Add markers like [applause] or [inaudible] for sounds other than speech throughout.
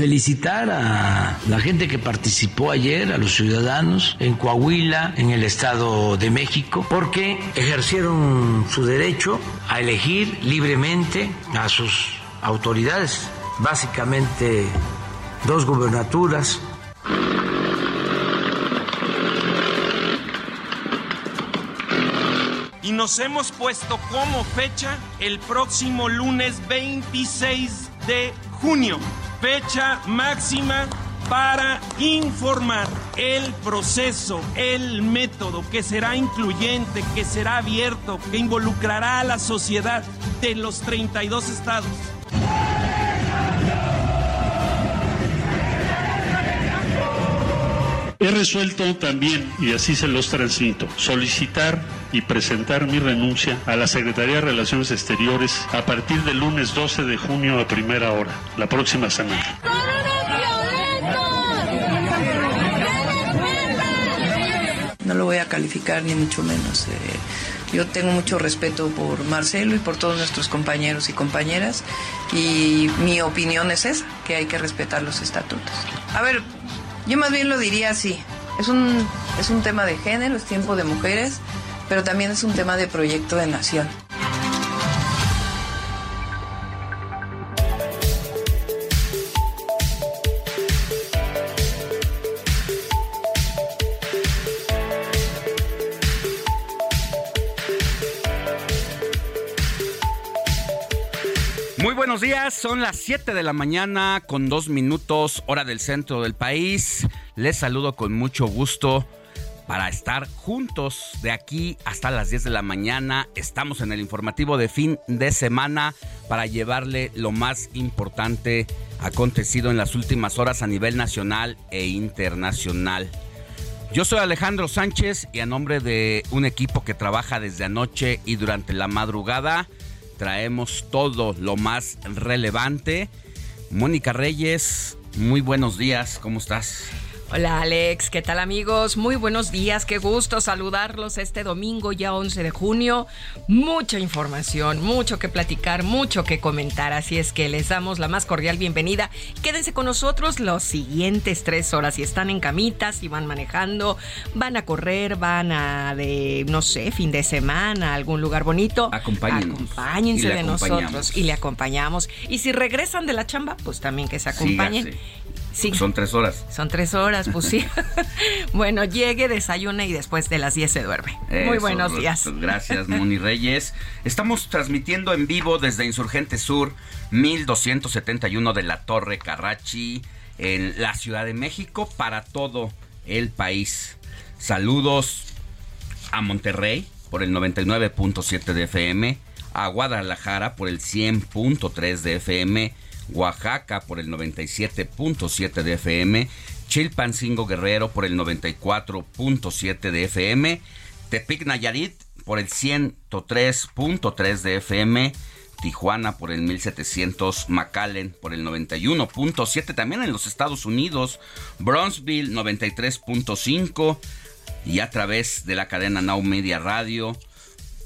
Felicitar a la gente que participó ayer, a los ciudadanos en Coahuila, en el Estado de México, porque ejercieron su derecho a elegir libremente a sus autoridades, básicamente dos gubernaturas. Y nos hemos puesto como fecha el próximo lunes 26 de junio fecha máxima para informar el proceso, el método que será incluyente, que será abierto, que involucrará a la sociedad de los 32 estados. He resuelto también, y así se los transmito, solicitar y presentar mi renuncia a la Secretaría de Relaciones Exteriores a partir del lunes 12 de junio a primera hora, la próxima semana. No lo voy a calificar ni mucho menos. Eh, yo tengo mucho respeto por Marcelo y por todos nuestros compañeros y compañeras y mi opinión es esa, que hay que respetar los estatutos. A ver, yo más bien lo diría así. Es un, es un tema de género, es tiempo de mujeres, pero también es un tema de proyecto de nación. Muy buenos días, son las 7 de la mañana con dos minutos hora del centro del país. Les saludo con mucho gusto para estar juntos de aquí hasta las 10 de la mañana. Estamos en el informativo de fin de semana para llevarle lo más importante acontecido en las últimas horas a nivel nacional e internacional. Yo soy Alejandro Sánchez y a nombre de un equipo que trabaja desde anoche y durante la madrugada, traemos todo lo más relevante. Mónica Reyes, muy buenos días, ¿cómo estás? Hola Alex, ¿qué tal amigos? Muy buenos días, qué gusto saludarlos este domingo ya 11 de junio. Mucha información, mucho que platicar, mucho que comentar, así es que les damos la más cordial bienvenida. Quédense con nosotros los siguientes tres horas, si están en camitas, si van manejando, van a correr, van a de, no sé, fin de semana, a algún lugar bonito. Acompáñenos. Acompáñense de nosotros y le acompañamos. Y si regresan de la chamba, pues también que se acompañen. Sígase. Sí. Son tres horas. Son tres horas, pues sí. [laughs] [laughs] bueno, llegue, desayune y después de las 10 se duerme. Muy buenos días. Gracias, Moni Reyes. Estamos transmitiendo en vivo desde Insurgente Sur, 1271 de la Torre Carrachi, en la Ciudad de México, para todo el país. Saludos a Monterrey por el 99.7 de FM, a Guadalajara por el 100.3 de FM, Oaxaca por el 97.7 de FM, Chilpancingo Guerrero por el 94.7 de FM, Tepic Nayarit por el 103.3 de FM, Tijuana por el 1700, McAllen por el 91.7, también en los Estados Unidos, Bronzeville 93.5 y a través de la cadena Now Media Radio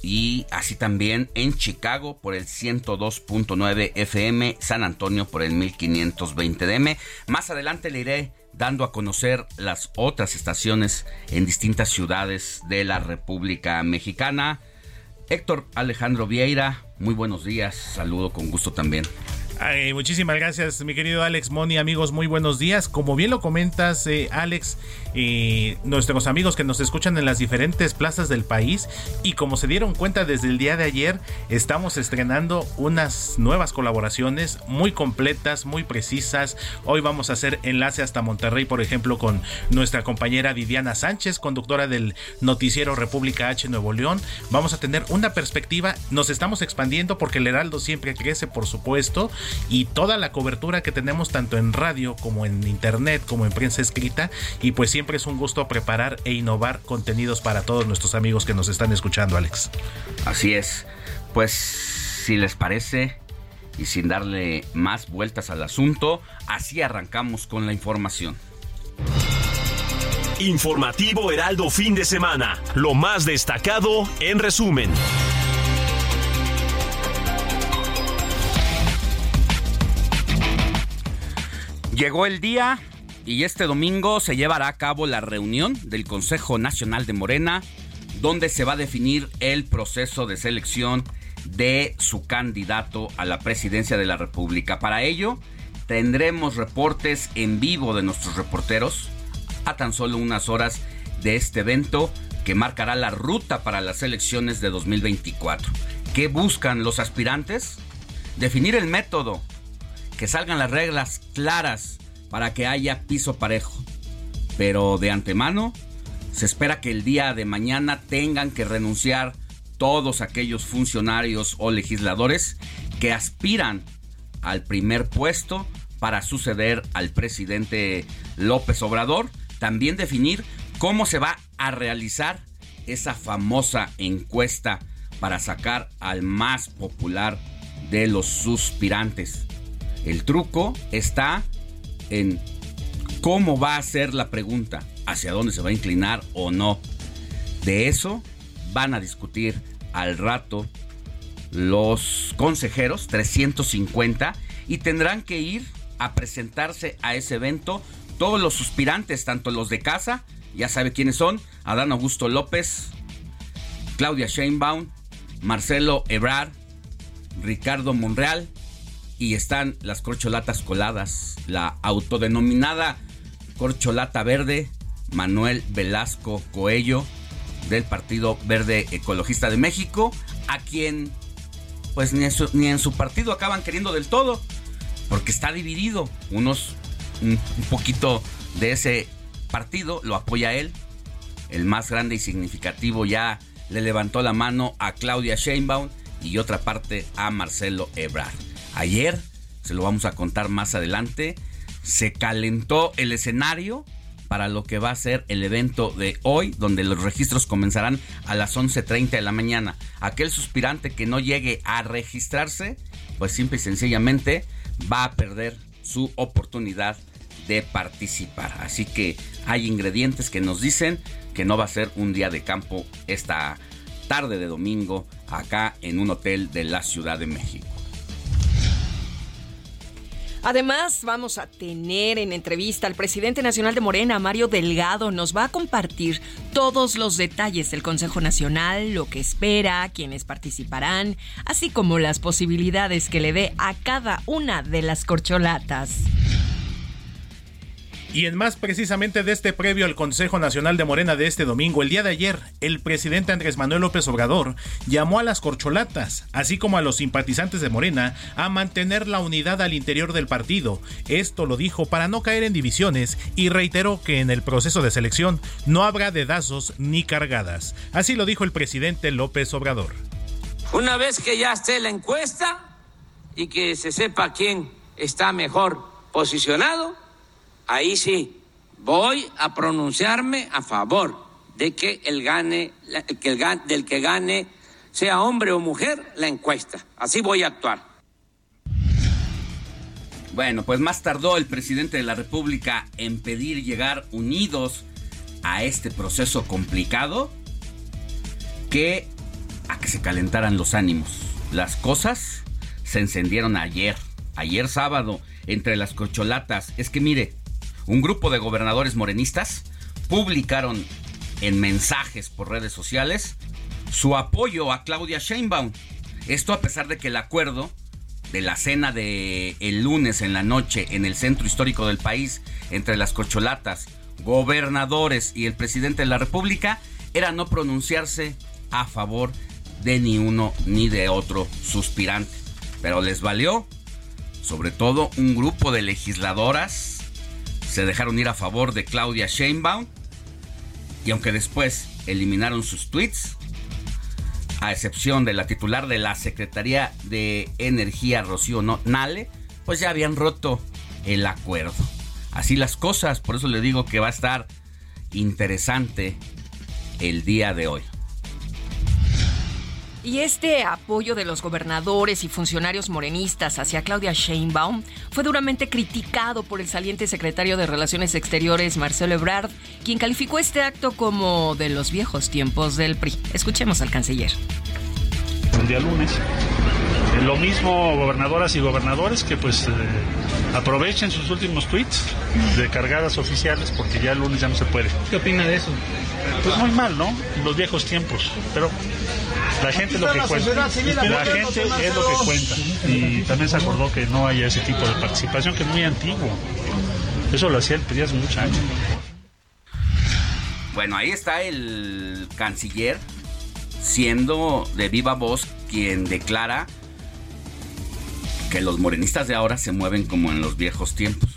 y así también en Chicago por el 102.9 FM, San Antonio por el 1520 DM. Más adelante le iré dando a conocer las otras estaciones en distintas ciudades de la República Mexicana. Héctor Alejandro Vieira, muy buenos días, saludo con gusto también muchísimas gracias, mi querido Alex Moni. Amigos, muy buenos días. Como bien lo comentas, eh, Alex, nuestros amigos que nos escuchan en las diferentes plazas del país y como se dieron cuenta desde el día de ayer, estamos estrenando unas nuevas colaboraciones muy completas, muy precisas. Hoy vamos a hacer enlace hasta Monterrey, por ejemplo, con nuestra compañera Viviana Sánchez, conductora del noticiero República H Nuevo León. Vamos a tener una perspectiva, nos estamos expandiendo porque el Heraldo siempre crece, por supuesto y toda la cobertura que tenemos tanto en radio como en internet como en prensa escrita y pues siempre es un gusto preparar e innovar contenidos para todos nuestros amigos que nos están escuchando Alex. Así es, pues si les parece y sin darle más vueltas al asunto, así arrancamos con la información. Informativo Heraldo fin de semana, lo más destacado en resumen. Llegó el día y este domingo se llevará a cabo la reunión del Consejo Nacional de Morena, donde se va a definir el proceso de selección de su candidato a la presidencia de la República. Para ello, tendremos reportes en vivo de nuestros reporteros a tan solo unas horas de este evento que marcará la ruta para las elecciones de 2024. ¿Qué buscan los aspirantes? Definir el método que salgan las reglas claras para que haya piso parejo. Pero de antemano, se espera que el día de mañana tengan que renunciar todos aquellos funcionarios o legisladores que aspiran al primer puesto para suceder al presidente López Obrador. También definir cómo se va a realizar esa famosa encuesta para sacar al más popular de los suspirantes. El truco está en cómo va a ser la pregunta, hacia dónde se va a inclinar o no. De eso van a discutir al rato los consejeros, 350, y tendrán que ir a presentarse a ese evento todos los suspirantes, tanto los de casa, ya sabe quiénes son, Adán Augusto López, Claudia Sheinbaum, Marcelo Ebrard, Ricardo Monreal, y están las corcholatas coladas, la autodenominada corcholata verde, Manuel Velasco Coello, del Partido Verde Ecologista de México, a quien pues ni en, su, partido acaban queriendo del todo, porque está dividido. Unos, un, un poquito de ese partido lo apoya él, el más grande y significativo ya le levantó la mano a Claudia Sheinbaum y otra parte a Marcelo Ebrard. Ayer, se lo vamos a contar más adelante, se calentó el escenario para lo que va a ser el evento de hoy, donde los registros comenzarán a las 11.30 de la mañana. Aquel suspirante que no llegue a registrarse, pues simple y sencillamente va a perder su oportunidad de participar. Así que hay ingredientes que nos dicen que no va a ser un día de campo esta tarde de domingo acá en un hotel de la Ciudad de México. Además, vamos a tener en entrevista al presidente nacional de Morena, Mario Delgado. Nos va a compartir todos los detalles del Consejo Nacional, lo que espera, quienes participarán, así como las posibilidades que le dé a cada una de las corcholatas. Y en más precisamente de este previo al Consejo Nacional de Morena de este domingo, el día de ayer, el presidente Andrés Manuel López Obrador llamó a las corcholatas, así como a los simpatizantes de Morena, a mantener la unidad al interior del partido. Esto lo dijo para no caer en divisiones y reiteró que en el proceso de selección no habrá dedazos ni cargadas. Así lo dijo el presidente López Obrador. Una vez que ya esté la encuesta y que se sepa quién está mejor posicionado, ahí sí voy a pronunciarme a favor de que el gane, que el, del que gane, sea hombre o mujer, la encuesta. Así voy a actuar. Bueno, pues más tardó el presidente de la República en pedir llegar unidos a este proceso complicado que a que se calentaran los ánimos. Las cosas se encendieron ayer, ayer sábado, entre las cocholatas. Es que mire, un grupo de gobernadores morenistas publicaron en mensajes por redes sociales su apoyo a Claudia Sheinbaum. Esto a pesar de que el acuerdo de la cena de el lunes en la noche en el centro histórico del país entre las cocholatas, gobernadores y el presidente de la República era no pronunciarse a favor de ni uno ni de otro suspirante. Pero les valió, sobre todo un grupo de legisladoras se dejaron ir a favor de Claudia Sheinbaum y aunque después eliminaron sus tweets, a excepción de la titular de la Secretaría de Energía, Rocío Nale, pues ya habían roto el acuerdo. Así las cosas, por eso le digo que va a estar interesante el día de hoy. Y este apoyo de los gobernadores y funcionarios morenistas hacia Claudia Sheinbaum fue duramente criticado por el saliente secretario de Relaciones Exteriores, Marcelo Ebrard, quien calificó este acto como de los viejos tiempos del PRI. Escuchemos al canciller. El día lunes. Lo mismo gobernadoras y gobernadores que pues eh, aprovechen sus últimos tweets de cargadas oficiales porque ya el lunes ya no se puede. ¿Qué opina de eso? Pues muy mal, ¿no? Los viejos tiempos. Pero la gente es lo que cuenta. La gente es lo que cuenta. Y también se acordó que no haya ese tipo de participación que es muy antiguo. Eso lo hacía el PRI hace muchos años. Bueno, ahí está el canciller siendo de viva voz quien declara que los morenistas de ahora se mueven como en los viejos tiempos.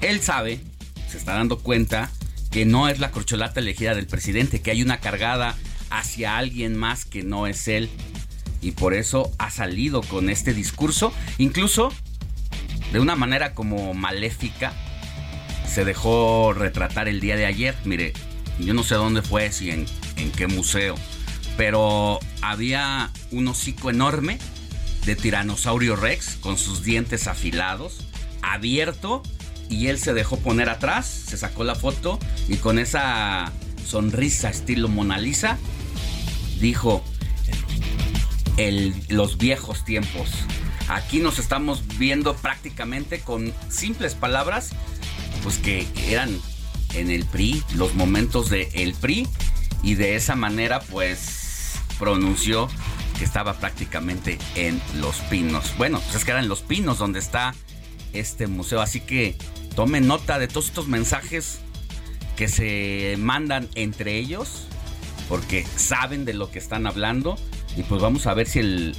Él sabe, se está dando cuenta que no es la corcholata elegida del presidente, que hay una cargada hacia alguien más que no es él. Y por eso ha salido con este discurso, incluso de una manera como maléfica, se dejó retratar el día de ayer. Mire, yo no sé dónde fue, si en, en qué museo, pero había un hocico enorme de tiranosaurio rex con sus dientes afilados, abierto, y él se dejó poner atrás, se sacó la foto y con esa sonrisa estilo Mona Lisa, dijo, los viejos tiempos. Aquí nos estamos viendo prácticamente con simples palabras, pues que eran en el PRI, los momentos de el PRI, y de esa manera pues pronunció que estaba prácticamente en Los Pinos. Bueno, pues es que era en Los Pinos donde está este museo, así que tomen nota de todos estos mensajes que se mandan entre ellos, porque saben de lo que están hablando. Y pues vamos a ver si el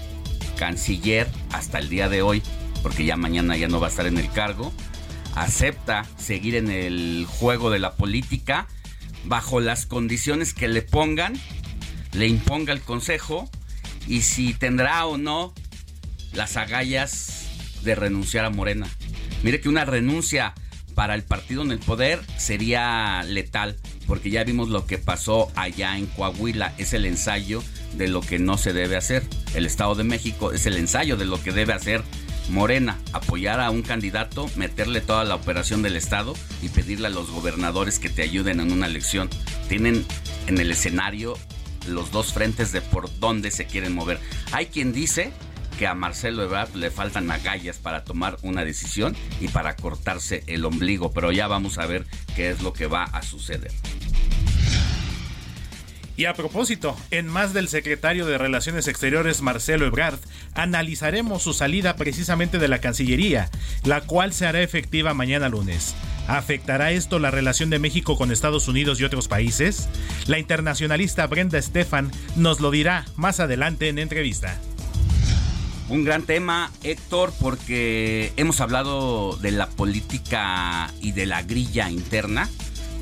canciller, hasta el día de hoy, porque ya mañana ya no va a estar en el cargo, acepta seguir en el juego de la política bajo las condiciones que le pongan, le imponga el consejo y si tendrá o no las agallas de renunciar a Morena. Mire que una renuncia para el partido en el poder sería letal, porque ya vimos lo que pasó allá en Coahuila, es el ensayo de lo que no se debe hacer. El Estado de México es el ensayo de lo que debe hacer Morena, apoyar a un candidato, meterle toda la operación del Estado y pedirle a los gobernadores que te ayuden en una elección. Tienen en el escenario los dos frentes de por dónde se quieren mover. Hay quien dice que a Marcelo Ebrard le faltan agallas para tomar una decisión y para cortarse el ombligo, pero ya vamos a ver qué es lo que va a suceder. Y a propósito, en más del secretario de Relaciones Exteriores Marcelo Ebrard, analizaremos su salida precisamente de la Cancillería, la cual se hará efectiva mañana lunes. ¿Afectará esto la relación de México con Estados Unidos y otros países? La internacionalista Brenda Stefan nos lo dirá más adelante en entrevista. Un gran tema, Héctor, porque hemos hablado de la política y de la grilla interna,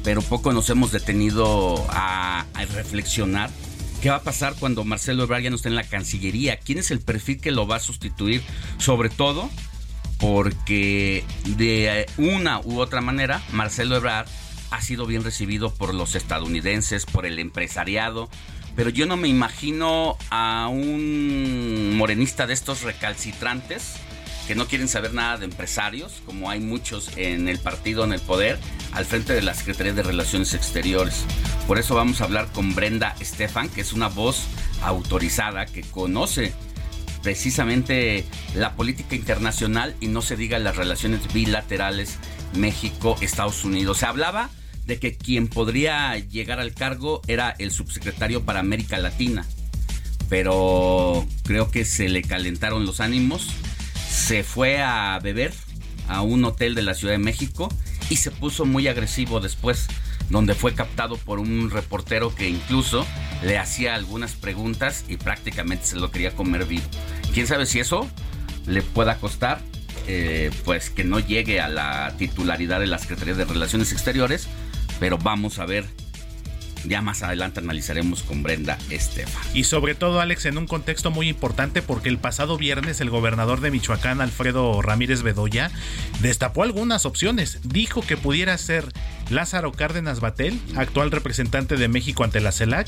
pero poco nos hemos detenido a, reflexionar ¿Qué va a pasar cuando Marcelo Ebrard ya no esté en la Cancillería? ¿Quién es el perfil que lo va a sustituir? Sobre todo porque de una u otra manera Marcelo Ebrard ha sido bien recibido por los estadounidenses, por el empresariado, pero yo no me imagino a un morenista de estos recalcitrantes que no quieren saber nada de empresarios, como hay muchos en el partido, en el poder, al frente de la Secretaría de Relaciones Exteriores. Por eso vamos a hablar con Brenda Estefan, que es una voz autorizada que conoce precisamente la política internacional y no se diga las relaciones bilaterales México-Estados Unidos. Se hablaba de que quien podría llegar al cargo era el subsecretario para América Latina, pero creo que se le calentaron los ánimos, se fue a beber a un hotel de la Ciudad de México y se puso muy agresivo después, donde fue captado por un reportero que incluso le hacía algunas preguntas y prácticamente se lo quería comer vivo. ¿Quién sabe si eso le pueda costar? Eh, pues que no llegue a la titularidad de la Secretaría de Relaciones Exteriores, pero vamos a ver ya más adelante analizaremos con Brenda Estefan. Y sobre todo, Alex, en un contexto muy importante, porque el pasado viernes el gobernador de Michoacán, Alfredo Ramírez Bedoya, destapó algunas opciones. Dijo que pudiera ser Lázaro Cárdenas Batel, actual representante de México ante la CELAC,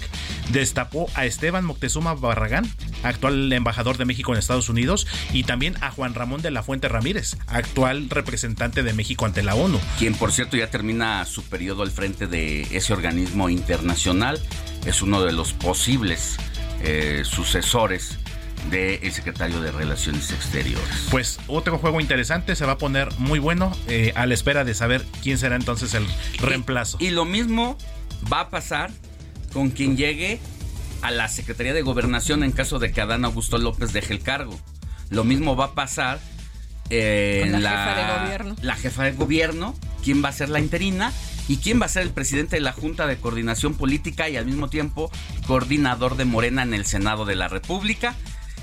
destapó a Esteban Moctezuma Barragán, actual embajador de México en Estados Unidos, y también a Juan Ramón de la Fuente Ramírez, actual representante de México ante la ONU. Quien, por cierto, ya termina su periodo al frente de ese organismo internacional, es uno de los posibles eh, sucesores del secretario de Relaciones Exteriores. Pues otro juego interesante, se va a poner muy bueno eh, a la espera de saber quién será entonces el reemplazo. Y, lo mismo va a pasar con quien llegue a la Secretaría de Gobernación en caso de que Adán Augusto López deje el cargo. Lo mismo va a pasar en la, jefa de gobierno. La jefa de gobierno, quién va a ser la interina y quién va a ser el presidente de la Junta de Coordinación Política y al mismo tiempo coordinador de Morena en el Senado de la República.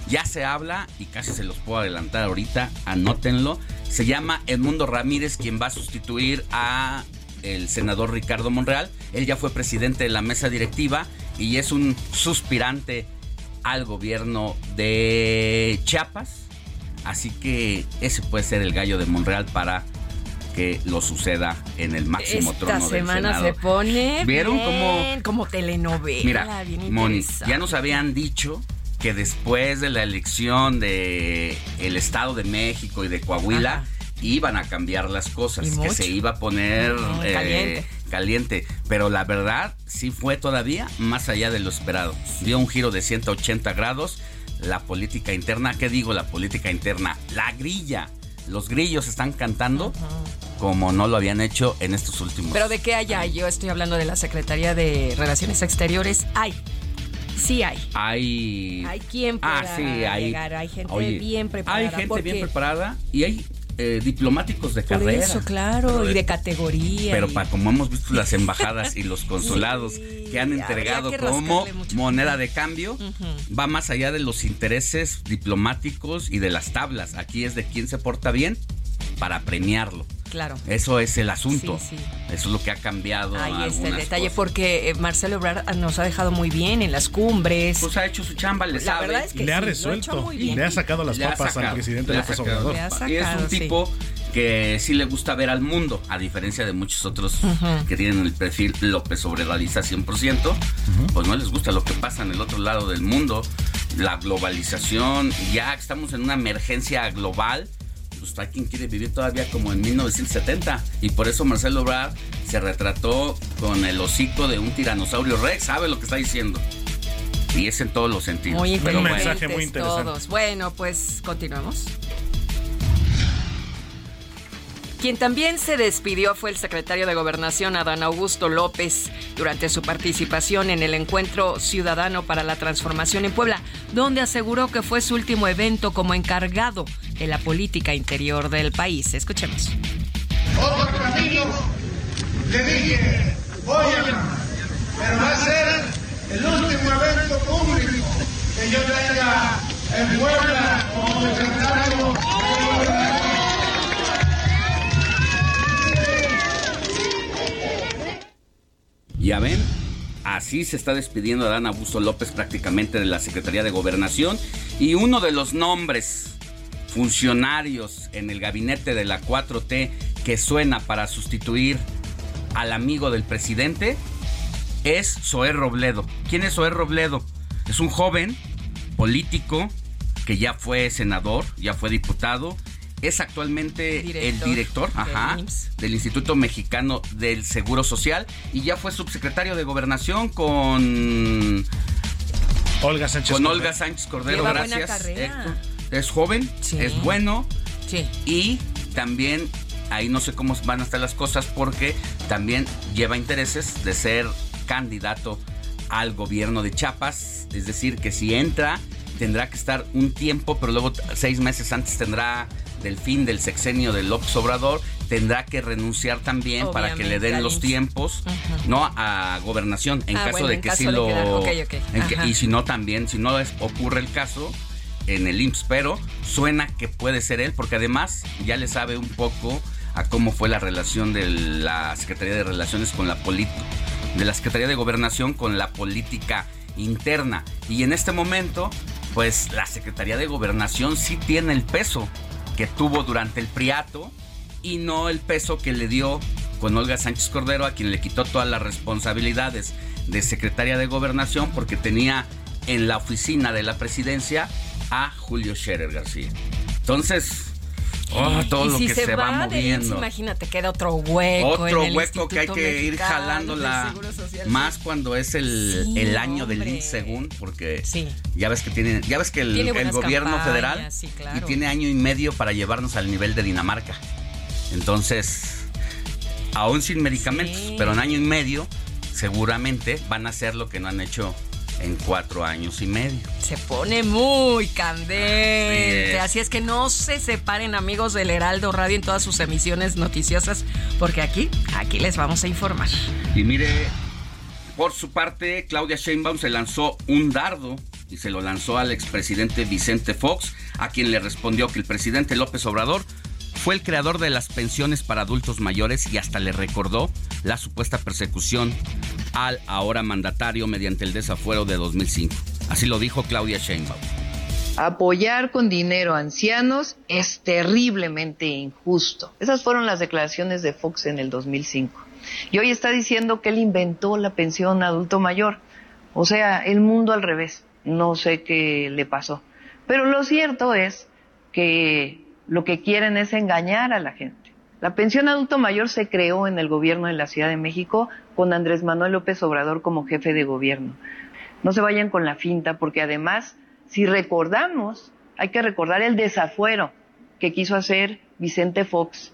Ya se habla, y casi se los puedo adelantar ahorita, anótenlo. Se llama Edmundo Ramírez, quien va a sustituir a el senador Ricardo Monreal. Él ya fue presidente de la mesa directiva y es un suspirante al gobierno de Chiapas. Así que ese puede ser el gallo de Monreal para que lo suceda en el máximo trono del Senado. semana se pone ¿Vieron cómo como telenovela, Mira, Moni, ya nos habían dicho que después de la elección de el Estado de México y de Coahuila iban a cambiar las cosas, que se iba a poner eh, caliente. Pero la verdad sí fue todavía más allá de lo esperado. Dio un giro de 180 grados. La política interna, ¿qué digo? La política interna, la grilla. Los grillos están cantando como no lo habían hecho en estos últimos. Pero de qué haya, yo estoy hablando de la Secretaría de Relaciones Exteriores. Hay Sí hay. Hay. Hay quien pueda ah, sí, hay, llegar. Hay gente bien preparada. Hay gente bien preparada y hay eh, diplomáticos de Por carrera. Eso, claro, y de categoría. Pero para como hemos visto las [laughs] embajadas y los consulados que han entregado como moneda de cambio, va más allá de los intereses diplomáticos y de las tablas. Aquí es de quién se porta bien para premiarlo. Claro. Eso es el asunto. Eso es lo que ha cambiado. Ahí está el detalle, porque eh, Marcelo Ebrard nos ha dejado muy bien en las cumbres. Pues ha hecho su chamba, le La verdad es que le ha resuelto. Le ha sacado las papas al presidente López Obrador. y es un tipo que sí le gusta ver al mundo, a diferencia de muchos otros que tienen el perfil López Obradoriza 100%, pues no les gusta lo que pasa en el otro lado del mundo, la globalización, ya estamos en una emergencia global pues hay quien quiere vivir todavía como en 1970. Y por eso Marcelo Obrar se retrató con el hocico de un tiranosaurio rex, sabe lo que está diciendo. Y es en todos los sentidos. Muy un mensaje muy interesante. Todos. Bueno, pues continuamos. Quien también se despidió fue el secretario de Gobernación, Adán Augusto López, durante su participación en el Encuentro Ciudadano para la Transformación en Puebla, donde aseguró que fue su último evento como encargado de la política interior del país. Escuchemos. Otro camino, le dije, óyeme, pero va a ser el último evento público que yo tenga en Puebla como secretario Ya ven, así se está despidiendo Adán Augusto López prácticamente de la Secretaría de Gobernación y uno de los nombres funcionarios en el gabinete de la 4T que suena para sustituir al amigo del presidente es Zoé Robledo. ¿Quién es Zoé Robledo? Es un joven político que ya fue senador, ya fue diputado es actualmente el director del Instituto Mexicano del Seguro Social y ya fue subsecretario de Gobernación con Olga Sánchez con Cordero. Olga Sánchez Cordero, Lleva gracias. Es joven, Sí. es bueno Sí. y también ahí no sé cómo van a estar las cosas porque también lleva intereses de ser candidato al gobierno de Chiapas, es decir, que si entra tendrá que estar un tiempo, pero luego seis meses antes tendrá del fin del sexenio del López Obrador, tendrá que renunciar también para que le den los tiempos, no a gobernación, en Ah, caso bueno, de que sí de lo... quedar- ok, ok. en que- Ajá. y si no también, si no es- ocurre el caso, en el IMSS, pero suena que puede ser él, porque además ya le sabe un poco a cómo fue la relación de la Secretaría de Relaciones con la política, de la Secretaría de Gobernación con la política interna. Y en este momento, pues la Secretaría de Gobernación sí tiene el peso que tuvo durante el Priato y no el peso que le dio con Olga Sánchez Cordero, a quien le quitó todas las responsabilidades de secretaria de Gobernación porque tenía en la oficina de la presidencia a Julio Scherer García. Entonces, oh, todo y lo si que se, se, va, del moviendo. imagínate, queda otro hueco. Otro en el hueco que hay que ir jalando del la más cuando es el, Sí, el año del hombre. IMSS según porque Sí. ya ves que tiene ya ves que el, gobierno campañas, federal sí, claro. y tiene año y medio para llevarnos al nivel de Dinamarca. Entonces, aún sin medicamentos, pero en año y medio seguramente van a hacer lo que no han hecho en cuatro años y medio. Se pone muy candente. Así es. Así es que no se separen, amigos del Heraldo Radio, en todas sus emisiones noticiosas, porque aquí, aquí les vamos a informar. Y mire, por su parte, Claudia Sheinbaum se lanzó un dardo y se lo lanzó al expresidente Vicente Fox, a quien le respondió que el presidente López Obrador fue el creador de las pensiones para adultos mayores y hasta le recordó la supuesta persecución al ahora mandatario mediante el desafuero de 2005. Así lo dijo Claudia Sheinbaum. Apoyar con dinero a ancianos es terriblemente injusto. Esas fueron las declaraciones de Fox en el 2005. Y hoy está diciendo que él inventó la pensión adulto mayor. O sea, el mundo al revés. No sé qué le pasó. Pero lo cierto es que lo que quieren es engañar a la gente. La pensión adulto mayor se creó en el gobierno de la Ciudad de México con Andrés Manuel López Obrador como jefe de gobierno. No se vayan con la finta porque además, si recordamos, hay que recordar el desafuero que quiso hacer Vicente Fox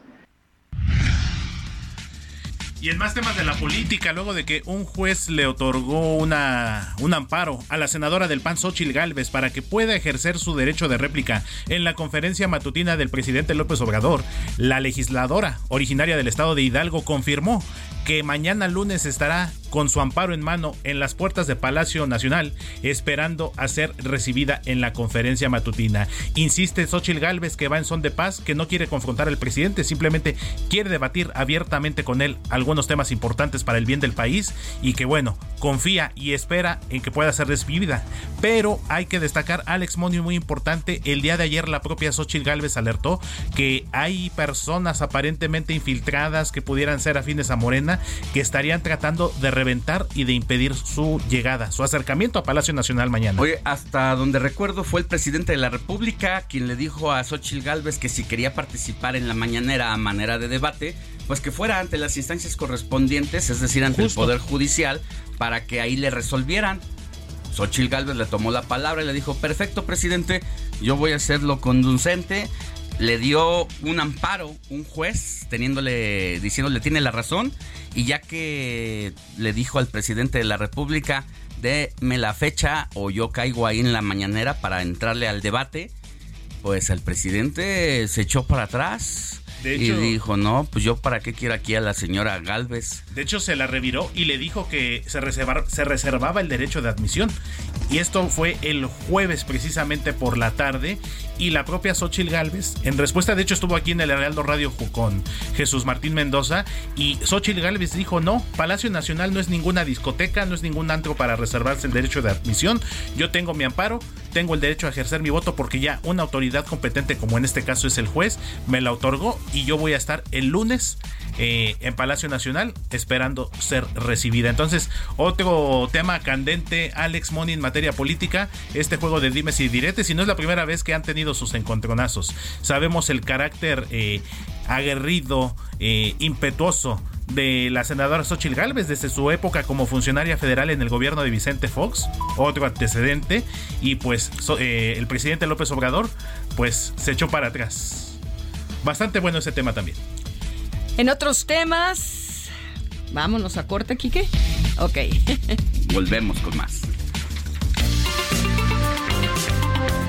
Y en más temas de la política, luego de que un juez le otorgó una, un amparo a la senadora del PAN, Xochil Gálvez, para que pueda ejercer su derecho de réplica en la conferencia matutina del presidente López Obrador, la legisladora originaria del estado de Hidalgo confirmó que mañana lunes estará con su amparo en mano en las puertas de Palacio Nacional, esperando a ser recibida en la conferencia matutina. Insiste Xochil Gálvez que va en son de paz, que no quiere confrontar al presidente, simplemente quiere debatir abiertamente con él algunos temas importantes para el bien del país y que bueno, confía y espera en que pueda ser recibida. Pero hay que destacar, Alex Monio, muy importante, el día de ayer la propia Xochil Gálvez alertó que hay personas aparentemente infiltradas que pudieran ser afines a Morena que estarían tratando de reventar y de impedir su llegada, su acercamiento a Palacio Nacional mañana. Oye, hasta donde recuerdo fue el presidente de la República quien le dijo a Xochil Gálvez que si quería participar en la mañanera a manera de debate, pues que fuera ante las instancias correspondientes, es decir, ante Justo. el Poder Judicial, para que ahí le resolvieran. Xochil Gálvez le tomó la palabra y le dijo, perfecto, presidente, yo voy a hacerlo conducente. Le dio un amparo, un juez, teniéndole, diciéndole tiene la razón, y ya que le dijo al presidente de la República, déme la fecha o yo caigo ahí en la mañanera para entrarle al debate, pues el presidente se echó para atrás De y hecho- dijo, no, pues yo para qué quiero aquí a la señora Galvez. De hecho, se la reviró y le dijo que se, reservar- se reservaba el derecho de admisión. Y esto fue el jueves precisamente por la tarde. Y la propia Xochil Gálvez, en respuesta, de hecho estuvo aquí en el Heraldo Radio con Jesús Martín Mendoza. Y Xochil Gálvez dijo, no, Palacio Nacional no es ninguna discoteca, no es ningún antro para reservarse el derecho de admisión. Yo tengo mi amparo, tengo el derecho a ejercer mi voto porque ya una autoridad competente, como en este caso es el juez, me la otorgó y yo voy a estar el lunes eh, en Palacio Nacional esperando ser recibida. Entonces, otro tema candente, Alex Moni en materia política, este juego de dimes y diretes, y no es la primera vez que han tenido sus encontronazos. Sabemos el carácter eh, aguerrido, eh, impetuoso de la senadora Xochitl Gálvez desde su época como funcionaria federal en el gobierno de Vicente Fox, otro antecedente, y pues eh, el presidente López Obrador pues se echó para atrás. Bastante bueno ese tema también. En otros temas, vámonos a corte, Quique. Ok. [laughs] Volvemos con más.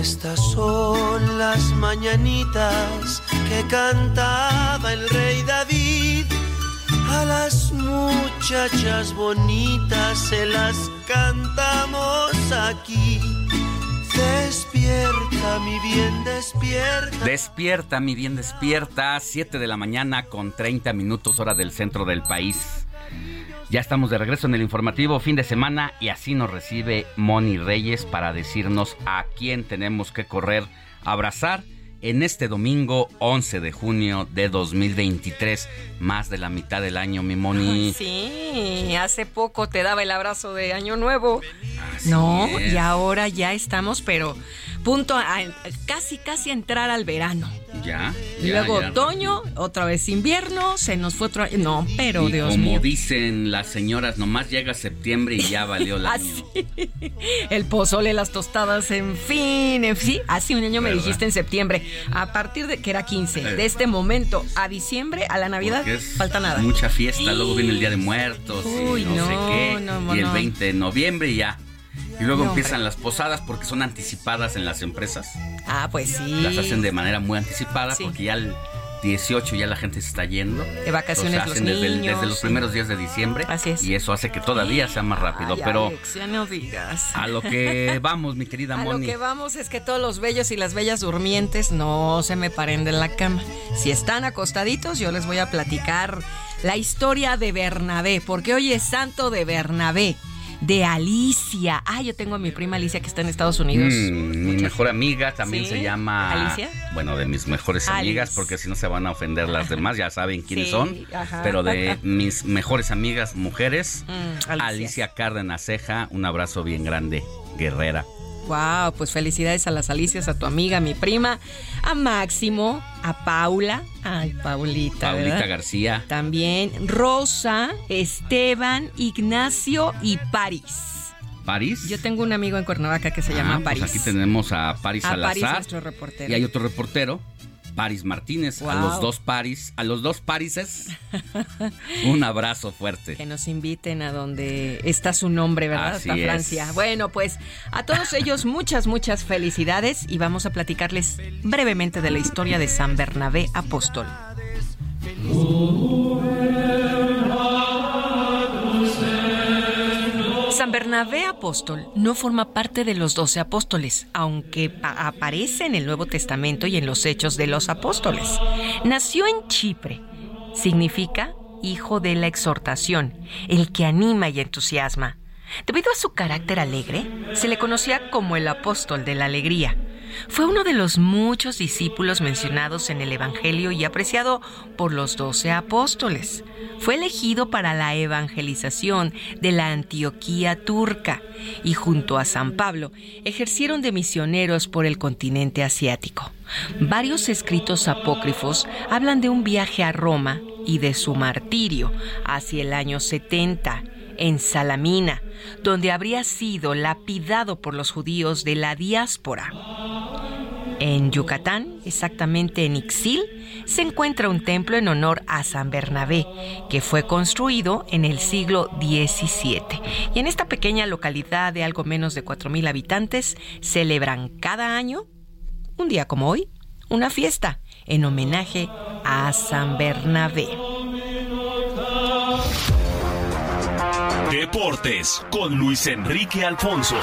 Estas son las mañanitas que cantaba el rey David. A las muchachas bonitas se las cantamos aquí. Despierta, mi bien, despierta. Despierta, mi bien, despierta. 7 de la mañana con 30 minutos hora del centro del país. Ya estamos de regreso en el informativo fin de semana y así nos recibe Moni Reyes para decirnos a quién tenemos que correr a abrazar en este domingo 11 de junio de 2023, más de la mitad del año, mi Moni. Sí, hace poco te daba el abrazo de Año Nuevo. no, y ahora ya estamos, pero punto a, casi casi entrar al verano. Ya. Y luego otoño, otra vez invierno, se nos fue otro. No, pero Dios mío. Como dicen las señoras, nomás llega septiembre y ya valió la [laughs] Así. El pozole, las tostadas, en fin, en fin. Hace un año me dijiste en septiembre. A partir de que era 15, de este momento a diciembre, a la Navidad, falta nada. Mucha fiesta, luego viene el Día de Muertos y no, sé qué. y el 20 de noviembre y ya. Y luego empiezan las posadas porque son anticipadas en las empresas. Ah, pues sí. Las hacen de manera muy anticipada porque ya el 18 ya la gente se está yendo. De vacaciones los desde, desde, los primeros días de diciembre. Así es. Y eso hace que todavía sea más rápido. pero ya no digas. A lo que [laughs] vamos, mi querida Moni. A lo que vamos es que todos los bellos y las bellas durmientes no se me paren de la cama. Si están acostaditos, yo les voy a platicar la historia de Bernabé, porque hoy es santo de Bernabé de Alicia. Ah, yo tengo a mi prima Alicia que está en Estados Unidos. Mm, mi mejor amiga también se llama. ¿Alicia? Bueno, de mis mejores amigas, porque si no se van a ofender las demás, ya saben quiénes son. Pero de mis mejores amigas mujeres, mm, Alicia. Alicia Cárdenas Ceja, un abrazo bien grande, guerrera. Wow, pues felicidades a las Alicias, a tu amiga, a mi prima, a Máximo, a Paula, ay, Paulita. Paulita García. También Rosa, Esteban, Ignacio y París. ¿París? Yo tengo un amigo en Cuernavaca que se llama ah, pues París. aquí tenemos a París a Salazar. París, nuestro reportero. Y hay otro reportero Paris Martínez, a los dos Paris, a los dos Parises, [laughs] un abrazo fuerte. Que nos inviten a donde está su nombre, ¿verdad? Hasta Francia. Bueno, pues a todos ellos muchas, muchas felicidades y vamos a platicarles brevemente de la historia de San Bernabé Apóstol. San Bernabé apóstol no forma parte de los doce apóstoles, aunque aparece en el Nuevo Testamento y en los Hechos de los Apóstoles. Nació en Chipre. Significa hijo de la exhortación, el que anima y entusiasma. Debido a su carácter alegre, se le conocía como el apóstol de la alegría. Fue uno de los muchos discípulos mencionados en el Evangelio y apreciado por los doce apóstoles. Fue elegido para la evangelización de la Antioquía turca y junto a San Pablo ejercieron de misioneros por el continente asiático. Varios escritos apócrifos hablan de un viaje a Roma y de su martirio hacia el año 70 en Salamina, donde habría sido lapidado por los judíos de la diáspora. En Yucatán, exactamente en Ixil, se encuentra un templo en honor a San Bernabé, que fue construido en el siglo XVII. Y en esta pequeña localidad de algo menos de 4.000 habitantes, celebran cada año, un día como hoy, una fiesta en homenaje a San Bernabé. Deportes con Luis Enrique Alfonso.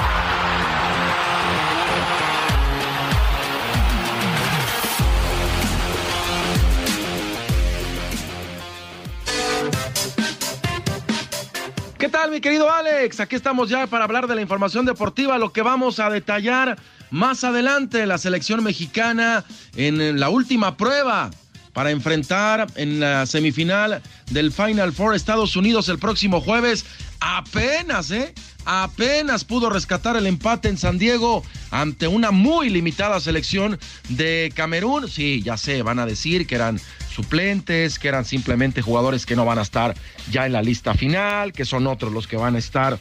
¿Qué tal, mi querido Alex? Aquí estamos ya para hablar de la información deportiva, lo que vamos a detallar más adelante, la selección mexicana en la última prueba para enfrentar en la semifinal del Final Four Estados Unidos el próximo jueves. Apenas, ¿eh? Apenas pudo rescatar el empate en San Diego ante una muy limitada selección de Camerún. Sí, ya sé, van a decir que eran suplentes, que eran simplemente jugadores que no van a estar ya en la lista final, que son otros los que van a estar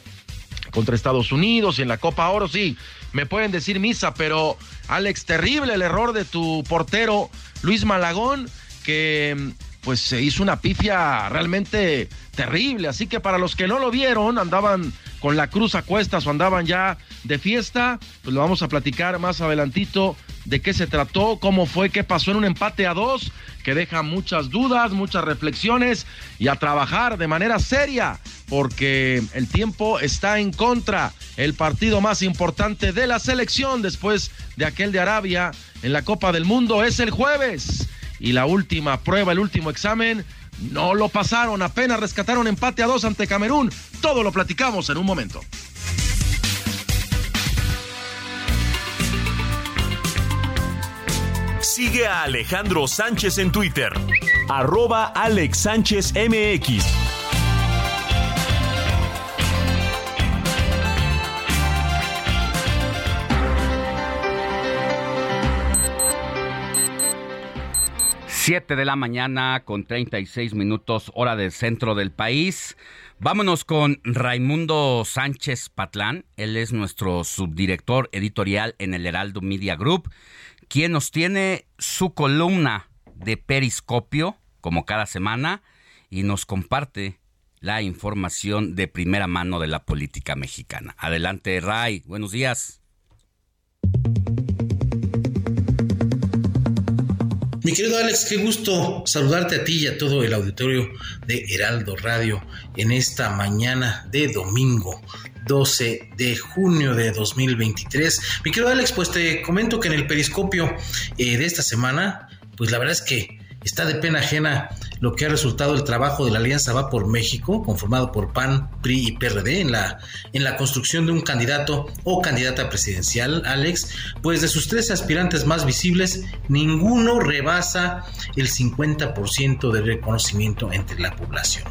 contra Estados Unidos y en la Copa Oro, sí, me pueden decir misa, pero Alex, terrible el error de tu portero Luis Malagón, que pues se hizo una pifia realmente terrible, así que para los que no lo vieron, andaban con la cruz a cuestas o andaban ya de fiesta, pues lo vamos a platicar más adelantito de qué se trató, cómo fue, qué pasó en un empate a dos, que deja muchas dudas, muchas reflexiones y a trabajar de manera seria, porque el tiempo está en contra. El partido más importante de la selección después de aquel de Arabia en la Copa del Mundo es el jueves. Y la última prueba, el último examen, no lo pasaron, apenas rescataron empate a dos ante Camerún. Todo lo platicamos en un momento. Sigue a Alejandro Sánchez en Twitter. Arroba Alex Sánchez MX. Siete de la mañana con 36 minutos hora del centro del país. Vámonos con Raimundo Sánchez Patlán. Él es nuestro subdirector editorial en el Heraldo Media Group quien nos tiene su columna de Periscopio, como cada semana, y nos comparte la información de primera mano de la política mexicana. Adelante, Ray. Buenos días. Mi querido Alex, qué gusto saludarte a ti y a todo el auditorio de Heraldo Radio en esta mañana de domingo 12 de junio de 2023. Mi querido Alex, pues te comento que en el periscopio eh, de esta semana, pues la verdad es que está de pena ajena lo que ha resultado el trabajo de la Alianza Va por México, conformado por PAN, PRI y PRD, en la, en la construcción de un candidato o candidata presidencial, Alex, pues de sus tres aspirantes más visibles, ninguno rebasa el 50% de reconocimiento entre la población.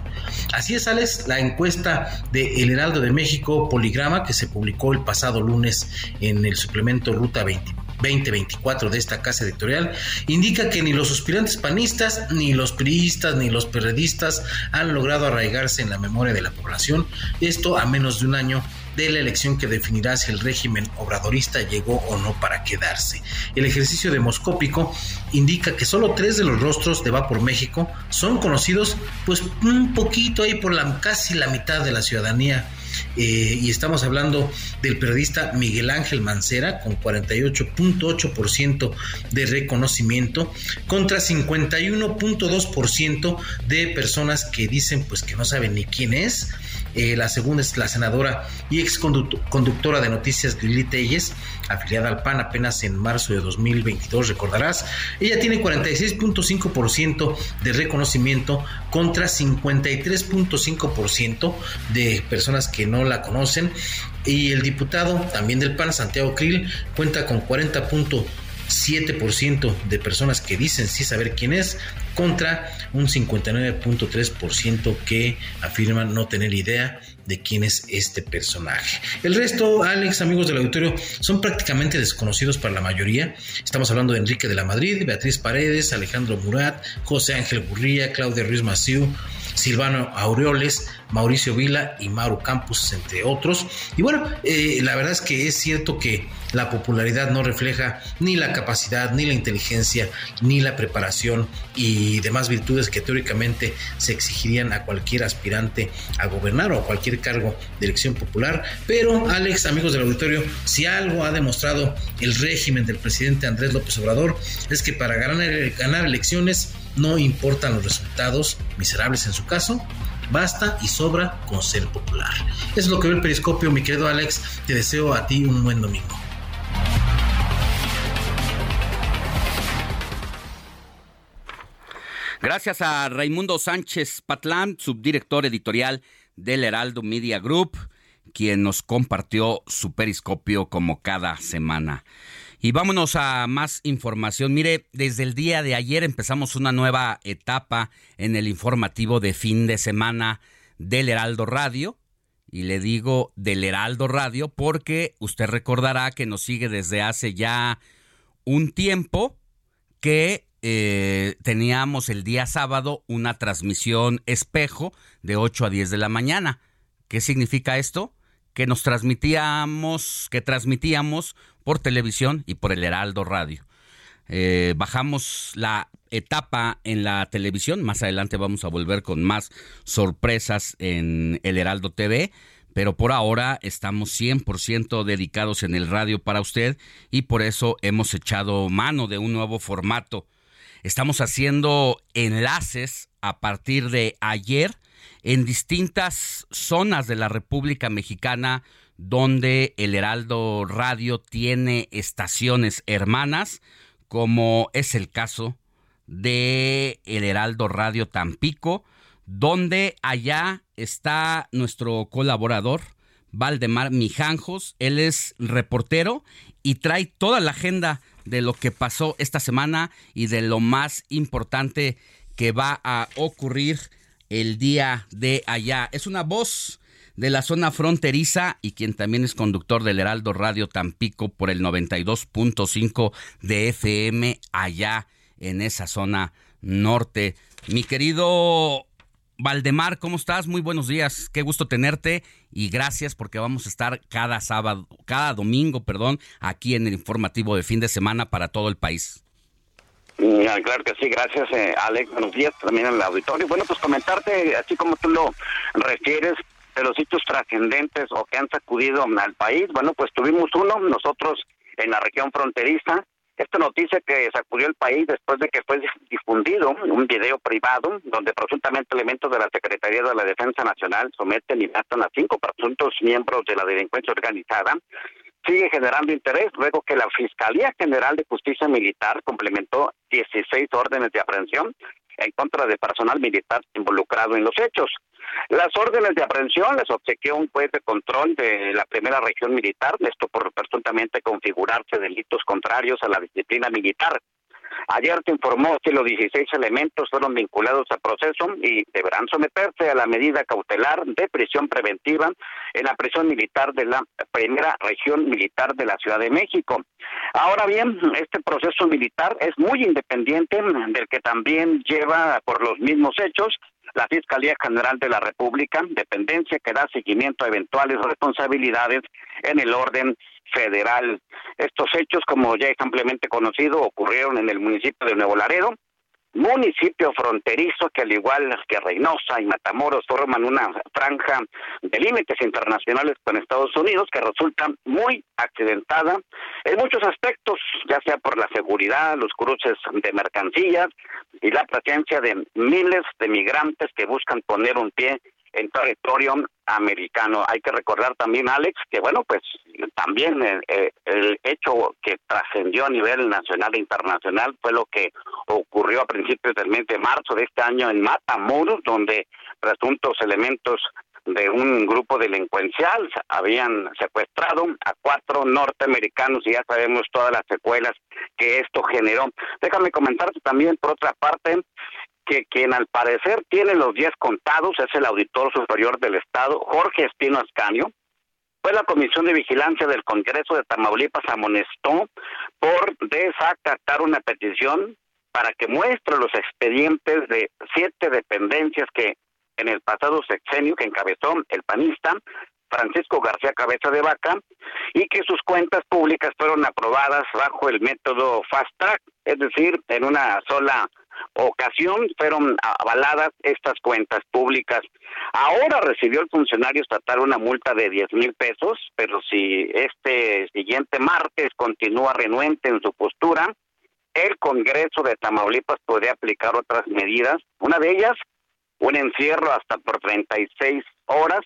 Así es, Alex, la encuesta de El Heraldo de México Poligrama, que se publicó el pasado lunes en el suplemento Ruta 20 2024 de esta casa editorial indica que ni los aspirantes panistas, ni los priistas, ni los periodistas han logrado arraigarse en la memoria de la población, esto a menos de un año de la elección que definirá si el régimen obradorista llegó o no para quedarse. El ejercicio demoscópico indica que solo tres de los rostros de Va por México son conocidos pues un poquito ahí por la casi la mitad de la ciudadanía eh, y estamos hablando del periodista Miguel Ángel Mancera con 48.8% de reconocimiento contra 51.2% de personas que dicen pues que no saben ni quién es. Eh, la segunda es la senadora y ex conductora de noticias Lili Telles, afiliada al PAN apenas en marzo de 2022, recordarás. Ella tiene 46.5% de reconocimiento contra 53.5% de personas que no la conocen. Y el diputado también del PAN, Santiago Krill, cuenta con 40.7% de personas que dicen sí saber quién es, contra un 59.3% que afirman no tener idea de quién es este personaje. El resto, Alex, amigos del auditorio, son prácticamente desconocidos para la mayoría. Estamos hablando de Enrique de la Madrid, Beatriz Paredes, Alejandro Murat, José Ángel Gurría, Claudia Ruiz Maciú, Silvano Aureoles, Mauricio Vila y Mauro Campos, entre otros. Y bueno, eh, la verdad es que es cierto que la popularidad no refleja ni la capacidad, ni la inteligencia, ni la preparación y demás virtudes que teóricamente se exigirían a cualquier aspirante a gobernar o a cualquier cargo de elección popular. Pero, Alex, amigos del auditorio, si algo ha demostrado el régimen del presidente Andrés López Obrador es que para ganar, ganar elecciones no importan los resultados, miserables en su caso, basta y sobra con ser popular. Eso es lo que ve el periscopio, mi querido Alex. Te deseo a ti un buen domingo. Gracias a Raimundo Sánchez Patlán, subdirector editorial del Heraldo Media Group, quien nos compartió su periscopio como cada semana. Y vámonos a más información. Mire, desde el día de ayer empezamos una nueva etapa en el informativo de fin de semana del Heraldo Radio. Y le digo del Heraldo Radio porque usted recordará que nos sigue desde hace ya un tiempo que eh, teníamos el día sábado una transmisión espejo de 8 a 10 de la mañana. ¿Qué significa esto? Que nos transmitíamos, que transmitíamos por televisión y por el Heraldo Radio. Eh, bajamos la etapa en la televisión, más adelante vamos a volver con más sorpresas en el Heraldo TV, pero por ahora estamos 100% dedicados en el radio para usted y por eso hemos echado mano de un nuevo formato. Estamos haciendo enlaces a partir de ayer en distintas zonas de la República Mexicana donde el Heraldo Radio tiene estaciones hermanas, como es el caso de el Heraldo Radio Tampico, donde allá está nuestro colaborador Valdemar Mijanjos, él es reportero y trae toda la agenda de lo que pasó esta semana y de lo más importante que va a ocurrir el día de allá. Es una voz de la zona fronteriza y quien también es conductor del Heraldo Radio Tampico por el 92.5 de FM allá en esa zona norte. Mi querido Valdemar, ¿cómo estás? Muy buenos días. Qué gusto tenerte y gracias porque vamos a estar cada sábado, cada domingo, perdón, aquí en el informativo de fin de semana para todo el país. claro que sí, gracias eh, Alex, buenos días también al auditorio. Bueno, pues comentarte, así como tú lo refieres, de los sitios trascendentes o que han sacudido al país. Bueno, pues tuvimos uno, nosotros en la región fronteriza, esta noticia que sacudió el país después de que fue difundido un video privado donde presuntamente elementos de la Secretaría de la Defensa Nacional someten y matan a cinco presuntos miembros de la delincuencia organizada, sigue generando interés luego que la Fiscalía General de Justicia Militar complementó 16 órdenes de aprehensión en contra de personal militar involucrado en los hechos. Las órdenes de aprehensión les obsequió un juez de control de la primera región militar, esto por presuntamente configurarse delitos contrarios a la disciplina militar. Ayer se informó que los 16 elementos fueron vinculados al proceso y deberán someterse a la medida cautelar de prisión preventiva en la prisión militar de la primera región militar de la Ciudad de México. Ahora bien, este proceso militar es muy independiente del que también lleva por los mismos hechos la Fiscalía General de la República, dependencia que da seguimiento a eventuales responsabilidades en el orden federal. Estos hechos, como ya es ampliamente conocido, ocurrieron en el municipio de Nuevo Laredo, municipio fronterizo que al igual que Reynosa y Matamoros forman una franja de límites internacionales con Estados Unidos que resulta muy accidentada en muchos aspectos, ya sea por la seguridad, los cruces de mercancías y la presencia de miles de migrantes que buscan poner un pie en territorio americano. Hay que recordar también, Alex, que bueno, pues también el, eh, el hecho que trascendió a nivel nacional e internacional fue lo que ocurrió a principios del mes de marzo de este año en Matamoros, donde presuntos elementos de un grupo delincuencial habían secuestrado a cuatro norteamericanos y ya sabemos todas las secuelas que esto generó. Déjame comentarte también, por otra parte, que quien al parecer tiene los días contados es el auditor superior del Estado, Jorge Espino Ascanio. Fue la Comisión de Vigilancia del Congreso de Tamaulipas amonestó por desacatar una petición para que muestre los expedientes de siete dependencias que en el pasado sexenio que encabezó el panista Francisco García Cabeza de Vaca y que sus cuentas públicas fueron aprobadas bajo el método Fast Track, es decir, en una sola ocasión fueron avaladas estas cuentas públicas. Ahora recibió el funcionario estatal una multa de 10 mil pesos, pero si este siguiente martes continúa renuente en su postura, el Congreso de Tamaulipas podría aplicar otras medidas. Una de ellas, un encierro hasta por 36 horas.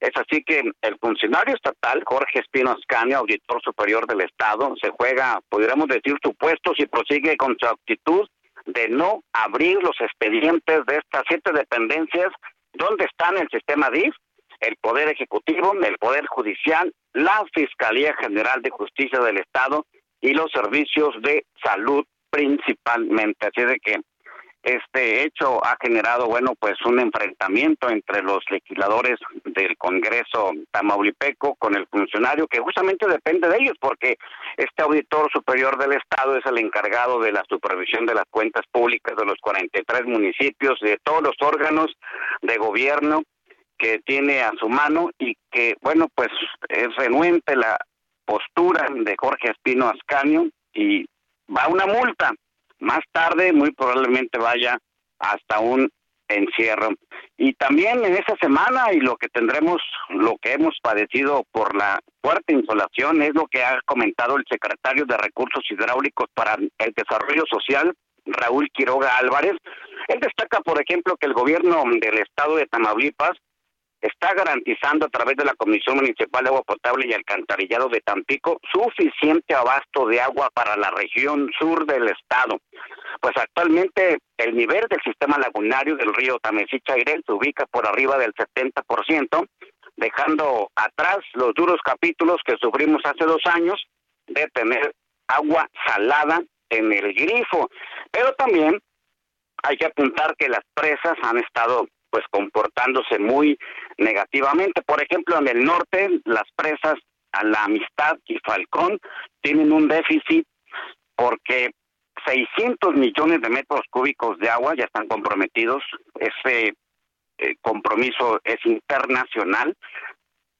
Es así que el funcionario estatal, Jorge Espino Ascanio, auditor superior del Estado, se juega, podríamos decir, su puesto si prosigue con su actitud de no abrir los expedientes de estas siete dependencias ¿Dónde están el sistema DIF, el Poder Ejecutivo, el Poder Judicial, la Fiscalía General de Justicia del Estado y los servicios de salud principalmente? Así de que este hecho ha generado, bueno, pues un enfrentamiento entre los legisladores del Congreso tamaulipeco con el funcionario que justamente depende de ellos, porque este auditor superior del Estado es el encargado de la supervisión de las cuentas públicas de los 43 municipios, de todos los órganos de gobierno que tiene a su mano y que, bueno, pues es renuente la postura de Jorge Espino Ascanio y va una multa más tarde muy probablemente vaya hasta un encierro. Y también en esa semana y lo que tendremos, lo que hemos padecido por la fuerte insolación es lo que ha comentado el secretario de Recursos Hidráulicos para el Desarrollo Social, Raúl Quiroga Álvarez. Él destaca, por ejemplo, que el gobierno del estado de Tamaulipas está garantizando a través de la Comisión Municipal de Agua Potable y Alcantarillado de Tampico suficiente abasto de agua para la región sur del estado. Pues actualmente el nivel del sistema lagunario del río Tamesichaire se ubica por arriba del 70%, dejando atrás los duros capítulos que sufrimos hace dos años de tener agua salada en el grifo. Pero también hay que apuntar que las presas han estado pues comportándose muy negativamente. Por ejemplo, en el norte, las presas a la Amistad y Falcón tienen un déficit porque 600 millones de metros cúbicos de agua ya están comprometidos. Ese eh, compromiso es internacional.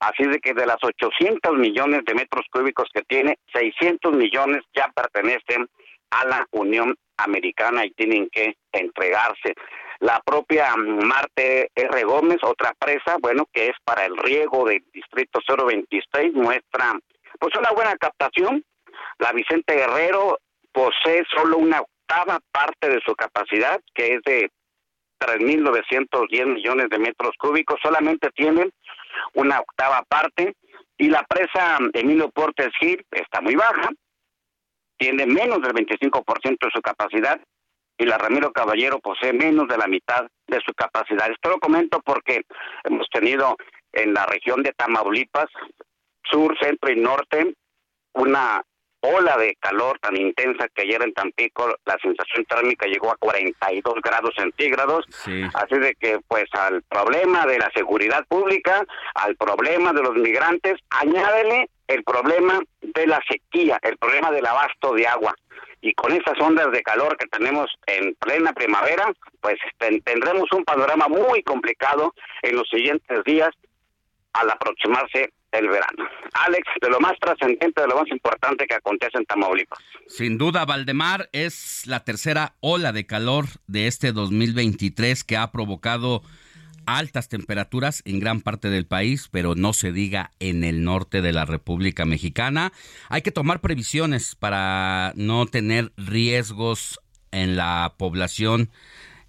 Así de que de las 800 millones de metros cúbicos que tiene, 600 millones ya pertenecen a la Unión Americana y tienen que entregarse. La propia Marte R. Gómez, otra presa, bueno, que es para el riego del Distrito 026, muestra pues una buena captación. La Vicente Guerrero posee solo una octava parte de su capacidad, que es de 3.910 millones de metros cúbicos, solamente tienen una octava parte. Y la presa Emilio Portes Gil está muy baja, tiene menos del 25% de su capacidad y la Ramiro Caballero posee menos de la mitad de su capacidad. Esto lo comento porque hemos tenido en la región de Tamaulipas, sur, centro y norte, una ola de calor tan intensa que ayer en Tampico la sensación térmica llegó a 42 grados centígrados. Así de que pues al problema de la seguridad pública, al problema de los migrantes, añádele el problema de la sequía, el problema del abasto de agua y con esas ondas de calor que tenemos en plena primavera, pues tendremos un panorama muy complicado en los siguientes días al aproximarse el verano. Alex, de lo más trascendente, de lo más importante que acontece en Tamaulipas. Sin duda, Valdemar, es la tercera ola de calor de este 2023 que ha provocado altas temperaturas en gran parte del país, pero no se diga en el norte de la República Mexicana. Hay que tomar previsiones para no tener riesgos en la población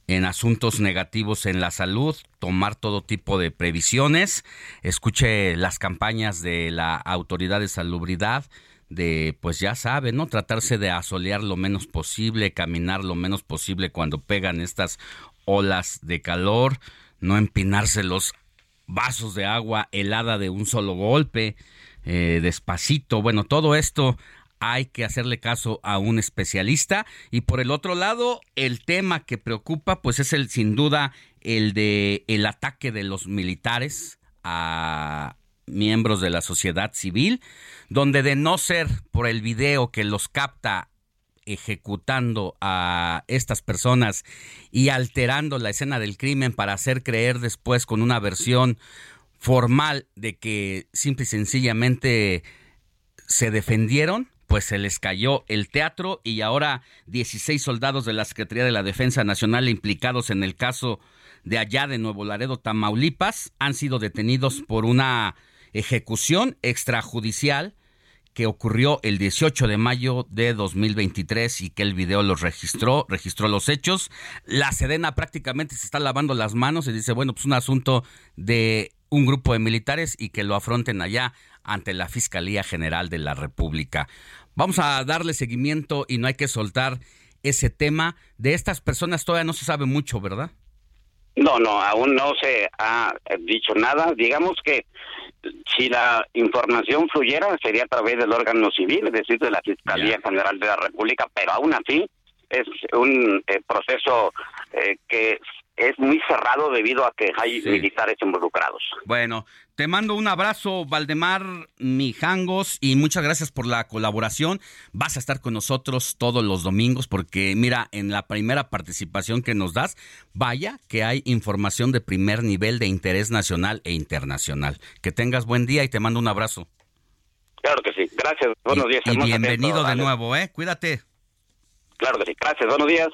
en asuntos negativos en la salud, tomar todo tipo de previsiones. Escuche las campañas de la Autoridad de Salubridad de, pues ya sabe, ¿no? Tratarse de asolear lo menos posible, caminar lo menos posible cuando pegan estas olas de calor no empinarse los vasos de agua helada de un solo golpe, eh, despacito. Bueno, todo esto hay que hacerle caso a un especialista. Y por el otro lado, el tema que preocupa, pues es el sin duda el de el ataque de los militares a miembros de la sociedad civil, donde de no ser por el video que los capta ejecutando a estas personas y alterando la escena del crimen para hacer creer después con una versión formal de que simple y sencillamente se defendieron, pues se les cayó el teatro y ahora 16 soldados de la Secretaría de la Defensa Nacional implicados en el caso de allá de Nuevo Laredo, Tamaulipas, han sido detenidos por una ejecución extrajudicial que ocurrió el 18 de mayo de 2023 y que el video los registró, registró los hechos. La Sedena prácticamente se está lavando las manos y dice, bueno, pues un asunto de un grupo de militares y que lo afronten allá ante la Fiscalía General de la República. Vamos a darle seguimiento y no hay que soltar ese tema. De estas personas todavía no se sabe mucho, ¿verdad? No, no, aún no se ha dicho nada. Digamos que si la información fluyera sería a través del órgano civil, es decir, de la Fiscalía General de la República, pero aún así es un eh, proceso eh, que es muy cerrado debido a que hay militares involucrados. Bueno, te mando un abrazo, Valdemar Mijangos, y muchas gracias por la colaboración. Vas a estar con nosotros todos los domingos porque, mira, en la primera participación que nos das, vaya que hay información de primer nivel de interés nacional e internacional. Que tengas buen día y te mando un abrazo. Claro que sí. Gracias. Buenos días. Y bienvenido de nuevo, ¿eh? Cuídate. Claro que sí. Gracias. Buenos días.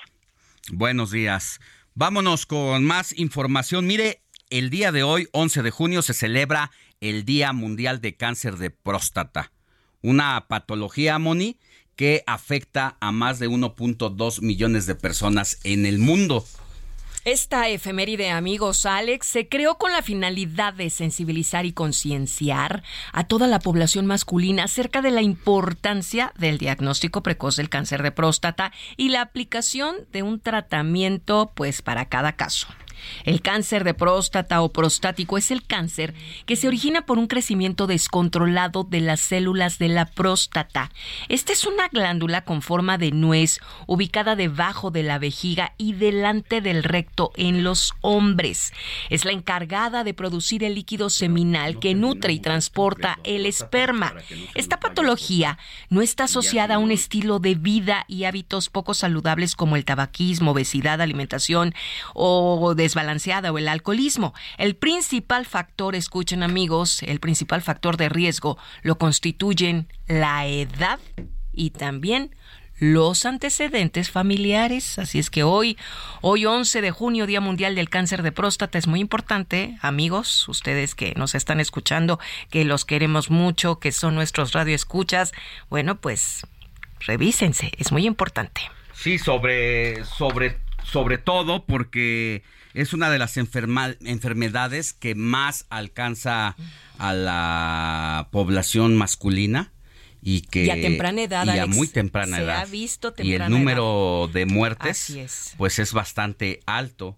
Buenos días. Vámonos con más información. Mire, el día de hoy, 11 de junio, se celebra el Día Mundial de Cáncer de Próstata, una patología, Moni, que afecta a más de 1.2 millones de personas en el mundo. Esta efeméride, amigos Alex, se creó con la finalidad de sensibilizar y concienciar a toda la población masculina acerca de la importancia del diagnóstico precoz del cáncer de próstata y la aplicación de un tratamiento pues para cada caso. El cáncer de próstata o prostático es el cáncer que se origina por un crecimiento descontrolado de las células de la próstata. Esta es una glándula con forma de nuez ubicada debajo de la vejiga y delante del recto en los hombres. Es la encargada de producir el líquido seminal que nutre y transporta el esperma. Esta patología no está asociada a un estilo de vida y hábitos poco saludables como el tabaquismo, obesidad, alimentación o de desbalanceada o el alcoholismo. El principal factor, escuchen amigos, el principal factor de riesgo lo constituyen la edad y también los antecedentes familiares. Así es que hoy, hoy 11 de junio, Día Mundial del Cáncer de Próstata, es muy importante, amigos, ustedes que nos están escuchando, que los queremos mucho, que son nuestros radioescuchas, bueno, pues revísense, es muy importante. Sí, sobre, sobre, sobre todo porque es una de las enfermedades que más alcanza a la población masculina y que a temprana edad y a muy temprana se edad. ha visto y el número de muertes pues es bastante alto.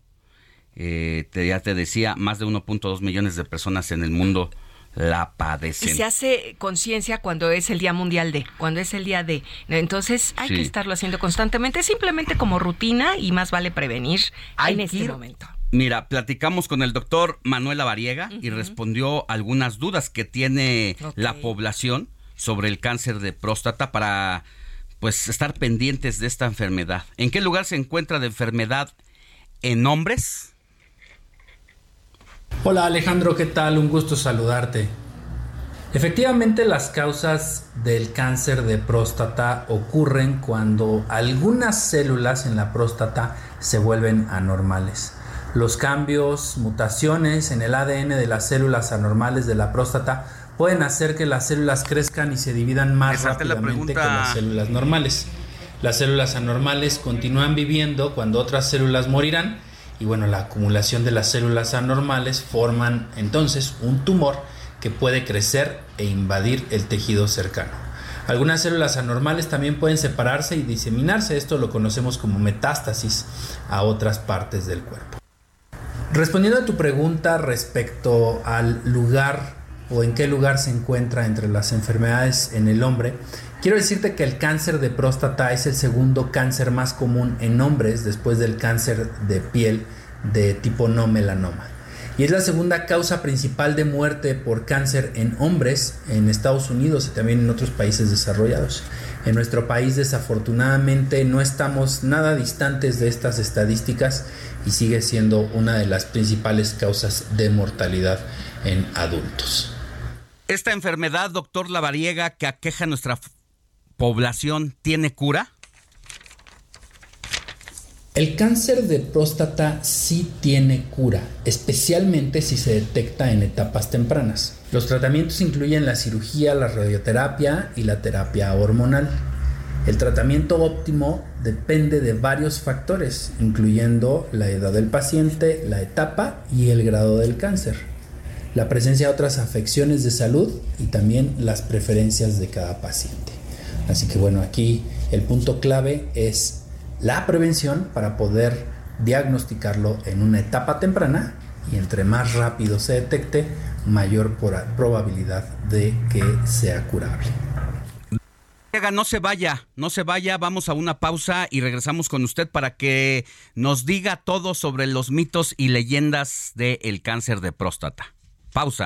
Eh, te, ya te decía más de 1.2 millones de personas en el mundo la padecen. Y se hace conciencia cuando es el Día Mundial de, cuando es el día de. Entonces hay que estarlo haciendo constantemente, simplemente como rutina y más vale prevenir en este momento. Mira, platicamos con el doctor Manuel Lavariega y respondió algunas dudas que tiene la población sobre el cáncer de próstata para pues estar pendientes de esta enfermedad. ¿En qué lugar se encuentra de enfermedad en hombres? Hola Alejandro, ¿qué tal? Un gusto saludarte. Efectivamente, las causas del cáncer de próstata ocurren cuando algunas células en la próstata se vuelven anormales. Los cambios, mutaciones en el ADN de las células anormales de la próstata pueden hacer que las células crezcan y se dividan más rápidamente que las células normales. Las células anormales continúan viviendo cuando otras células morirán y bueno, la acumulación de las células anormales forman entonces un tumor que puede crecer e invadir el tejido cercano. Algunas células anormales también pueden separarse y diseminarse, esto lo conocemos como metástasis a otras partes del cuerpo. Respondiendo a tu pregunta respecto al lugar o en qué lugar se encuentra entre las enfermedades en el hombre, quiero decirte que el cáncer de próstata es el segundo cáncer más común en hombres después del cáncer de piel de tipo no melanoma. Y es la segunda causa principal de muerte por cáncer en hombres en Estados Unidos y también en otros países desarrollados. En nuestro país desafortunadamente no estamos nada distantes de estas estadísticas y sigue siendo una de las principales causas de mortalidad en adultos. ¿Esta enfermedad, doctor Lavariega, que aqueja nuestra población, tiene cura? El cáncer de próstata sí tiene cura, especialmente si se detecta en etapas tempranas. Los tratamientos incluyen la cirugía, la radioterapia y la terapia hormonal. El tratamiento óptimo depende de varios factores, incluyendo la edad del paciente, la etapa y el grado del cáncer la presencia de otras afecciones de salud y también las preferencias de cada paciente. Así que bueno, aquí el punto clave es la prevención para poder diagnosticarlo en una etapa temprana y entre más rápido se detecte, mayor probabilidad de que sea curable. No se vaya, no se vaya, vamos a una pausa y regresamos con usted para que nos diga todo sobre los mitos y leyendas del cáncer de próstata. Pausa.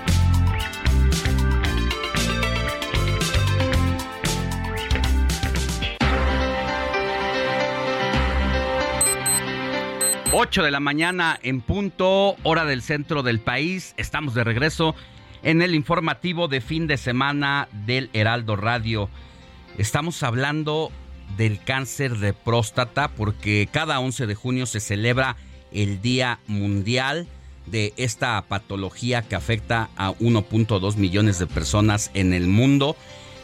8 de la mañana en punto, hora del centro del país. Estamos de regreso en el informativo de fin de semana del Heraldo Radio. Estamos hablando del cáncer de próstata porque cada 11 de junio se celebra el Día Mundial de esta patología que afecta a 1.2 millones de personas en el mundo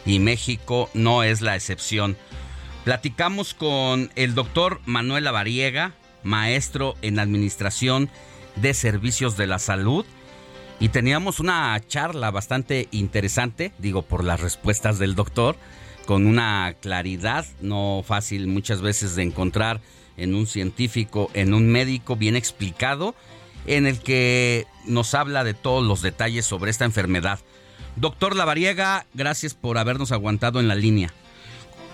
y México no es la excepción. Platicamos con el doctor Manuel Lavariega, maestro en Administración de Servicios de la Salud. Y teníamos una charla bastante interesante, digo, por las respuestas del doctor, con una claridad no fácil muchas veces de encontrar en un científico, en un médico bien explicado, en el que nos habla de todos los detalles sobre esta enfermedad. Doctor Lavariega, gracias por habernos aguantado en la línea.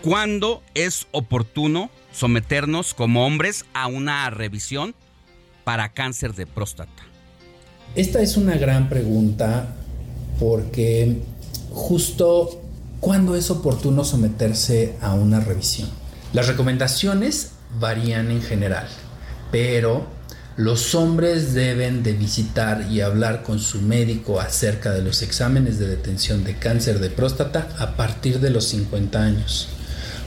¿Cuándo es oportuno someternos como hombres a una revisión para cáncer de próstata? Esta es una gran pregunta porque justo ¿cuándo es oportuno someterse a una revisión? Las recomendaciones varían en general, pero los hombres deben de visitar y hablar con su médico acerca de los exámenes de detención de cáncer de próstata a partir de los 50 años.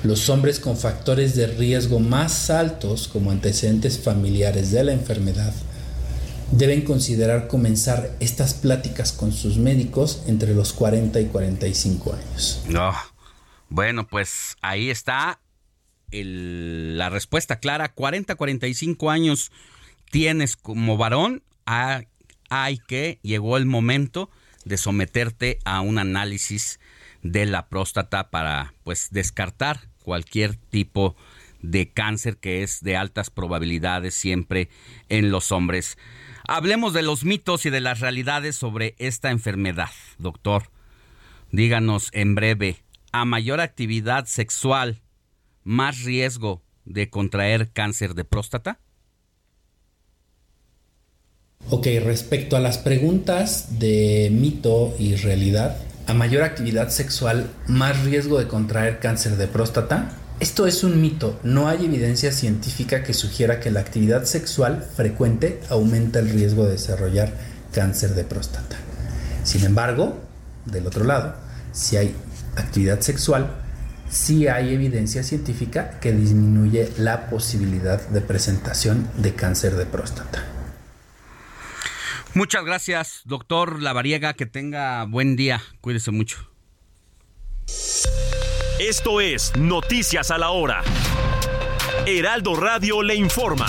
Los hombres con factores de riesgo más altos como antecedentes familiares de la enfermedad deben considerar comenzar estas pláticas con sus médicos entre los 40 y 45 años. No. Bueno, pues ahí está la respuesta clara. 40, 45 años tienes como varón, hay que, llegó el momento de someterte a un análisis de la próstata para pues descartar cualquier tipo de cáncer que es de altas probabilidades siempre en los hombres. Hablemos de los mitos y de las realidades sobre esta enfermedad, doctor. Díganos en breve, a mayor actividad sexual, más riesgo de contraer cáncer de próstata? Ok, respecto a las preguntas de mito y realidad, a mayor actividad sexual, más riesgo de contraer cáncer de próstata? Esto es un mito, no hay evidencia científica que sugiera que la actividad sexual frecuente aumenta el riesgo de desarrollar cáncer de próstata. Sin embargo, del otro lado, si hay actividad sexual, sí hay evidencia científica que disminuye la posibilidad de presentación de cáncer de próstata. Muchas gracias, doctor Lavariega. Que tenga buen día. Cuídese mucho. Esto es Noticias a la Hora. Heraldo Radio le informa.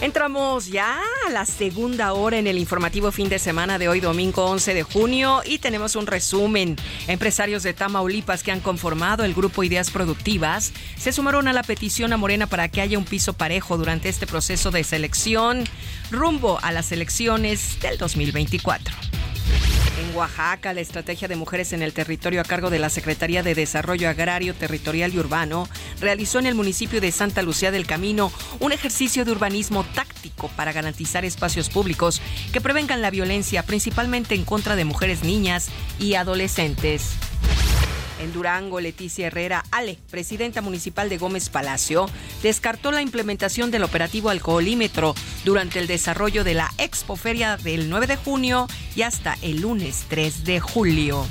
Entramos ya a la segunda hora en el informativo fin de semana de hoy, domingo 11 de junio, y tenemos un resumen. Empresarios de Tamaulipas que han conformado el grupo Ideas Productivas se sumaron a la petición a Morena para que haya un piso parejo durante este proceso de selección rumbo a las elecciones del 2024. En Oaxaca, la estrategia de mujeres en el territorio a cargo de la Secretaría de Desarrollo Agrario, Territorial y Urbano realizó en el municipio de Santa Lucía del Camino un ejercicio de urbanismo táctico para garantizar espacios públicos que prevengan la violencia, principalmente en contra de mujeres, niñas y adolescentes. En Durango, Leticia Herrera Ale, presidenta municipal de Gómez Palacio, descartó la implementación del operativo alcoholímetro durante el desarrollo de la Expoferia del 9 de junio y hasta el lunes 3 de julio.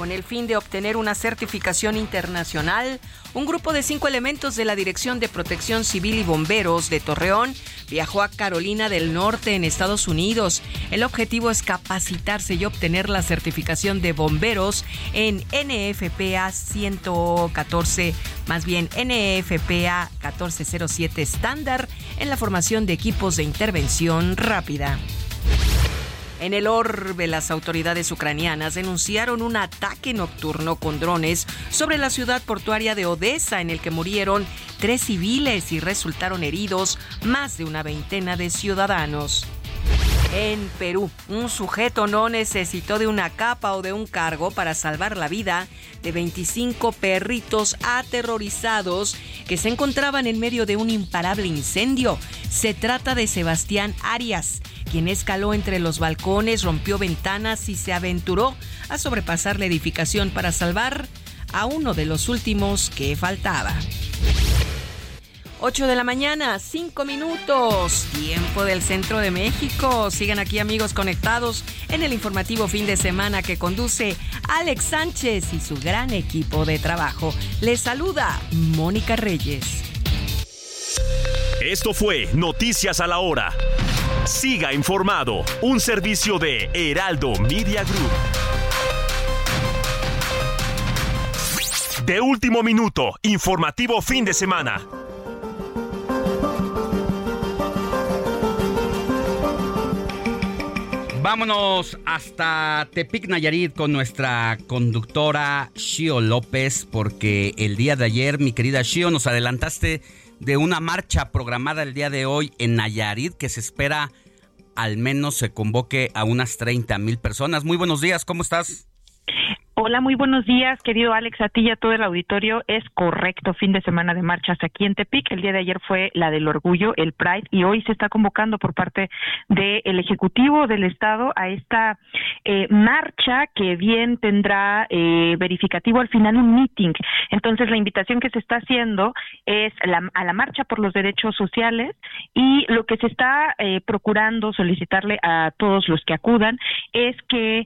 Con el fin de obtener una certificación internacional, un grupo de cinco elementos de la Dirección de Protección Civil y Bomberos de Torreón viajó a Carolina del Norte en Estados Unidos. El objetivo es capacitarse y obtener la certificación de bomberos en NFPA 114, más bien NFPA 1407 estándar en la formación de equipos de intervención rápida. En el orbe, las autoridades ucranianas denunciaron un ataque nocturno con drones sobre la ciudad portuaria de Odessa, en el que murieron tres civiles y resultaron heridos más de una veintena de ciudadanos. En Perú, un sujeto no necesitó de una capa o de un cargo para salvar la vida de 25 perritos aterrorizados que se encontraban en medio de un imparable incendio. Se trata de Sebastián Arias, quien escaló entre los balcones, rompió ventanas y se aventuró a sobrepasar la edificación para salvar a uno de los últimos que faltaba. 8 de la mañana, 5 minutos, tiempo del centro de México. Sigan aquí amigos conectados en el informativo fin de semana que conduce Alex Sánchez y su gran equipo de trabajo. Les saluda Mónica Reyes. Esto fue Noticias a la Hora. Siga informado, un servicio de Heraldo Media Group. De último minuto, informativo fin de semana. Vámonos hasta Tepic Nayarit con nuestra conductora Shio López, porque el día de ayer, mi querida Shio, nos adelantaste de una marcha programada el día de hoy en Nayarit que se espera al menos se convoque a unas 30 mil personas. Muy buenos días, ¿cómo estás? Hola, muy buenos días, querido Alex, a ti y a todo el auditorio. Es correcto, fin de semana de marchas aquí en Tepic. El día de ayer fue la del orgullo, el Pride, y hoy se está convocando por parte del Ejecutivo del Estado a esta eh, marcha que bien tendrá eh, verificativo al final un meeting. Entonces, la invitación que se está haciendo es a la marcha por los derechos sociales y lo que se está eh, procurando solicitarle a todos los que acudan es que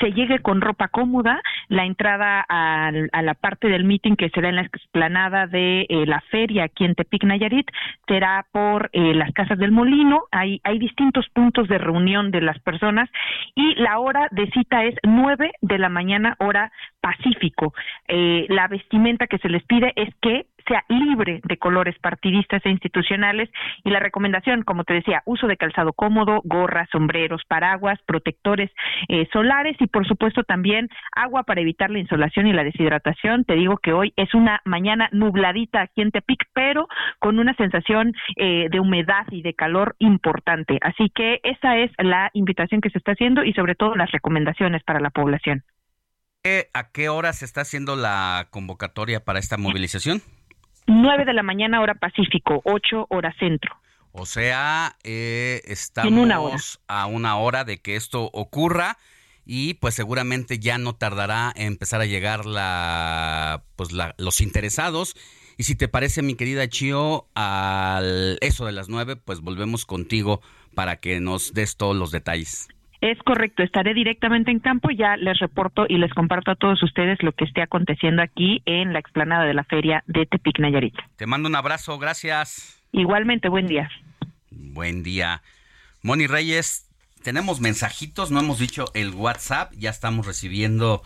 se llegue con ropa cómoda. La entrada a, la parte del meeting que será en la explanada de eh, la feria aquí en Tepic Nayarit será por eh, las casas del molino. Hay, hay distintos puntos de reunión de las personas y la hora de cita es nueve de la mañana hora Pacífico. Eh, la vestimenta que se les pide es que sea libre de colores partidistas e institucionales y la recomendación, como te decía, uso de calzado cómodo, gorras, sombreros, paraguas, protectores eh, solares y por supuesto también agua para evitar la insolación y la deshidratación. Te digo que hoy es una mañana nubladita aquí en Tepic, pero con una sensación eh, de humedad y de calor importante. Así que esa es la invitación que se está haciendo y sobre todo las recomendaciones para la población. ¿A qué hora se está haciendo la convocatoria para esta movilización? 9 de la mañana hora Pacífico, 8 hora Centro. O sea, eh, estamos a una hora de que esto ocurra y pues seguramente ya no tardará en empezar a llegar la, pues los interesados. Y si te parece, mi querida Chio, al eso de las 9, pues volvemos contigo para que nos des todos los detalles. Es correcto, estaré directamente en campo, ya les reporto y les comparto a todos ustedes lo que esté aconteciendo aquí en la explanada de la feria de Tepic Nayarit. Te mando un abrazo, gracias. Igualmente, buen día. Buen día. Moni Reyes, tenemos mensajitos, no hemos dicho el WhatsApp, ya estamos recibiendo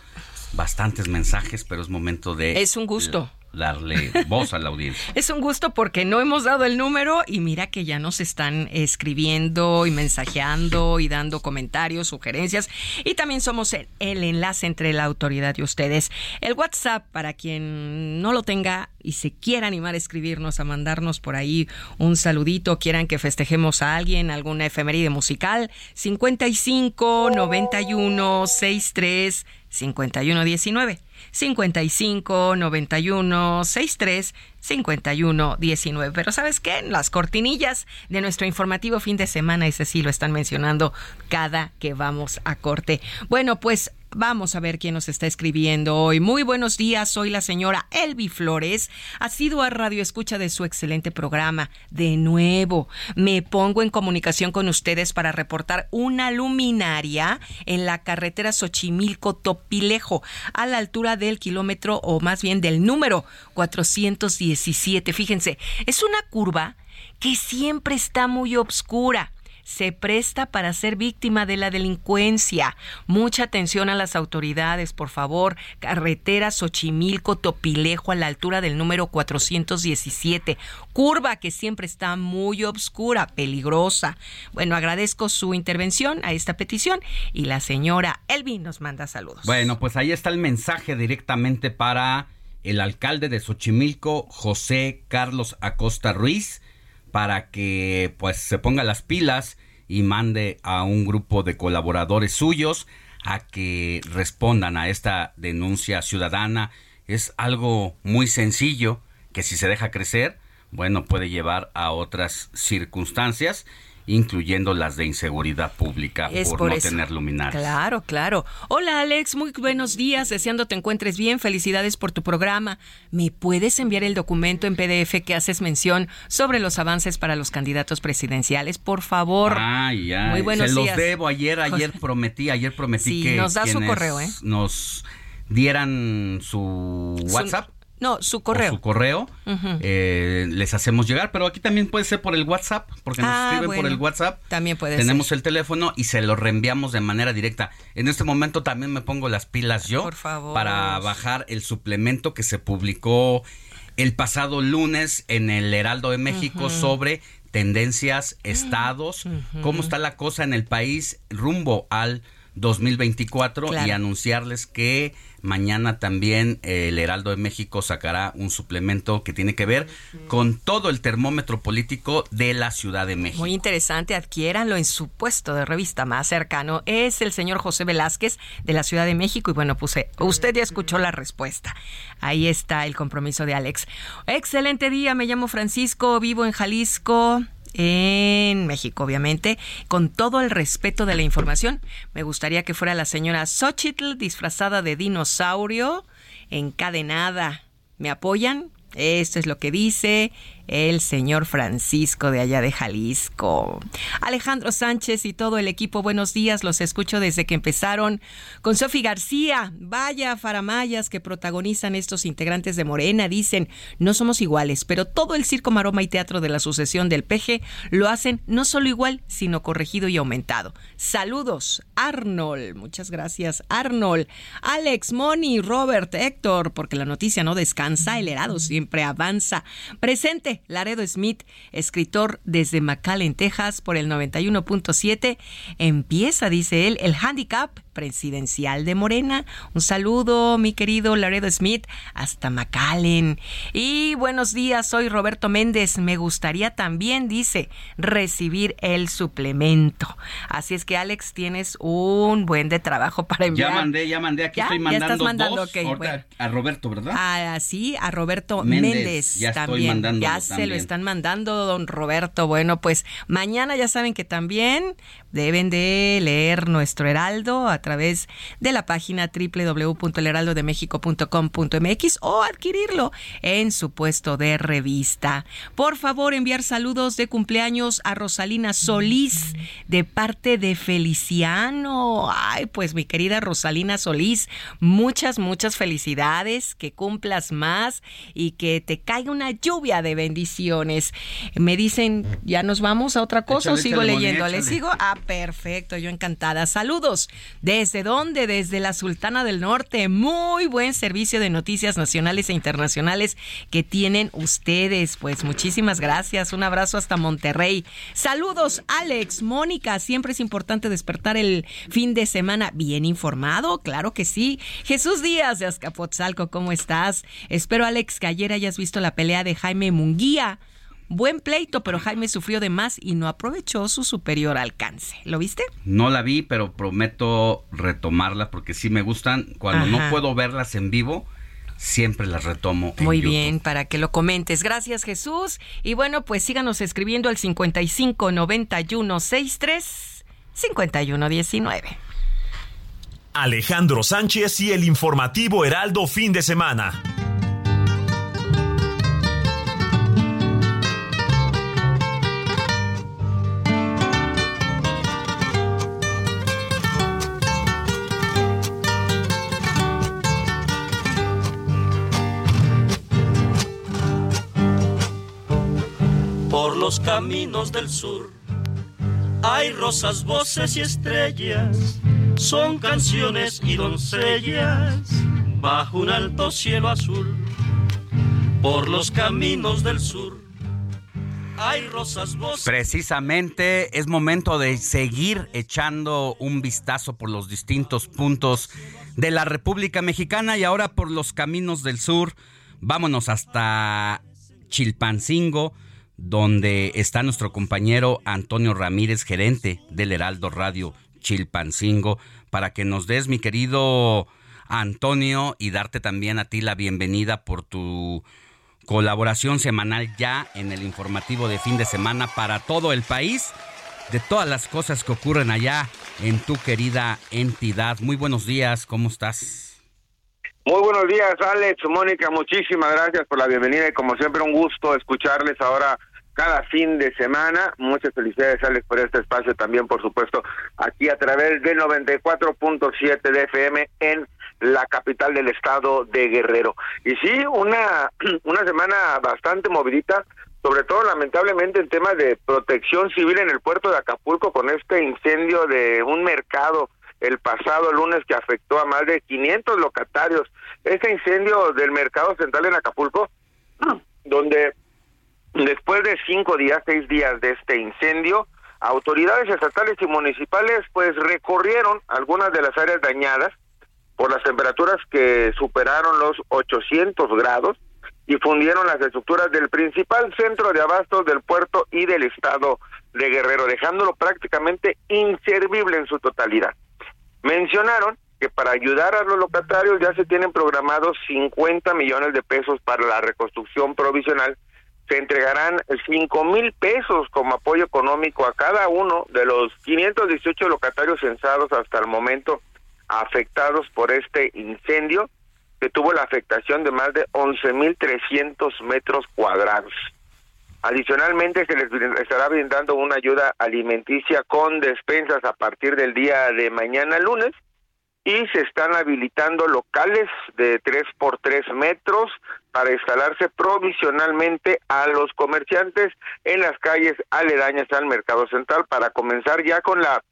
bastantes mensajes, pero es momento de... Es un gusto darle voz a la audiencia. [laughs] Es un gusto porque no hemos dado el número y mira que ya nos están escribiendo y mensajeando y dando comentarios, sugerencias y también somos el, enlace entre la autoridad y ustedes. El WhatsApp para quien no lo tenga y se quiera animar a escribirnos, a mandarnos por ahí un saludito, quieran que festejemos a alguien, alguna efeméride musical, 55 91 63 51 19. 55 91 63 51 19. Pero ¿sabes qué? Las cortinillas de nuestro informativo fin de semana, ese sí lo están mencionando cada que vamos a corte. Bueno, pues Vamos a ver quién nos está escribiendo hoy. Muy buenos días, soy la señora Elvi Flores, Ha sido a Radio Escucha de su excelente programa. De nuevo, me pongo en comunicación con ustedes para reportar una luminaria en la carretera Xochimilco-Topilejo, a la altura del kilómetro, o más bien del número 417. Fíjense, es una curva que siempre está muy oscura se presta para ser víctima de la delincuencia. Mucha atención a las autoridades, por favor. Carretera Xochimilco Topilejo a la altura del número 417. Curva que siempre está muy oscura, peligrosa. Bueno, agradezco su intervención a esta petición y la señora Elvin nos manda saludos. Bueno, pues ahí está el mensaje directamente para el alcalde de Xochimilco, José Carlos Acosta Ruiz para que pues se ponga las pilas y mande a un grupo de colaboradores suyos a que respondan a esta denuncia ciudadana. Es algo muy sencillo que si se deja crecer, bueno, puede llevar a otras circunstancias incluyendo las de inseguridad pública por, no tener luminarias. Claro, claro. Hola Alex, muy buenos días, deseando te encuentres bien, felicidades por tu programa. ¿Me puedes enviar el documento en PDF que haces mención sobre los avances para los candidatos presidenciales, por favor? Ay, ay. Muy buenos Se los debo ayer, ayer prometí, ayer prometí que nos da su correo, ¿eh? Nos dieran su WhatsApp. No, su correo. su correo. Eh, les hacemos llegar, pero aquí también puede ser por el WhatsApp, porque nos ah, escriben por el WhatsApp. También puede Tenemos el teléfono y se lo reenviamos de manera directa. En este momento también me pongo las pilas yo. Para bajar el suplemento que se publicó el pasado lunes en el Heraldo de México sobre tendencias, estados, cómo está la cosa en el país rumbo al 2024 y anunciarles que mañana también eh, el Heraldo de México sacará un suplemento que tiene que ver con todo el termómetro político de la Ciudad de México. Muy interesante, adquiéranlo en su puesto de revista más cercano. Es el señor José Velázquez de la Ciudad de México y bueno, pues usted ya escuchó la respuesta. Ahí está el compromiso de Alex. Excelente día, me llamo Francisco, vivo en Jalisco en México, obviamente, con todo el respeto de la información. Me gustaría que fuera la señora Xochitl disfrazada de dinosaurio, encadenada. ¿Me apoyan? Esto es lo que dice el señor Francisco de allá de Jalisco. Alejandro Sánchez y todo el equipo, buenos días, los escucho desde que empezaron con Sofi García. Vaya faramayas que protagonizan estos integrantes de Morena, dicen, no somos iguales, pero todo el circo, maroma y teatro de la sucesión del peje lo hacen no solo igual, sino corregido y aumentado. Saludos, Arnold, muchas gracias, Arnold, Alex, Moni, Robert, Héctor, porque la noticia no descansa, el herado siempre avanza. Presente Laredo Smith, escritor desde McAllen, Texas, por el 91.7. Empieza, dice él, el handicap presidencial de Morena. Un saludo, mi querido Laredo Smith, hasta McAllen. Y buenos días, soy Roberto Méndez. Me gustaría también, dice, recibir el suplemento. Así es que, Alex, tienes un buen de trabajo para enviar. Ya mandé, ya mandé. Aquí estoy mandando, ¿Ya estás mandando? dos. A Roberto, ¿verdad? Ah, sí, a Roberto Méndez, ya también. Estoy mandando ya se lo están mandando, don Roberto. Bueno, pues mañana ya saben que también deben de leer nuestro Heraldo a través de la página www.elheraldodemexico.com.mx o adquirirlo en su puesto de revista. Por favor, enviar saludos de cumpleaños a Rosalina Solís de parte de Feliciano. Ay, pues mi querida Rosalina Solís, muchas, muchas felicidades, que cumplas más y que te caiga una lluvia de bendiciones. Me dicen, ¿ya nos vamos a otra cosa o sigo leyendo? ¿Le sigo? Ah, perfecto, yo encantada. Saludos. ¿Desde dónde? Desde la Sultana del Norte. Muy buen servicio de noticias nacionales e internacionales que tienen ustedes. Pues muchísimas gracias. Un abrazo hasta Monterrey. Saludos, Alex, Mónica. Siempre es importante despertar el fin de semana bien informado. Claro que sí. Jesús Díaz de Azcapotzalco, ¿cómo estás? Espero, Alex, que ayer hayas visto la pelea de Jaime Munguía Buen pleito, pero Jaime sufrió de más y no aprovechó su superior alcance. ¿Lo viste? No la vi, pero prometo retomarla porque sí me gustan. Cuando no puedo verlas en vivo, siempre las retomo. Muy bien, para que lo comentes. Gracias, Jesús. Y bueno, pues síganos escribiendo al 55 91 63 51 19. Alejandro Sánchez y el informativo Heraldo fin de semana. Los caminos del sur hay rosas, voces y estrellas, son canciones y doncellas bajo un alto cielo azul. Por los caminos del sur hay rosas, voces. Precisamente es momento de seguir echando un vistazo por los distintos puntos de la República Mexicana y ahora por los caminos del sur. Vámonos hasta Chilpancingo donde está nuestro compañero Antonio Ramírez, gerente del Heraldo Radio Chilpancingo, para que nos des, mi querido Antonio, y darte también a ti la bienvenida por tu colaboración semanal ya en el informativo de fin de semana para todo el país, de todas las cosas que ocurren allá en tu querida entidad. Muy buenos días, ¿cómo estás? Muy buenos días, Alex, Mónica, muchísimas gracias por la bienvenida y como siempre un gusto escucharles ahora cada fin de semana. Muchas felicidades, Alex, por este espacio también, por supuesto, aquí a través del 94.7 de FM en la capital del estado de Guerrero. Y sí, una, [clears throat] una semana bastante movidita, sobre todo lamentablemente en temas de protección civil en el puerto de Acapulco con este incendio de un mercado el pasado lunes que afectó a más de 500 locatarios. Este incendio del mercado central en Acapulco, [clears throat] donde después de cinco días, seis días de este incendio, autoridades estatales y municipales pues recorrieron algunas de las áreas dañadas por las temperaturas que superaron los 800 grados y fundieron las estructuras del principal centro de abastos del puerto y del estado de Guerrero, dejándolo prácticamente inservible en su totalidad. Mencionaron que para ayudar a los locatarios ya se tienen programados 50 millones de pesos para la reconstrucción provisional. Se entregarán 5 mil pesos como apoyo económico a cada uno de los 518 locatarios censados hasta el momento afectados por este incendio que tuvo la afectación de más de 11.300 metros cuadrados. Adicionalmente, se les estará brindando una ayuda alimenticia con despensas a partir del día de mañana lunes y se están habilitando locales de 3 por 3 metros para instalarse provisionalmente a los comerciantes en las calles aledañas al mercado central. Para comenzar ya con la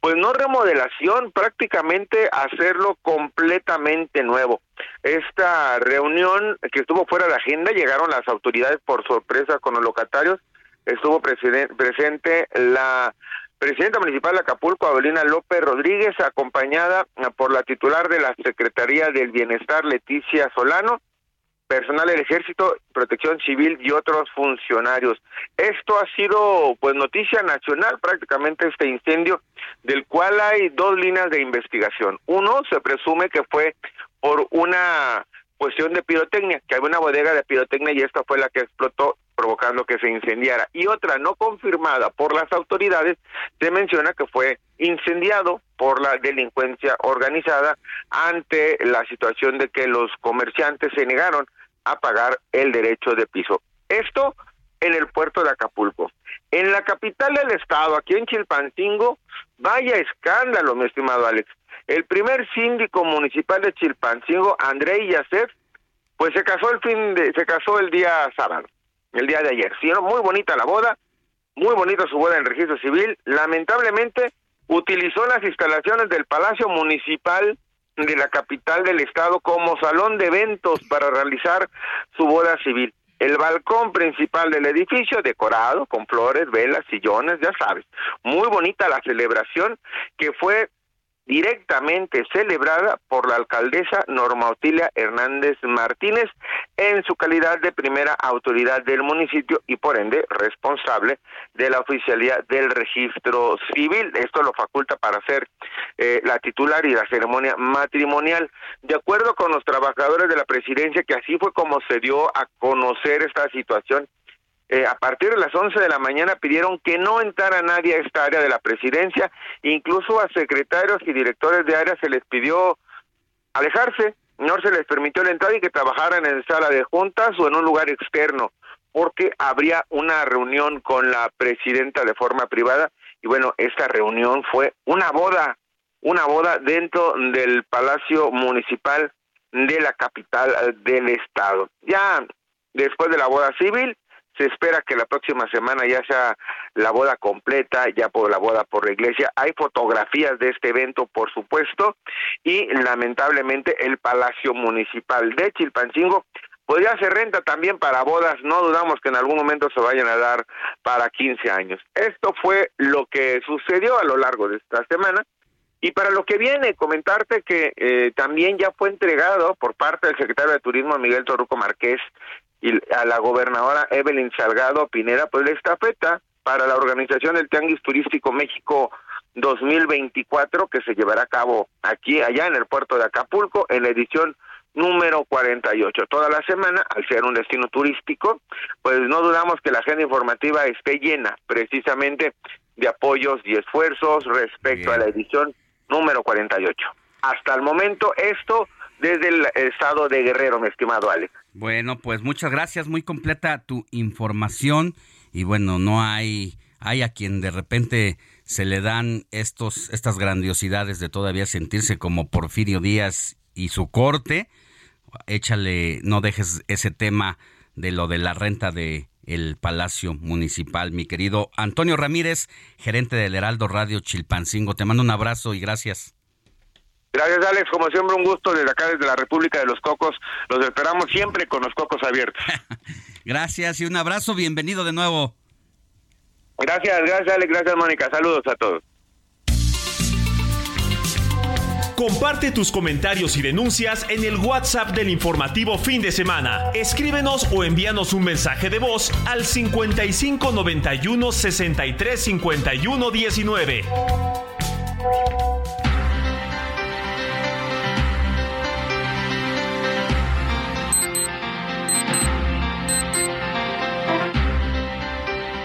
pues no remodelación, prácticamente hacerlo completamente nuevo. Esta reunión que estuvo fuera de agenda, llegaron las autoridades por sorpresa con los locatarios, estuvo presente la presidenta municipal de Acapulco, Avelina López Rodríguez, acompañada por la titular de la Secretaría del Bienestar, Leticia Solano, personal del Ejército, Protección Civil y otros funcionarios. Esto ha sido pues noticia nacional prácticamente este incendio del cual hay dos líneas de investigación. Uno se presume que fue por una cuestión de pirotecnia, que había una bodega de pirotecnia y esta fue la que explotó provocando que se incendiara. Y otra no confirmada por las autoridades, se menciona que fue incendiado por la delincuencia organizada ante la situación de que los comerciantes se negaron pagar el derecho de piso. Esto en el puerto de Acapulco. En la capital del estado, aquí en Chilpancingo, vaya escándalo, mi estimado Alex. El primer síndico municipal de Chilpancingo, Andrei Yacef, pues se casó el fin de, se casó el día sábado, el día de ayer. Sí, muy bonita la boda, muy bonita su boda en registro civil. Lamentablemente utilizó las instalaciones del Palacio Municipal de la capital del estado como salón de eventos para realizar su boda civil. El balcón principal del edificio decorado con flores, velas, sillones, ya sabes. Muy bonita la celebración que fue directamente celebrada por la alcaldesa Norma Otilia Hernández Martínez en su calidad de primera autoridad del municipio y por ende responsable de la oficialidad del registro civil. Esto lo faculta para ser eh, la titular y la ceremonia matrimonial. De acuerdo con los trabajadores de la presidencia, que así fue como se dio a conocer esta situación, eh, a partir de las 11 de la mañana pidieron que no entrara nadie a esta área de la presidencia, incluso a secretarios y directores de área se les pidió alejarse, no se les permitió la entrada y que trabajaran en sala de juntas o en un lugar externo, porque habría una reunión con la presidenta de forma privada. Y bueno, esta reunión fue una boda, una boda dentro del Palacio Municipal de la capital del estado. Ya después de la boda civil, se espera que la próxima semana ya sea la boda completa, ya por la boda por la iglesia. Hay fotografías de este evento, por supuesto, y lamentablemente el Palacio Municipal de Chilpancingo podría ser renta también para bodas, no dudamos que en algún momento se vayan a dar para 15 años. Esto fue lo que sucedió a lo largo de esta semana. Y para lo que viene, comentarte que eh, también ya fue entregado por parte del secretario de Turismo Miguel Torruco Márquez y a la gobernadora Evelyn Salgado Pineda, pues la estafeta para la organización del Tianguis Turístico México 2024 que se llevará a cabo aquí, allá en el puerto de Acapulco, en la edición número 48. Toda la semana, al ser un destino turístico, pues no dudamos que la agenda informativa esté llena precisamente de apoyos y esfuerzos respecto a la edición número 48. Hasta el momento, esto desde el estado de Guerrero, mi estimado Alex. Bueno, pues muchas gracias, muy completa tu información y bueno, no hay hay a quien de repente se le dan estos estas grandiosidades de todavía sentirse como Porfirio Díaz y su corte. Échale, no dejes ese tema de lo de la renta de el Palacio Municipal, mi querido Antonio Ramírez, gerente del Heraldo Radio Chilpancingo. Te mando un abrazo y gracias. Gracias, Alex. Como siempre, un gusto desde acá, desde la República de los Cocos. Los esperamos siempre con los cocos abiertos. [laughs] gracias y un abrazo. Bienvenido de nuevo. Gracias, gracias, Alex. Gracias, Mónica. Saludos a todos. Comparte tus comentarios y denuncias en el WhatsApp del informativo fin de semana. Escríbenos o envíanos un mensaje de voz al 55 91 63 51 19.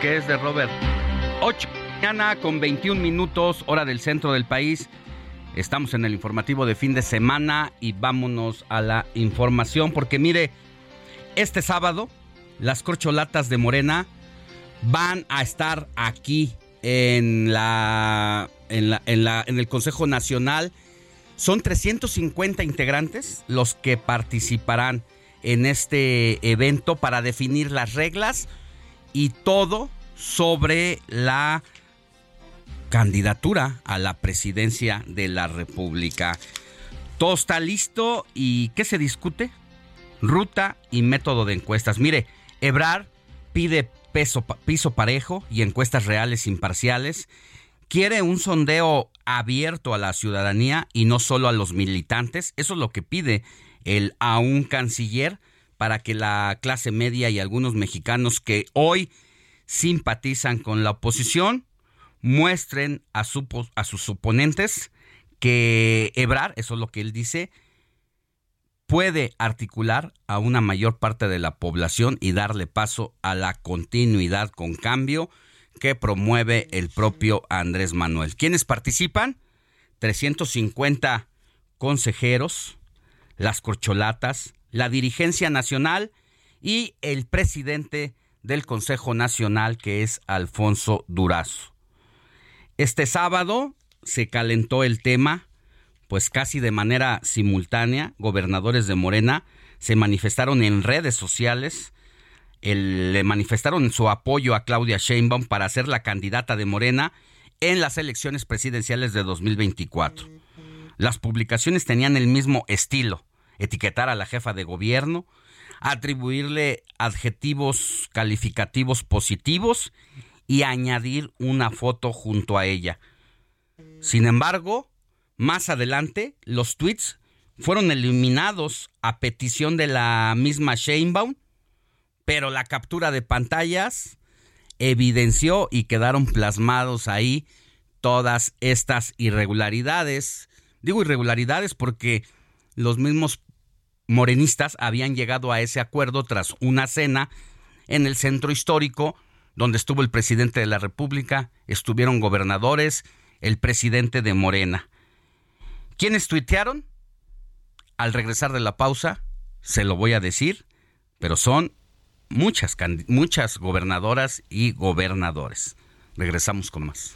Que es de Robert. 8 mañana con 21 minutos, hora del centro del país. Estamos en el informativo de fin de semana y vámonos a la información porque mire, este sábado las corcholatas de Morena van a estar aquí en la en, la, en, la, en el Consejo Nacional. Son 350 integrantes los que participarán en este evento para definir las reglas y todo sobre la candidatura a la presidencia de la República. Todo está listo y ¿qué se discute? Ruta y método de encuestas. Mire, Ebrar pide peso, piso parejo y encuestas reales imparciales. Quiere un sondeo abierto a la ciudadanía y no solo a los militantes. Eso es lo que pide el a un canciller para que la clase media y algunos mexicanos que hoy simpatizan con la oposición muestren a, a sus oponentes que Ebrar, eso es lo que él dice, puede articular a una mayor parte de la población y darle paso a la continuidad con cambio que promueve el propio Andrés Manuel. ¿Quiénes participan? 350 consejeros, las corcholatas, la dirigencia nacional y el presidente del Consejo Nacional, que es Alfonso Durazo. Este sábado se calentó el tema, pues casi de manera simultánea, gobernadores de Morena se manifestaron en redes sociales, le manifestaron su apoyo a Claudia Sheinbaum para ser la candidata de Morena en las elecciones presidenciales de 2024. Las publicaciones tenían el mismo estilo, etiquetar a la jefa de gobierno, atribuirle adjetivos calificativos positivos y añadir una foto junto a ella. Sin embargo, más adelante, los tweets fueron eliminados a petición de la misma Sheinbaum, pero la captura de pantallas evidenció y quedaron plasmados ahí todas estas irregularidades. Digo irregularidades porque los mismos morenistas habían llegado a ese acuerdo tras una cena en el centro histórico, donde estuvo el presidente de la República, estuvieron gobernadores, el presidente de Morena. ¿Quiénes tuitearon? Al regresar de la pausa, se lo voy a decir, pero son muchas, muchas gobernadoras y gobernadores. Regresamos con más.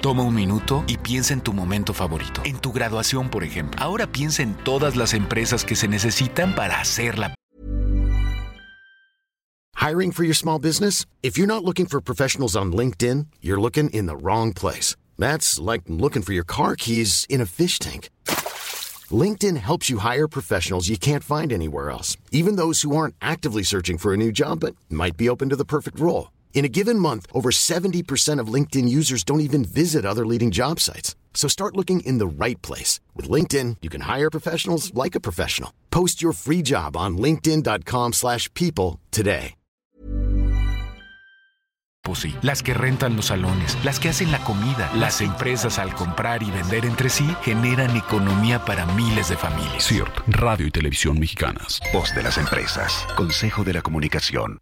Toma un minuto y piensa en tu momento favorito. En tu graduación, por ejemplo. Ahora piensa en todas las empresas que se necesitan para hacerla. Hiring for your small business? If you're not looking for professionals on LinkedIn, you're looking in the wrong place. That's like looking for your car keys in a fish tank. LinkedIn helps you hire professionals you can't find anywhere else, even those who aren't actively searching for a new job but might be open to the perfect role. In a given month, over 70% of LinkedIn users don't even visit other leading job sites. So start looking in the right place. With LinkedIn, you can hire professionals like a professional. Post your free job on linkedin.com slash people today. Sí, las que rentan los salones, las que hacen la comida, las empresas al comprar y vender entre sí generan economía para miles de familias. CIRT, Radio y Televisión Mexicanas. Voz de las empresas. Consejo de la Comunicación.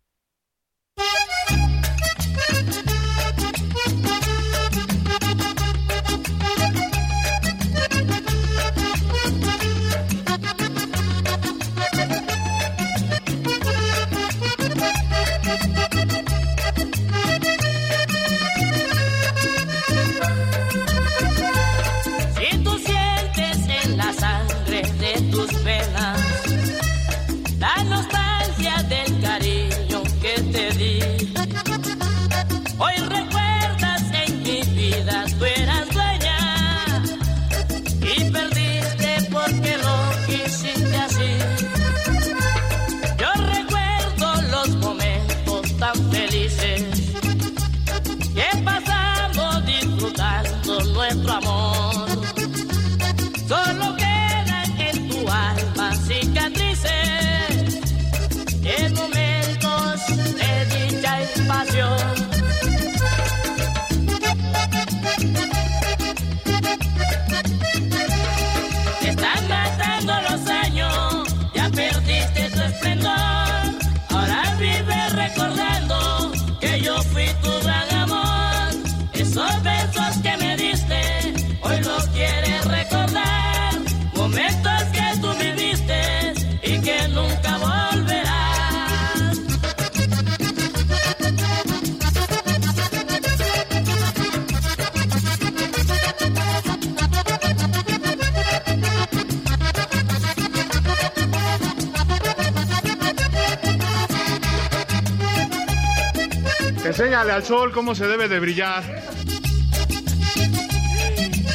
Enséñale al sol cómo se debe de brillar.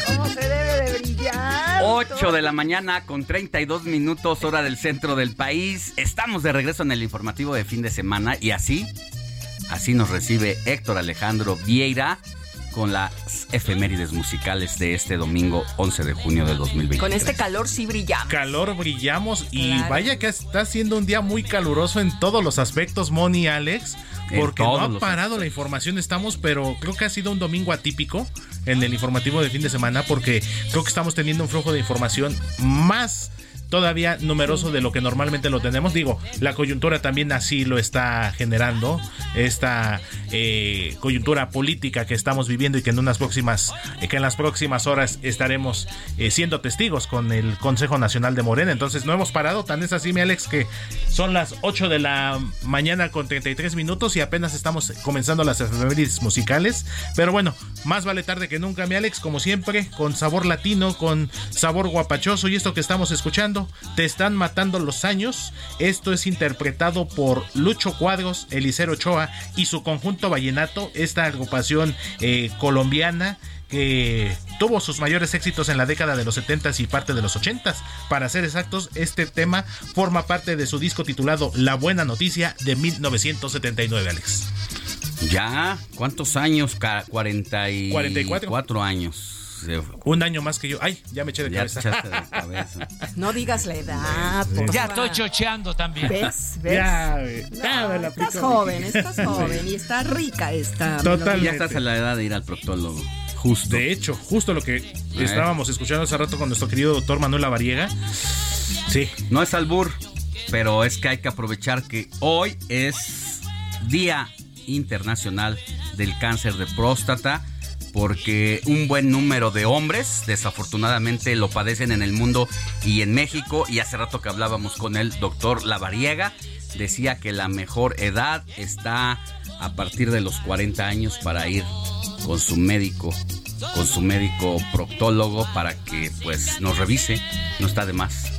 ¿Cómo se debe de brillar? 8 de la mañana con 32 minutos hora del centro del país. Estamos de regreso en el informativo de fin de semana y así, así nos recibe Héctor Alejandro Vieira con las efemérides musicales de este domingo 11 de junio de 2020. Con este calor sí brillamos. Calor brillamos y vaya que está siendo un día muy caluroso en todos los aspectos, Moni Alex. Porque no ha parado la información, estamos, pero creo que ha sido un domingo atípico en el informativo de fin de semana porque creo que estamos teniendo un flujo de información más todavía numeroso de lo que normalmente lo tenemos. Digo, la coyuntura también así lo está generando, esta eh, coyuntura política que estamos viviendo y que en unas próximas, eh, que en las próximas horas estaremos eh, siendo testigos con el Consejo Nacional de Morena. Entonces no hemos parado, tan es así, mi Alex, que son las 8 de la mañana con 33 minutos y apenas estamos comenzando las efemérides musicales. Pero bueno, más vale tarde que nunca, mi Alex, como siempre, con sabor latino, con sabor guapachoso y esto que estamos escuchando, Te están matando los años. Esto es interpretado por Lucho Cuadros, Elisero Ochoa y su conjunto vallenato, esta agrupación eh, colombiana que tuvo sus mayores éxitos en la década de los 70s y parte de los 80s. Para ser exactos, este tema forma parte de su disco titulado La Buena Noticia de 1979, Alex. Ya, ¿cuántos años? 44. 44 años. Un año más que yo. Ay, ya me eché de Ya cabeza. echaste de [laughs] cabeza. No digas la edad. por Ya estoy chocheando también. ¿Ves? ¿Ves? Ya. No, Ya, me la estás joven, estás joven y está rica esta. Ya estás en la edad de ir al proctólogo. Justo. De hecho, justo lo que estábamos escuchando hace rato con nuestro querido doctor Manuel Lavariega. Sí. No es albur, pero es que hay que aprovechar que hoy es Día Internacional del Cáncer de Próstata, porque un buen número de hombres desafortunadamente lo padecen en el mundo y en México. Y hace rato que hablábamos con el doctor Lavariega, decía que la mejor edad está a partir de los 40 años para ir con su médico, con su médico proctólogo para que pues nos revise, no está de más.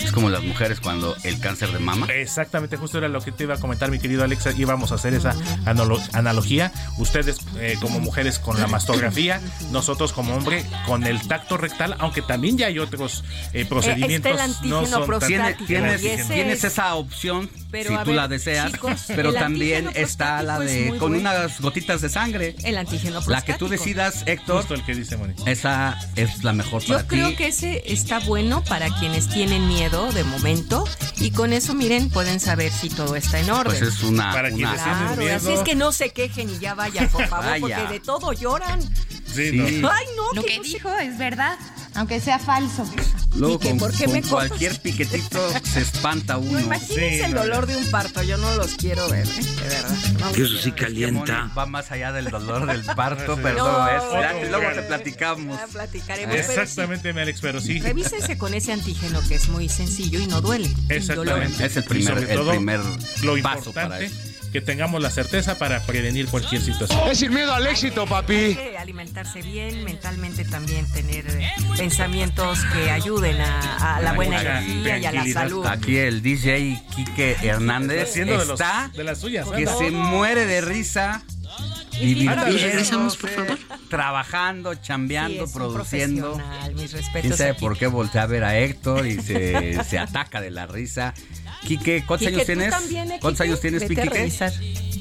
Es como las mujeres cuando el cáncer de mama. Exactamente, justo era lo que te iba a comentar, mi querido Alexa. Íbamos a hacer esa analo- analogía. Ustedes, eh, como mujeres, con la mastografía, nosotros, como hombre, con el tacto rectal, aunque también ya hay otros eh, procedimientos. está el antígeno no son Tienes, tienes es- esa opción Pero, si tú ver, la deseas, chicos, pero también está la es de con bueno. unas gotitas de sangre. El antígeno La que tú decidas, Héctor. Justo el que dice Moni. Esa es la mejor Yo para creo ti. que ese está bueno para quienes tienen miedo de momento y con eso miren pueden saber si todo está en orden. Pues es una, Para una- quienes tienen Claro, miedo. así es que no se quejen y ya vaya, por [laughs] favor, Vaya. porque de todo lloran. Sí, Sí. no. Ay, no, Lo que no sé- dijo es verdad, aunque sea falso. Luego ¿Y que con, por qué con me cualquier piquetito se espanta uno. Imagínense Sí, el no, dolor de un parto, yo no los quiero ver, ¿eh? de verdad. No Eso sí calienta. Va más allá del dolor del [laughs] parto, perdón. No, es- que luego te platicamos. Ya platicaremos, pero sí. Exactamente, mi Alex, pero sí. Revísense con ese antígeno que es muy sencillo y no duele. Exactamente. Es el primer, el primer Lo paso para eso. Que tengamos la certeza para prevenir cualquier situación. Es sin miedo al éxito, papi. alimentarse bien, mentalmente también tener pensamientos que ayuden a, a la buena Mucha energía y a la salud. Aquí el DJ Quique Hernández Haciendo de, los- está de las suyas. que se muere de risa. Ándale. Divirtiéndose, trabajando, Sí, chambeando, es un produciendo. Mis. Quién sabe por qué voltea a ver a Héctor y se, se ataca de la risa. Quique, ¿cuántos Quique, años ¿tú tienes? también, eh, ¿Cuántos Quique? años tienes, Vete a Quique?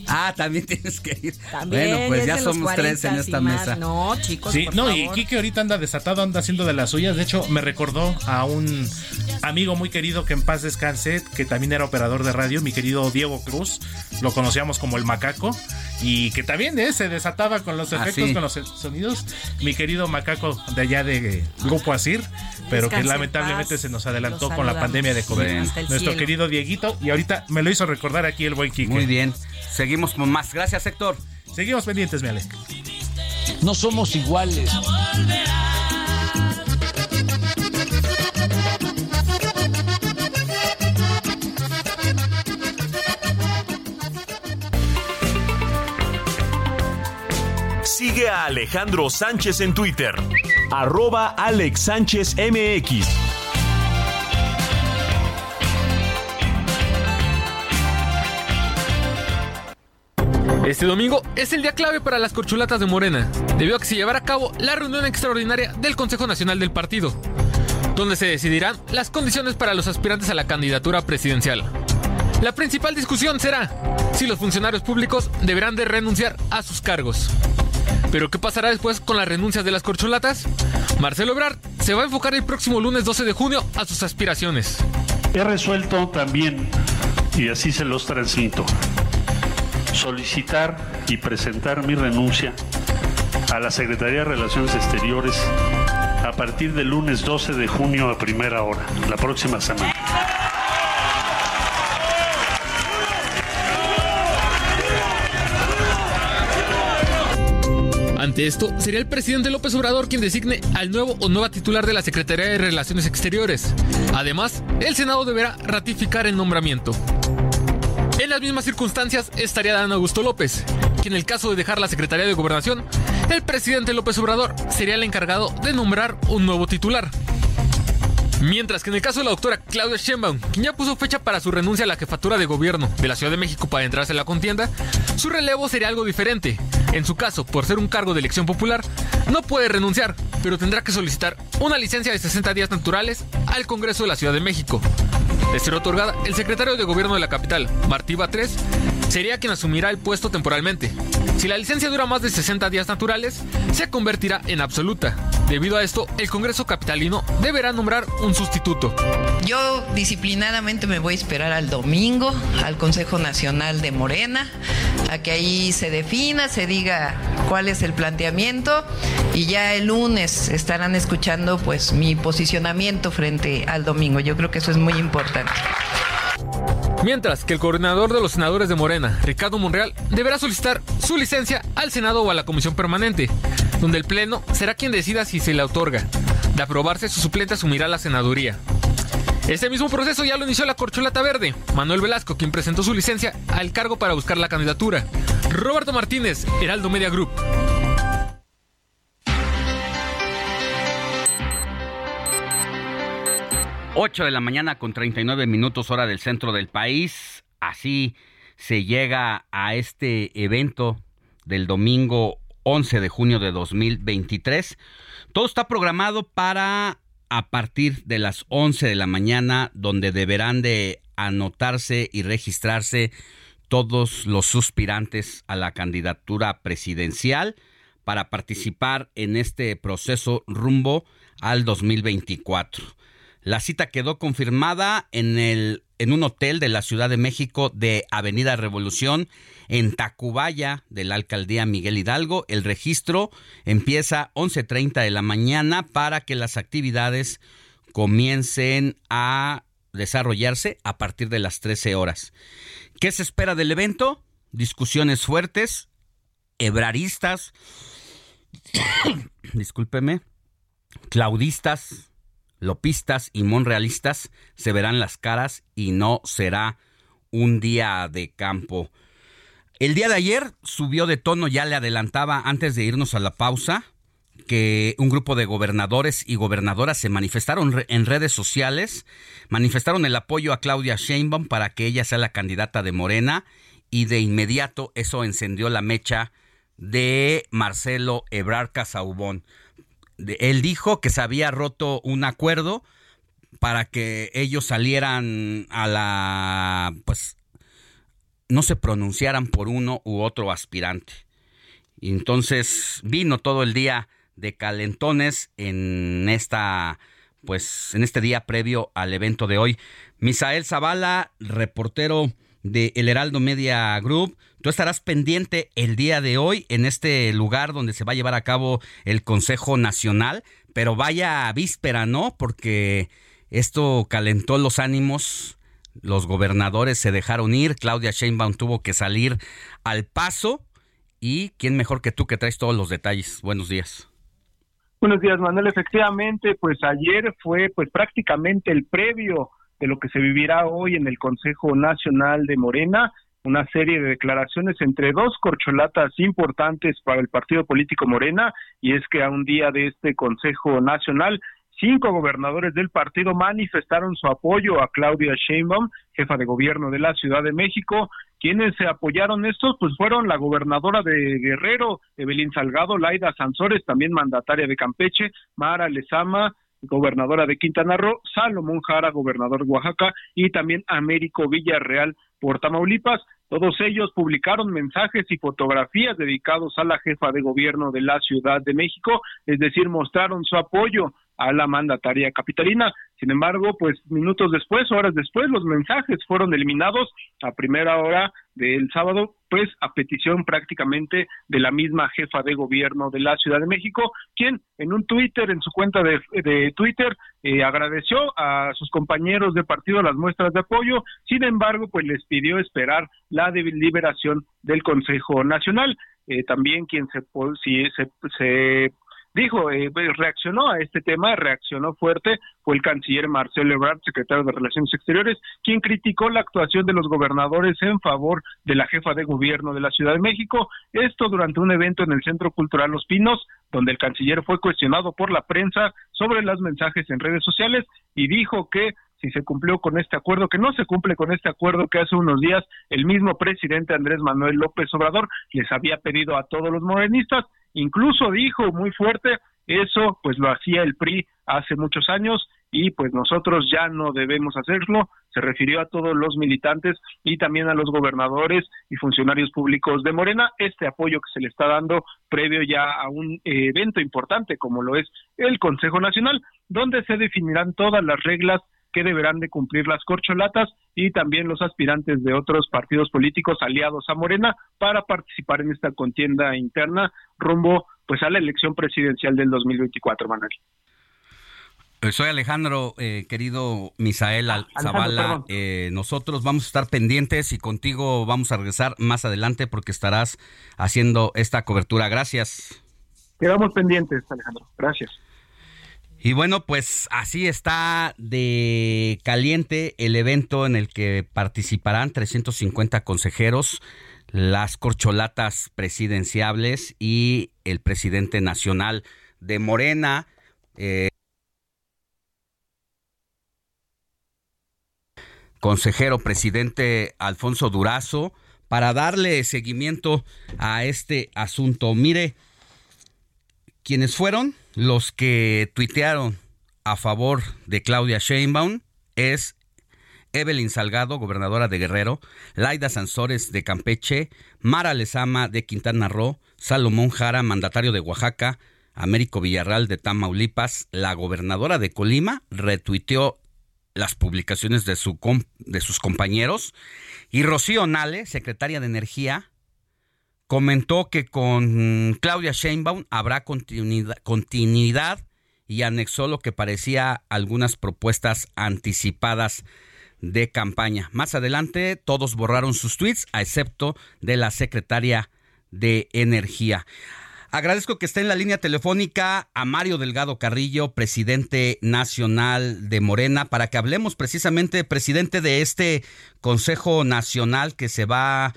Ah, también [laughs] tienes que ir. También bueno, pues es ya somos tres en 40 y esta más. mesa. No, chicos, Sí, por no, y. Kike ahorita anda desatado, anda haciendo de las suyas. De hecho, me recordó a un amigo muy querido que en paz descanse, que también era operador de radio, mi querido Diego Cruz. Lo conocíamos como el macaco. Y que también eh, se desataba con los Ah, efectos, sí. con los sonidos. Mi querido macaco de allá de Grupo Asir, pero que Descanse lamentablemente paz. se nos adelantó con la pandemia de COVID. Nuestro cielo. querido Dieguito, y ahorita me lo hizo recordar aquí el buen Kike. Muy bien. Seguimos con más. Gracias, Héctor. Seguimos pendientes, mi Ale. No somos iguales. Sigue a Alejandro Sánchez en Twitter. Arroba Alex Sánchez MX. Este domingo es el día clave para las corchulatas de Morena, debido a que se llevará a cabo la reunión extraordinaria del Consejo Nacional del Partido, donde se decidirán las condiciones para los aspirantes a la candidatura presidencial. La principal discusión será si los funcionarios públicos deberán de renunciar a sus cargos. Pero ¿qué pasará después con las renuncias de las corcholatas? Marcelo Ebrard se va a enfocar el próximo lunes 12 de junio a sus aspiraciones. He resuelto también, y así se los transmito, solicitar y presentar mi renuncia a la Secretaría de Relaciones Exteriores a partir del lunes 12 de junio a primera hora, la próxima semana. Ante esto, sería el presidente López Obrador quien designe al nuevo o nueva titular de la Secretaría de Relaciones Exteriores. Además, el Senado deberá ratificar el nombramiento. En las mismas circunstancias estaría Dan Augusto López, que en el caso de dejar la Secretaría de Gobernación, el presidente López Obrador sería el encargado de nombrar un nuevo titular. Mientras que en el caso de la doctora Claudia Sheinbaum, quien ya puso fecha para su renuncia a la jefatura de gobierno de la Ciudad de México para entrarse en la contienda, su relevo sería algo diferente. En su caso, por ser un cargo de elección popular, no puede renunciar, pero tendrá que solicitar una licencia de 60 días naturales al Congreso de la Ciudad de México. De ser otorgada, el secretario de gobierno de la capital, Martí Batres, sería quien asumirá el puesto temporalmente. Si la licencia dura más de 60 días naturales, se convertirá en absoluta. Debido a esto, el Congreso capitalino deberá nombrar un sustituto. Yo disciplinadamente me voy a esperar al domingo, al Consejo Nacional de Morena, a que ahí se defina, se diga cuál es el planteamiento y ya el lunes estarán escuchando pues mi posicionamiento frente al domingo. Yo creo que eso es muy importante. Mientras que el coordinador de los senadores de Morena, Ricardo Monreal, deberá solicitar su licencia al Senado o a la Comisión Permanente, donde el Pleno será quien decida si se le otorga. De aprobarse, su suplente asumirá la senaduría. Este mismo proceso ya lo inició la corcholata verde, Manuel Velasco, quien presentó su licencia al cargo para buscar la candidatura. Roberto Martínez, Heraldo Media Group. 8 de la mañana con 39 minutos hora del centro del país. Así se llega a este evento del domingo 11 de junio de 2023. Todo está programado para a partir de las 11 de la mañana, donde deberán de anotarse y registrarse todos los suspirantes a la candidatura presidencial para participar en este proceso rumbo al 2024. La cita quedó confirmada en, el, en un hotel de la Ciudad de México de Avenida Revolución, en Tacubaya, de la alcaldía Miguel Hidalgo. El registro empieza 11.30 de la mañana para que las actividades comiencen a desarrollarse a partir de las 13 horas. ¿Qué se espera del evento? Discusiones fuertes, hebraristas, [coughs] discúlpeme, claudistas, lopistas y monrealistas se verán las caras y no será un día de campo. El día de ayer subió de tono, ya le adelantaba antes de irnos a la pausa, que un grupo de gobernadores y gobernadoras se manifestaron en redes sociales, manifestaron el apoyo a Claudia Sheinbaum para que ella sea la candidata de Morena y de inmediato eso encendió la mecha de Marcelo Ebrard Casaubón él dijo que se había roto un acuerdo para que ellos salieran a la pues no se pronunciaran por uno u otro aspirante. Entonces vino todo el día de calentones en esta pues en este día previo al evento de hoy. Misael Zavala, reportero de El Heraldo Media Group. Tú estarás pendiente el día de hoy en este lugar donde se va a llevar a cabo el Consejo Nacional, pero vaya víspera, ¿no? Porque esto calentó los ánimos. Los gobernadores se dejaron ir, Claudia Sheinbaum tuvo que salir al paso y quién mejor que tú que traes todos los detalles. Buenos días. Buenos días, Manuel. Efectivamente, pues ayer fue pues prácticamente el previo de lo que se vivirá hoy en el Consejo Nacional de Morena, una serie de declaraciones entre dos corcholatas importantes para el partido político Morena, y es que a un día de este Consejo Nacional, cinco gobernadores del partido manifestaron su apoyo a Claudia Sheinbaum, jefa de gobierno de la Ciudad de México. Quienes se apoyaron estos, pues fueron la gobernadora de Guerrero, Evelyn Salgado, Laida Sansores, también mandataria de Campeche, Mara Lezama, gobernadora de Quintana Roo, Salomón Jara, gobernador de Oaxaca, y también Américo Villarreal por Tamaulipas. Todos ellos publicaron mensajes y fotografías dedicados a la jefa de gobierno de la Ciudad de México, es decir, mostraron su apoyo a la mandataria capitalina. Sin embargo, pues minutos después, horas después, los mensajes fueron eliminados. A primera hora del sábado, pues a petición prácticamente de la misma jefa de gobierno de la Ciudad de México, quien en un Twitter, en su cuenta de, de Twitter, eh, agradeció a sus compañeros de partido las muestras de apoyo, sin embargo, pues les pidió esperar la deliberación del Consejo Nacional. Eh, también quien se, si se, se dijo, eh, pues, reaccionó a este tema, reaccionó fuerte, fue el canciller Marcelo Ebrard, secretario de Relaciones Exteriores, quien criticó la actuación de los gobernadores en favor de la jefa de gobierno de la Ciudad de México, esto durante un evento en el Centro Cultural Los Pinos, donde el canciller fue cuestionado por la prensa sobre los mensajes en redes sociales y dijo que si se cumplió con este acuerdo, que no se cumple con este acuerdo que hace unos días el mismo presidente Andrés Manuel López Obrador les había pedido a todos los morenistas, incluso dijo muy fuerte, eso pues lo hacía el PRI hace muchos años y pues nosotros ya no debemos hacerlo, se refirió a todos los militantes y también a los gobernadores y funcionarios públicos de Morena, este apoyo que se le está dando previo ya a un evento importante como lo es el Consejo Nacional, donde se definirán todas las reglas que deberán de cumplir las corcholatas y también los aspirantes de otros partidos políticos aliados a Morena para participar en esta contienda interna rumbo pues a la elección presidencial del 2024, Manuel. Eh, soy Alejandro, eh, querido Misael Zavala. Eh, nosotros vamos a estar pendientes y contigo vamos a regresar más adelante porque estarás haciendo esta cobertura. Gracias. Quedamos pendientes, Alejandro. Gracias. Y bueno, pues así está de caliente el evento en el que participarán 350 consejeros, las corcholatas presidenciables y el presidente nacional de Morena. Eh, consejero presidente Alfonso Durazo para darle seguimiento a este asunto. Mire, ¿quiénes fueron? Los que tuitearon a favor de Claudia Sheinbaum es Evelyn Salgado, gobernadora de Guerrero, Laida Sansores de Campeche, Mara Lezama de Quintana Roo, Salomón Jara, mandatario de Oaxaca, Américo Villarreal de Tamaulipas, la gobernadora de Colima retuiteó las publicaciones de, su de sus compañeros y Rocío Nale, secretaria de Energía, comentó que con Claudia Sheinbaum habrá continuidad, y anexó lo que parecía algunas propuestas anticipadas de campaña. Más adelante todos borraron sus tweets, a excepto de la secretaria de Energía. Agradezco que esté en la línea telefónica a Mario Delgado Carrillo, presidente nacional de Morena, para que hablemos precisamente, presidente, de este Consejo Nacional que se va a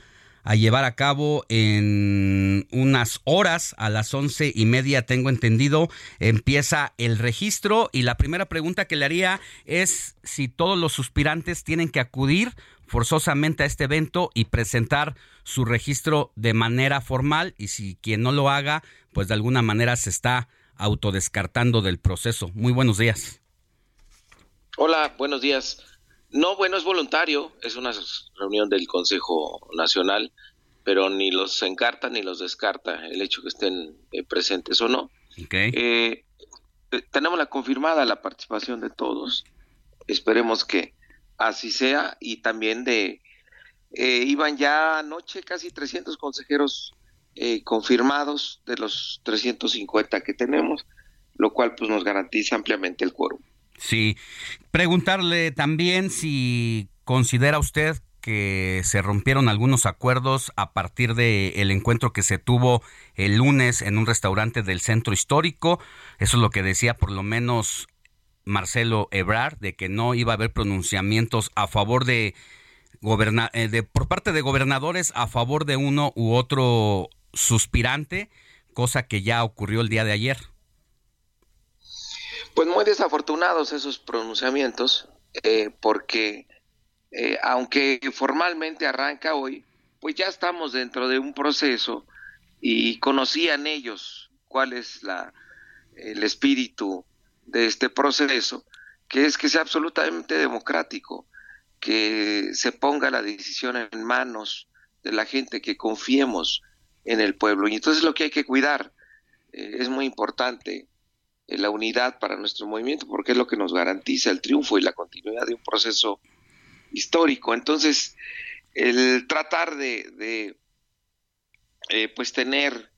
llevar a cabo en unas horas, a las once y media, tengo entendido, empieza el registro y la primera pregunta que le haría es si todos los suspirantes tienen que acudir forzosamente a este evento y presentar su registro de manera formal y si quien no lo haga, pues de alguna manera se está autodescartando del proceso. Muy buenos días. Hola, buenos días. No, bueno, es voluntario, es una reunión del Consejo Nacional, pero ni los encarta ni los descarta el hecho que estén eh, presentes o no. Eh, eh, tenemos la confirmada la participación de todos, esperemos que así sea y también de iban ya anoche casi 300 consejeros confirmados de los 350 que tenemos, lo cual pues nos garantiza ampliamente el quórum. Sí. Preguntarle también si considera usted que se rompieron algunos acuerdos a partir del el encuentro que se tuvo el lunes en un restaurante del centro histórico. Eso es lo que decía por lo menos Marcelo Ebrard, de que no iba a haber pronunciamientos a favor de, eh, de por parte de gobernadores a favor de uno u otro suspirante, cosa que ya ocurrió el día de ayer. Pues muy desafortunados esos pronunciamientos, eh, porque eh, aunque formalmente arranca hoy, pues ya estamos dentro de un proceso y conocían ellos cuál es la, el espíritu de este proceso, que es que sea absolutamente democrático, que se ponga la decisión en manos de la gente, que confiemos en el pueblo. Y entonces lo que hay que cuidar eh, es muy importante la unidad para nuestro movimiento, porque es lo que nos garantiza el triunfo y la continuidad de un proceso histórico. Entonces, el tratar de, eh, pues tener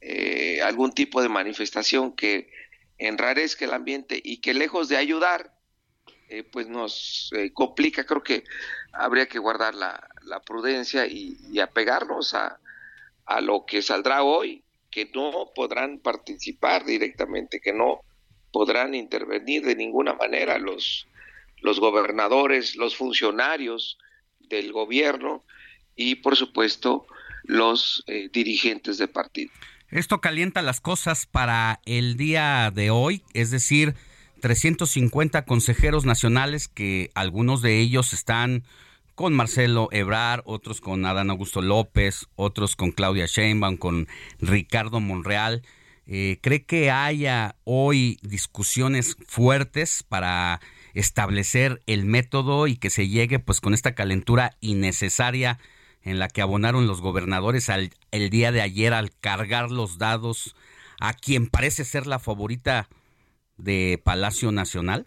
eh, algún tipo de manifestación que enrarezca el ambiente y que lejos de ayudar, eh, pues nos complica. Creo que habría que guardar la, prudencia y, y apegarnos a, a lo que saldrá hoy, que no podrán participar directamente, que no podrán intervenir de ninguna manera los, los gobernadores, los funcionarios del gobierno y por supuesto los eh, dirigentes de partido. Esto calienta las cosas para el día de hoy, es decir, 350 consejeros nacionales que algunos de ellos están con Marcelo Ebrar, otros con Adán Augusto López, otros con Claudia Sheinbaum, con Ricardo Monreal. Eh, ¿Cree que haya hoy discusiones fuertes para establecer el método y que se llegue pues con esta calentura innecesaria en la que abonaron los gobernadores al, el día de ayer al cargar los dados a quien parece ser la favorita de Palacio Nacional?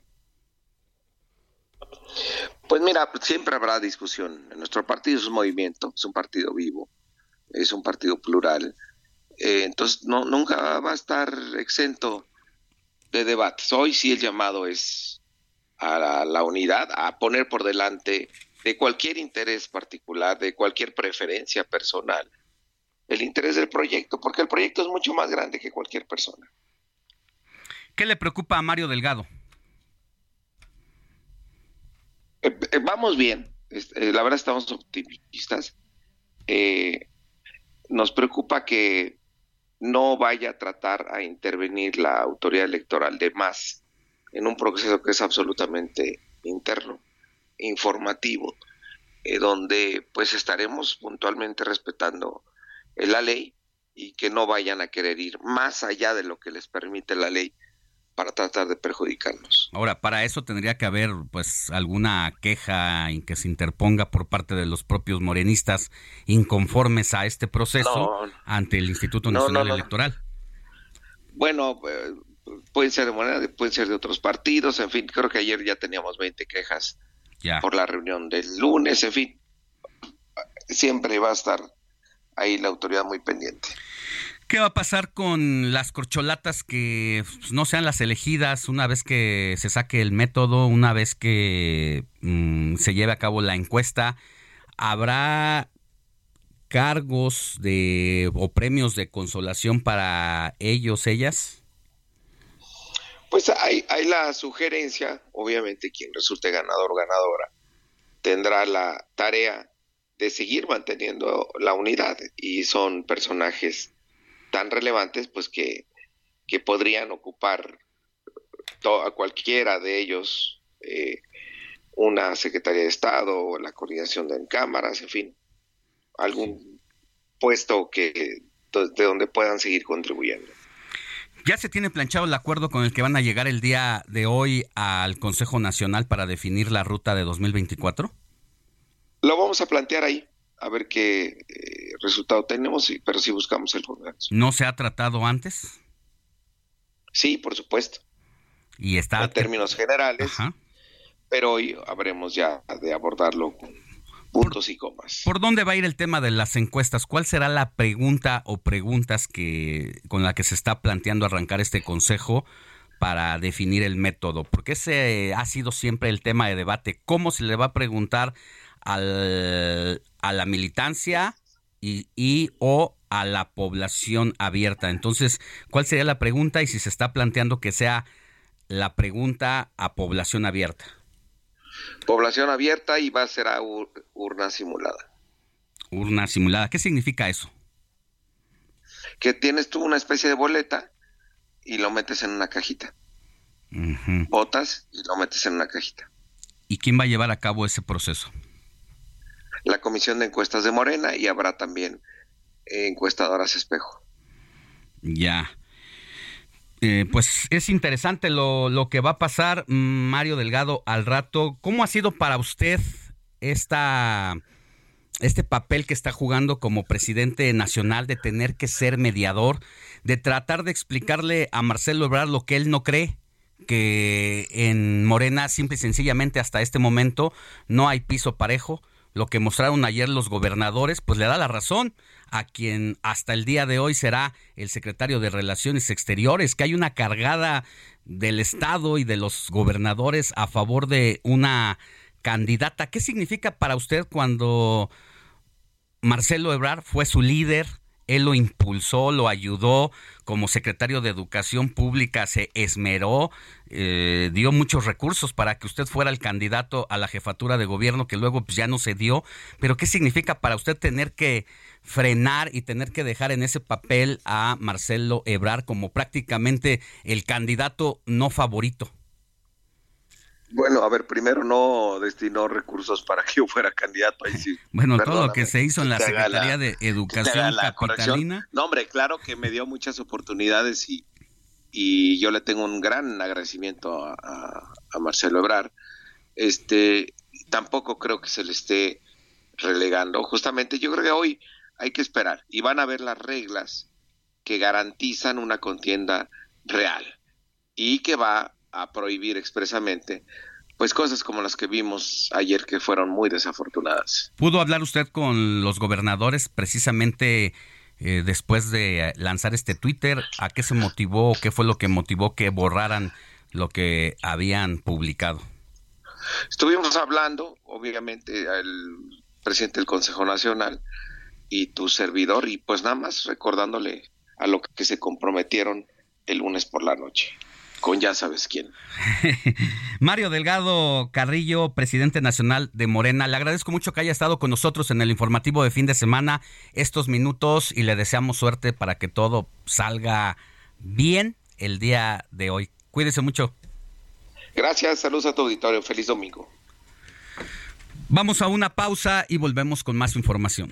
Pues mira, siempre habrá discusión. Nuestro partido es un movimiento, es un partido vivo, es un partido plural. Eh, entonces, no, nunca va a estar exento de debates. Hoy sí el llamado es a la, unidad, a poner por delante de cualquier interés particular, de cualquier preferencia personal, el interés del proyecto, porque el proyecto es mucho más grande que cualquier persona. ¿Qué le preocupa a Mario Delgado? Eh, eh, vamos bien, eh, la verdad estamos optimistas. nos preocupa que no vaya a tratar a intervenir la autoridad electoral de más en un proceso que es absolutamente interno, informativo, donde pues estaremos puntualmente respetando la ley y que no vayan a querer ir más allá de lo que les permite la ley para tratar de perjudicarnos. Ahora, para eso tendría que haber pues alguna queja en que se interponga por parte de los propios morenistas inconformes a este proceso ante el Instituto Nacional Electoral. Bueno, eh, pueden ser de Morena, pueden ser de otros partidos, en fin, creo que ayer ya teníamos 20 quejas por la reunión del lunes, en fin, siempre va a estar ahí la autoridad muy pendiente. ¿Qué va a pasar con las corcholatas que pues, no sean las elegidas una vez que se saque el método, una vez que mm, se lleve a cabo la encuesta? ¿Habrá cargos de o premios de consolación para ellos, ellas? Pues hay, hay la sugerencia, obviamente quien resulte ganador ganadora tendrá la tarea de seguir manteniendo la unidad y son personajes tan relevantes pues que, que podrían ocupar a cualquiera de ellos eh, una Secretaría de Estado o la coordinación de cámaras, en fin, algún puesto que de donde puedan seguir contribuyendo. ¿Ya se tiene planchado el acuerdo con el que van a llegar el día de hoy al Consejo Nacional para definir la ruta de 2024? Lo vamos a plantear ahí a ver qué eh, resultado tenemos, pero sí buscamos el consenso. ¿No se ha tratado antes? Sí, por supuesto. Y está... En términos generales, pero hoy habremos ya de abordarlo con puntos y comas. ¿Por dónde va a ir el tema de las encuestas? ¿Cuál será la pregunta o preguntas que con la que se está planteando arrancar este consejo para definir el método? Porque ese ha sido siempre el tema de debate. ¿Cómo se le va a preguntar al, a la militancia y, y o a la población abierta. Entonces, ¿cuál sería la pregunta y si se está planteando que sea la pregunta a población abierta? Población abierta y va a ser a urna simulada. Urna simulada. ¿Qué significa eso? Que tienes tú una especie de boleta y lo metes en una cajita. Votas y lo metes en una cajita. ¿Y quién va a llevar a cabo ese proceso? La Comisión de Encuestas de Morena y habrá también eh, encuestadoras espejo. Ya. Eh, pues es interesante lo, lo, que va a pasar, Mario Delgado, al rato. ¿Cómo ha sido para usted esta, este papel que está jugando como presidente nacional de tener que ser mediador, de tratar de explicarle a Marcelo Ebrard lo que él no cree? que en Morena simple y sencillamente hasta este momento no hay piso parejo, lo que mostraron ayer los gobernadores, pues le da la razón a quien hasta el día de hoy será el secretario de Relaciones Exteriores, que hay una cargada del Estado y de los gobernadores a favor de una candidata. ¿Qué significa para usted cuando Marcelo Ebrard fue su líder? Él lo impulsó, lo ayudó como secretario de Educación Pública, se esmeró, eh, dio muchos recursos para que usted fuera el candidato a la jefatura de gobierno que luego pues, ya no se dio. Pero ¿qué significa para usted tener que frenar y tener que dejar en ese papel a Marcelo Ebrard como prácticamente el candidato no favorito? Bueno, a ver, primero no destinó recursos para que yo fuera candidato. Ahí sí, [laughs] bueno, todo lo que se hizo en la Secretaría de Educación Capitalina. No, hombre, claro que me dio muchas oportunidades y, y yo le tengo un gran agradecimiento a, a, Marcelo Ebrar. Este, tampoco creo que se le esté relegando. Justamente yo creo que hoy hay que esperar y van a ver las reglas que garantizan una contienda real y que va a prohibir expresamente pues cosas como las que vimos ayer que fueron muy desafortunadas. ¿Pudo hablar usted con los gobernadores precisamente eh, después de lanzar este Twitter? ¿A qué se motivó? ¿Qué fue lo que motivó que borraran lo que habían publicado? Estuvimos hablando, obviamente, el presidente del Consejo Nacional y tu servidor, y pues nada más recordándole a lo que se comprometieron el lunes por la noche con ya sabes quién. [laughs] Mario Delgado Carrillo, presidente nacional de Morena, le agradezco mucho que haya estado con nosotros en el informativo de fin de semana estos minutos y le deseamos suerte para que todo salga bien el día de hoy. Cuídese mucho. Gracias, saludos a tu auditorio, feliz domingo. Vamos a una pausa y volvemos con más información.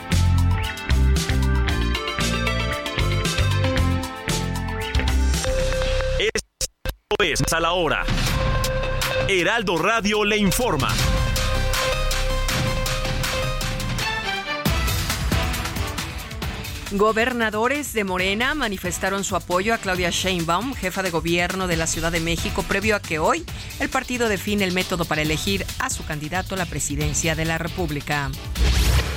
Es a la hora. Heraldo Radio le informa. Gobernadores de Morena manifestaron su apoyo a Claudia Sheinbaum, jefa de gobierno de la Ciudad de México, previo a que hoy el partido define el método para elegir a su candidato a la presidencia de la República.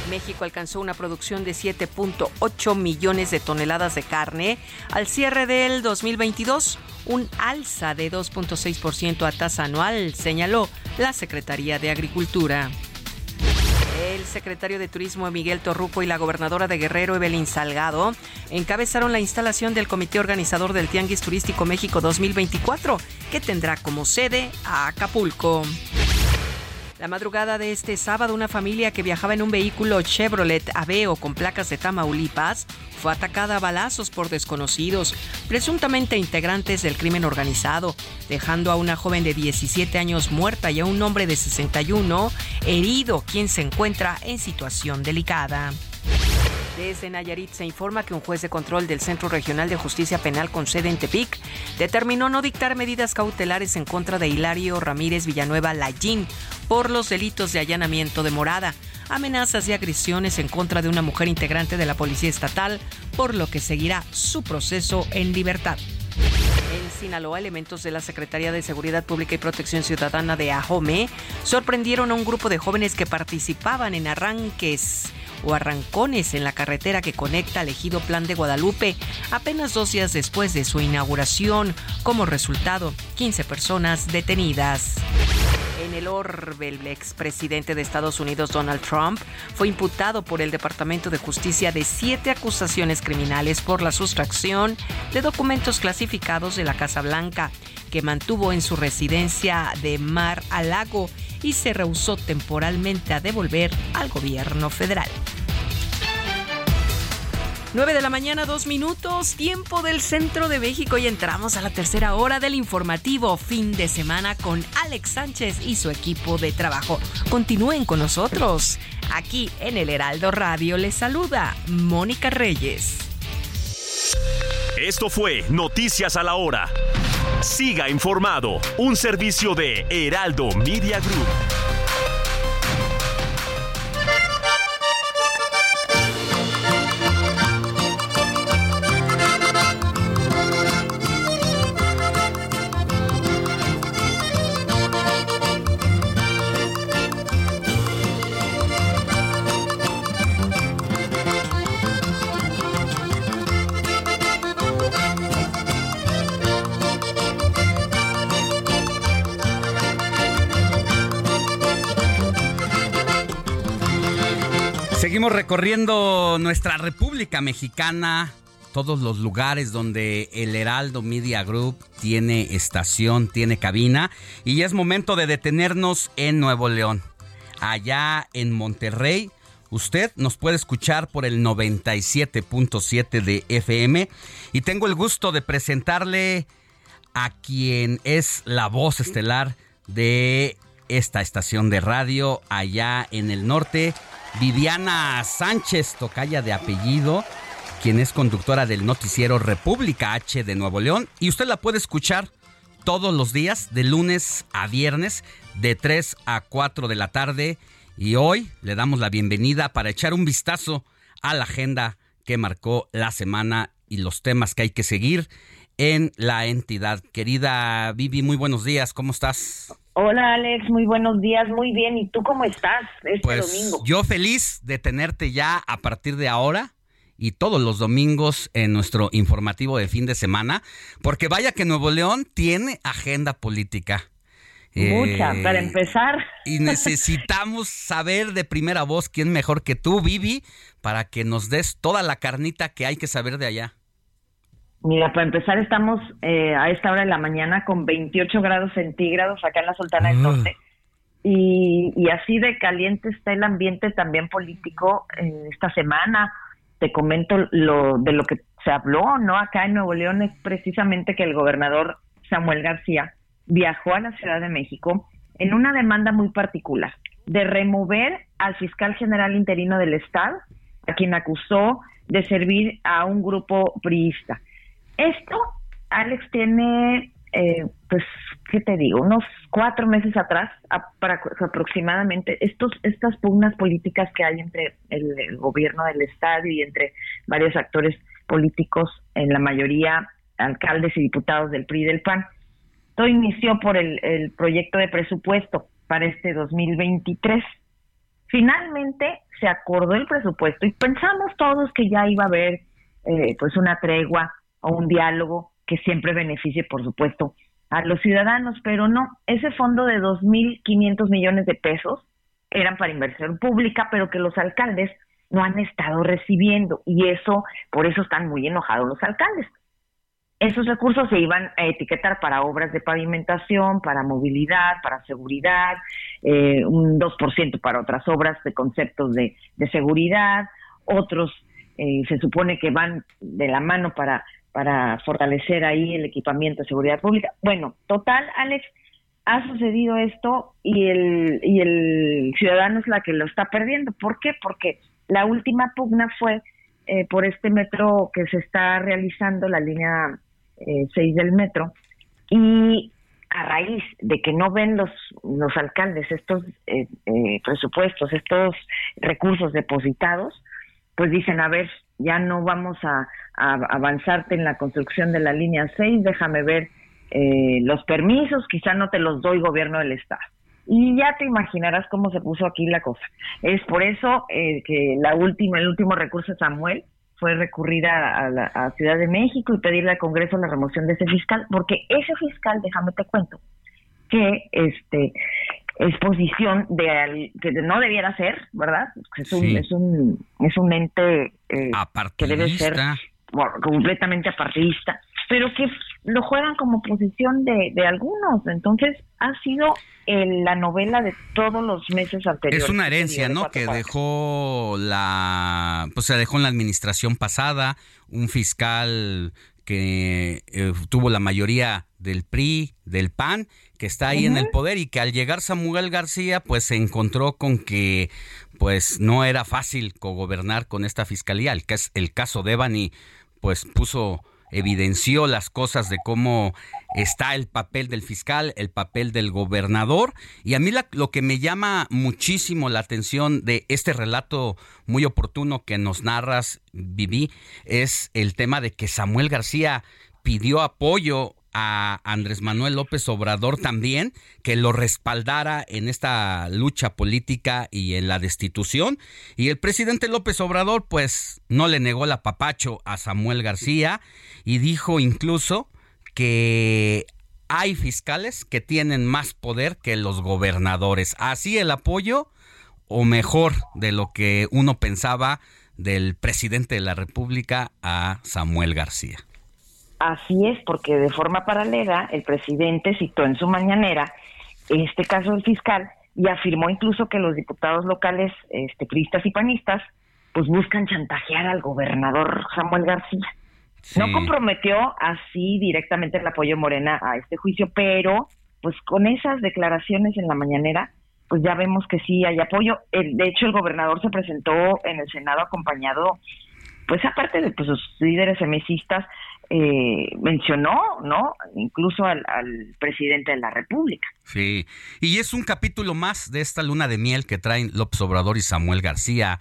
México alcanzó una producción de 7.8 millones de toneladas de carne al cierre del 2022, un alza de 2.6% a tasa anual, señaló la Secretaría de Agricultura. El secretario de Turismo Miguel Torruco y la gobernadora de Guerrero Evelyn Salgado encabezaron la instalación del Comité Organizador del Tianguis Turístico México 2024, que tendrá como sede a Acapulco. La madrugada de este sábado, una familia que viajaba en un vehículo Chevrolet Aveo con placas de Tamaulipas fue atacada a balazos por desconocidos, presuntamente integrantes del crimen organizado, dejando a una joven de 17 años muerta y a un hombre de 61 herido, quien se encuentra en situación delicada. Desde Nayarit se informa que un juez de control del Centro Regional de Justicia Penal con sede en Tepic determinó no dictar medidas cautelares en contra de Hilario Ramírez Villanueva Lallín por los delitos de allanamiento de morada, amenazas y agresiones en contra de una mujer integrante de la Policía Estatal, por lo que seguirá su proceso en libertad. En Sinaloa, elementos de la Secretaría de Seguridad Pública y Protección Ciudadana de Ajome sorprendieron a un grupo de jóvenes que participaban en arranques o arrancones en la carretera que conecta al ejido Plan de Guadalupe apenas dos días después de su inauguración. Como resultado, 15 personas detenidas. en el orbe. El expresidente de Estados Unidos, Donald Trump, fue imputado por el Departamento de Justicia de siete acusaciones criminales por la sustracción de documentos clasificados de la Casa Blanca que mantuvo en su residencia de Mar a Lago y se rehusó temporalmente a devolver al gobierno federal. 9 de la mañana, dos minutos, tiempo del centro de México y entramos a la tercera hora del informativo fin de semana con Alex Sánchez y su equipo de trabajo. Continúen con nosotros. Aquí en el Heraldo Radio les saluda Mónica Reyes. Esto fue Noticias a la Hora. Siga informado, un servicio de Heraldo Media Group. Seguimos recorriendo nuestra República Mexicana, todos los lugares donde el Heraldo Media Group tiene estación, tiene cabina, y es momento de detenernos en Nuevo León. Allá en Monterrey, usted nos puede escuchar por el 97.7 de FM, y tengo el gusto de presentarle a quien es la voz estelar de esta estación de radio allá en el norte, Viviana Sánchez, tocaya de apellido, quien es conductora del noticiero República H de Nuevo León. Y usted la puede escuchar todos los días, de lunes a viernes, de 3 a 4 de la tarde. Y hoy le damos la bienvenida para echar un vistazo a la agenda que marcó la semana y los temas que hay que seguir en la entidad. Querida Vivi, muy buenos días, ¿cómo estás? Hola Alex, muy buenos días, muy bien. ¿Y tú cómo estás este pues, domingo? Yo feliz de tenerte ya a partir de ahora y todos los domingos en nuestro informativo de fin de semana, porque vaya que Nuevo León tiene agenda política. Mucha, Eh, para empezar. Y necesitamos [laughs] saber de primera voz quién mejor que tú, Vivi, para que nos des toda la carnita que hay que saber de allá. Mira, para empezar estamos eh, a esta hora de la mañana con 28 grados centígrados acá en la Sultana del Ah. Norte. Y, y así de caliente está el ambiente también político eh, esta semana. Te comento lo de lo que se habló, ¿no? Acá en Nuevo León es precisamente que el gobernador Samuel García viajó a la Ciudad de México en una demanda muy particular de remover al fiscal general interino del Estado, a quien acusó de servir a un grupo priista. Esto, Alex, tiene, eh, pues, ¿qué te digo? Unos cuatro meses atrás, para, aproximadamente, estos, estas pugnas políticas que hay entre el, el gobierno del Estado y entre varios actores políticos, en la mayoría alcaldes y diputados del PRI y del PAN. Todo inició por el, el proyecto de presupuesto para este 2023. Finalmente se acordó el presupuesto y pensamos todos que ya iba a haber eh, pues una tregua o un diálogo que siempre beneficie, por supuesto, a los ciudadanos, pero no, ese fondo de 2.500 millones de pesos eran para inversión pública, pero que los alcaldes no han estado recibiendo y eso, por eso están muy enojados los alcaldes. Esos recursos se iban a etiquetar para obras de pavimentación, para movilidad, para seguridad, eh, un 2% para otras obras de conceptos de, de seguridad, otros eh, se supone que van de la mano para, para fortalecer ahí el equipamiento de seguridad pública. Bueno, total, Alex, ha sucedido esto y el, y el ciudadano es la que lo está perdiendo. ¿Por qué? Porque la última pugna fue eh, por este metro que se está realizando, la línea eh, 6 del metro, y a raíz de que no ven los, los alcaldes estos eh, eh, presupuestos, estos recursos depositados, pues dicen, a ver, ya no vamos a, avanzarte en la construcción de la línea 6, déjame ver eh, los permisos, quizá no te los doy gobierno del Estado. Y ya te imaginarás cómo se puso aquí la cosa. Es por eso eh, que la última, el último recurso de Samuel fue recurrir a, a la a Ciudad de México y pedirle al Congreso la remoción de ese fiscal, porque ese fiscal, déjame te cuento, que este exposición de que no debiera ser, ¿verdad? Es un, es un, es un ente eh, que debe ser completamente apartidista, pero que lo juegan como posición de, de algunos. Entonces, ha sido la novela de todos los meses anteriores. Es una herencia, ¿no? Que dejó la. Pues se dejó en la administración pasada, un fiscal que eh, tuvo la mayoría del PRI, del PAN, que está ahí en el poder y que al llegar Samuel García, pues se encontró con que pues no era fácil cogobernar con esta fiscalía. El, el caso de Bani, pues puso evidenció las cosas de cómo está el papel del fiscal, el papel del gobernador. Y a mí lo que me llama muchísimo la atención de este relato muy oportuno que nos narras, Viví, es el tema de que Samuel García pidió apoyo a Andrés Manuel López Obrador también, que lo respaldara en esta lucha política y en la destitución. Y el presidente López Obrador, pues, no le negó la papacho a Samuel García y dijo incluso que hay fiscales que tienen más poder que los gobernadores. Así el apoyo, o mejor de lo que uno pensaba del presidente de la República a Samuel García. Así es, porque de forma paralela el presidente citó en su mañanera este caso del fiscal y afirmó incluso que los diputados locales, este, priistas y panistas, pues buscan chantajear al gobernador Samuel García. No comprometió así directamente el apoyo Morena a este juicio, pero pues con esas declaraciones en la mañanera, pues ya vemos que sí hay apoyo. de hecho, el gobernador se presentó en el Senado acompañado, pues aparte de pues, sus líderes semesistas, eh, mencionó, ¿no? Incluso al, presidente de la República. Sí, y es un capítulo más de esta luna de miel que traen López Obrador y Samuel García,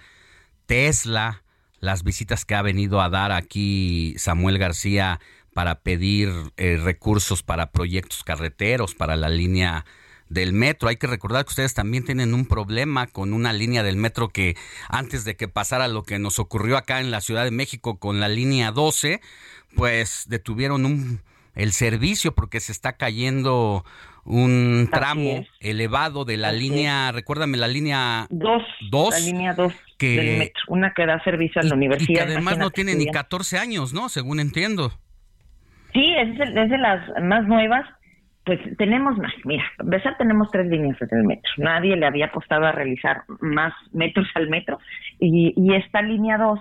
Tesla, las visitas que ha venido a dar aquí Samuel García para pedir eh, recursos para proyectos carreteros, para la línea del metro. Hay que recordar que ustedes también tienen un problema con una línea del metro que antes de que pasara lo que nos ocurrió acá en la Ciudad de México con la línea 12, pues detuvieron un, el servicio porque se está cayendo un tramo elevado de la línea, recuérdame la línea 2, la línea 2 del metro, una que da servicio a la universidad. Y que además no tiene ni 14 años, ¿no? Según entiendo. Sí, es de, es de las más nuevas. Pues tenemos más, mira, empezar tenemos tres líneas del metro. Nadie le había apostado a realizar más metros al metro y, y esta línea 2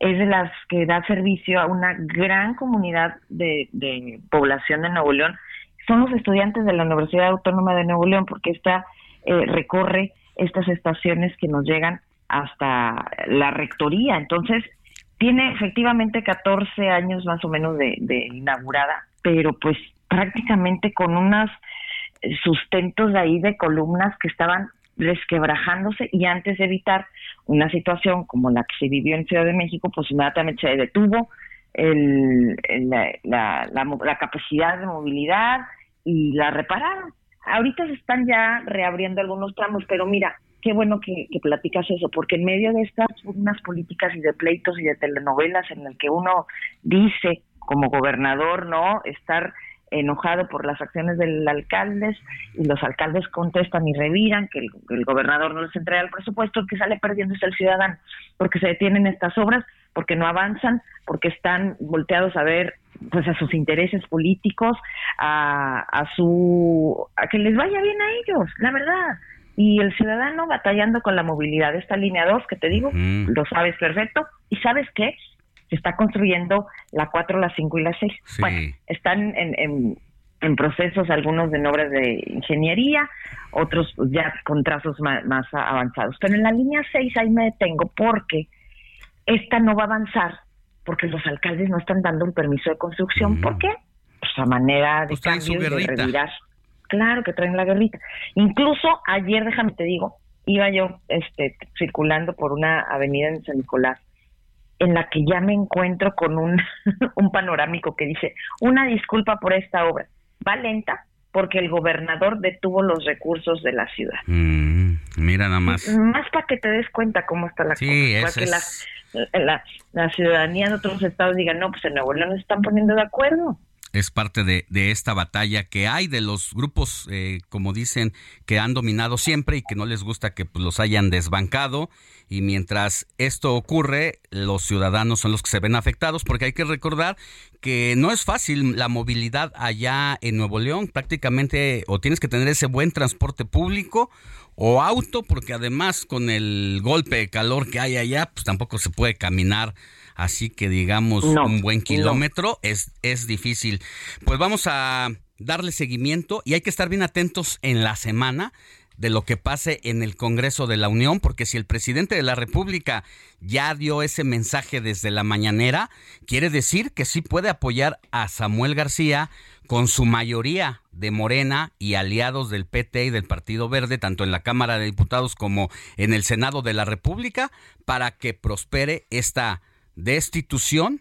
es de las que da servicio a una gran comunidad de, población de Nuevo León. Son los estudiantes de la Universidad Autónoma de Nuevo León, porque esta eh, recorre estas estaciones que nos llegan hasta la rectoría. Entonces, tiene efectivamente 14 años más o menos de, de inaugurada, pero pues prácticamente con unos sustentos de ahí de columnas que estaban resquebrajándose y antes de evitar una situación como la que se vivió en Ciudad de México, pues inmediatamente se detuvo el, la, la, capacidad de movilidad y la repararon. Ahorita se están ya reabriendo algunos tramos, pero mira, qué bueno que, que, platicas eso, porque en medio de estas unas políticas y de pleitos y de telenovelas en el que uno dice como gobernador, ¿no? Estar enojado por las acciones del alcalde y los alcaldes contestan y reviran que el, gobernador no les entrega el presupuesto, el que sale perdiendo es el ciudadano, porque se detienen estas obras, porque no avanzan, porque están volteados a ver pues a sus intereses políticos, a, a su a que les vaya bien a ellos, la verdad. Y el ciudadano batallando con la movilidad de esta línea 2, que te digo, lo sabes perfecto, y sabes qué, se está construyendo la 4, la 5 y la 6. Bueno, están en, en, procesos algunos en obras de ingeniería, otros pues, ya con trazos más, avanzados. Pero en la línea 6 ahí me detengo porque esta no va a avanzar porque los alcaldes no están dando un permiso de construcción. ¿Por qué? Pues a manera de pues de revirar. Claro que traen la guerrita. Incluso ayer, déjame te digo, iba yo este circulando por una avenida en San Nicolás en la que ya me encuentro con un, [laughs] un panorámico que dice, una disculpa por esta obra, va lenta porque el gobernador detuvo los recursos de la ciudad. Mm, mira nada más. Más para que te des cuenta cómo está la cosa. Para que la, la, ciudadanía de otros estados diga, no, pues en Nuevo León se están poniendo de acuerdo. Es parte de, de esta batalla que hay de los grupos, eh, como dicen, que han dominado siempre y que no les gusta que pues, los hayan desbancado. Y mientras esto ocurre, los ciudadanos son los que se ven afectados, porque hay que recordar que no es fácil la movilidad allá en Nuevo León. Prácticamente o tienes que tener ese buen transporte público o auto, porque además con el golpe de calor que hay allá, pues tampoco se puede caminar así que digamos un buen kilómetro es, es difícil. Pues vamos a darle seguimiento y hay que estar bien atentos en la semana de lo que pase en el Congreso de la Unión, porque si el presidente de la República ya dio ese mensaje desde la mañanera, quiere decir que sí puede apoyar a Samuel García con su mayoría de Morena y aliados del PT y del Partido Verde, tanto en la Cámara de Diputados como en el Senado de la República, para que prospere esta destitución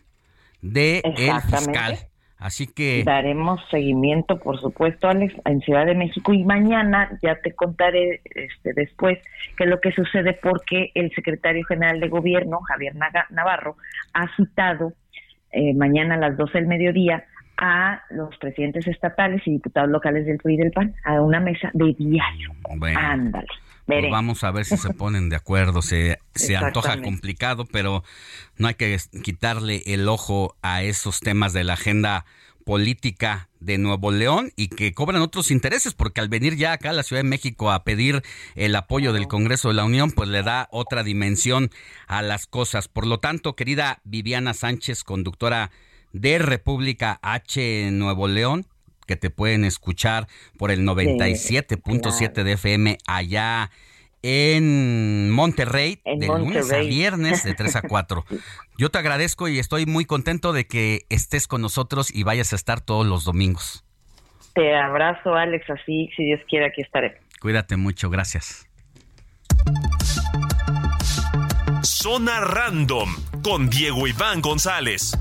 de el fiscal. Así que daremos seguimiento, por supuesto, Alex, en Ciudad de México y mañana ya te contaré este, después qué es lo que sucede porque el secretario general de Gobierno, Javier Navarro, ha citado eh, mañana a las 12 del mediodía a los presidentes estatales y diputados locales del PRI y del PAN a una mesa de diario. Ándale. Pues vamos a ver si se ponen de acuerdo. Se, se antoja complicado, pero no hay que quitarle el ojo a esos temas de la agenda política de Nuevo León y que cobran otros intereses, porque al venir ya acá a la Ciudad de México a pedir el apoyo del Congreso de la Unión, pues le da otra dimensión a las cosas. Por lo tanto, querida Viviana Sánchez, conductora de República H Nuevo León, que te pueden escuchar por el 97.7 de FM allá en Monterrey, de lunes a viernes, de 3 a [laughs] 4. Yo te agradezco y estoy muy contento de que estés con nosotros y vayas a estar todos los domingos. Te abrazo, Alex, así, si Dios quiere, aquí estaré. Cuídate mucho, gracias. Zona Random, con Diego Iván González.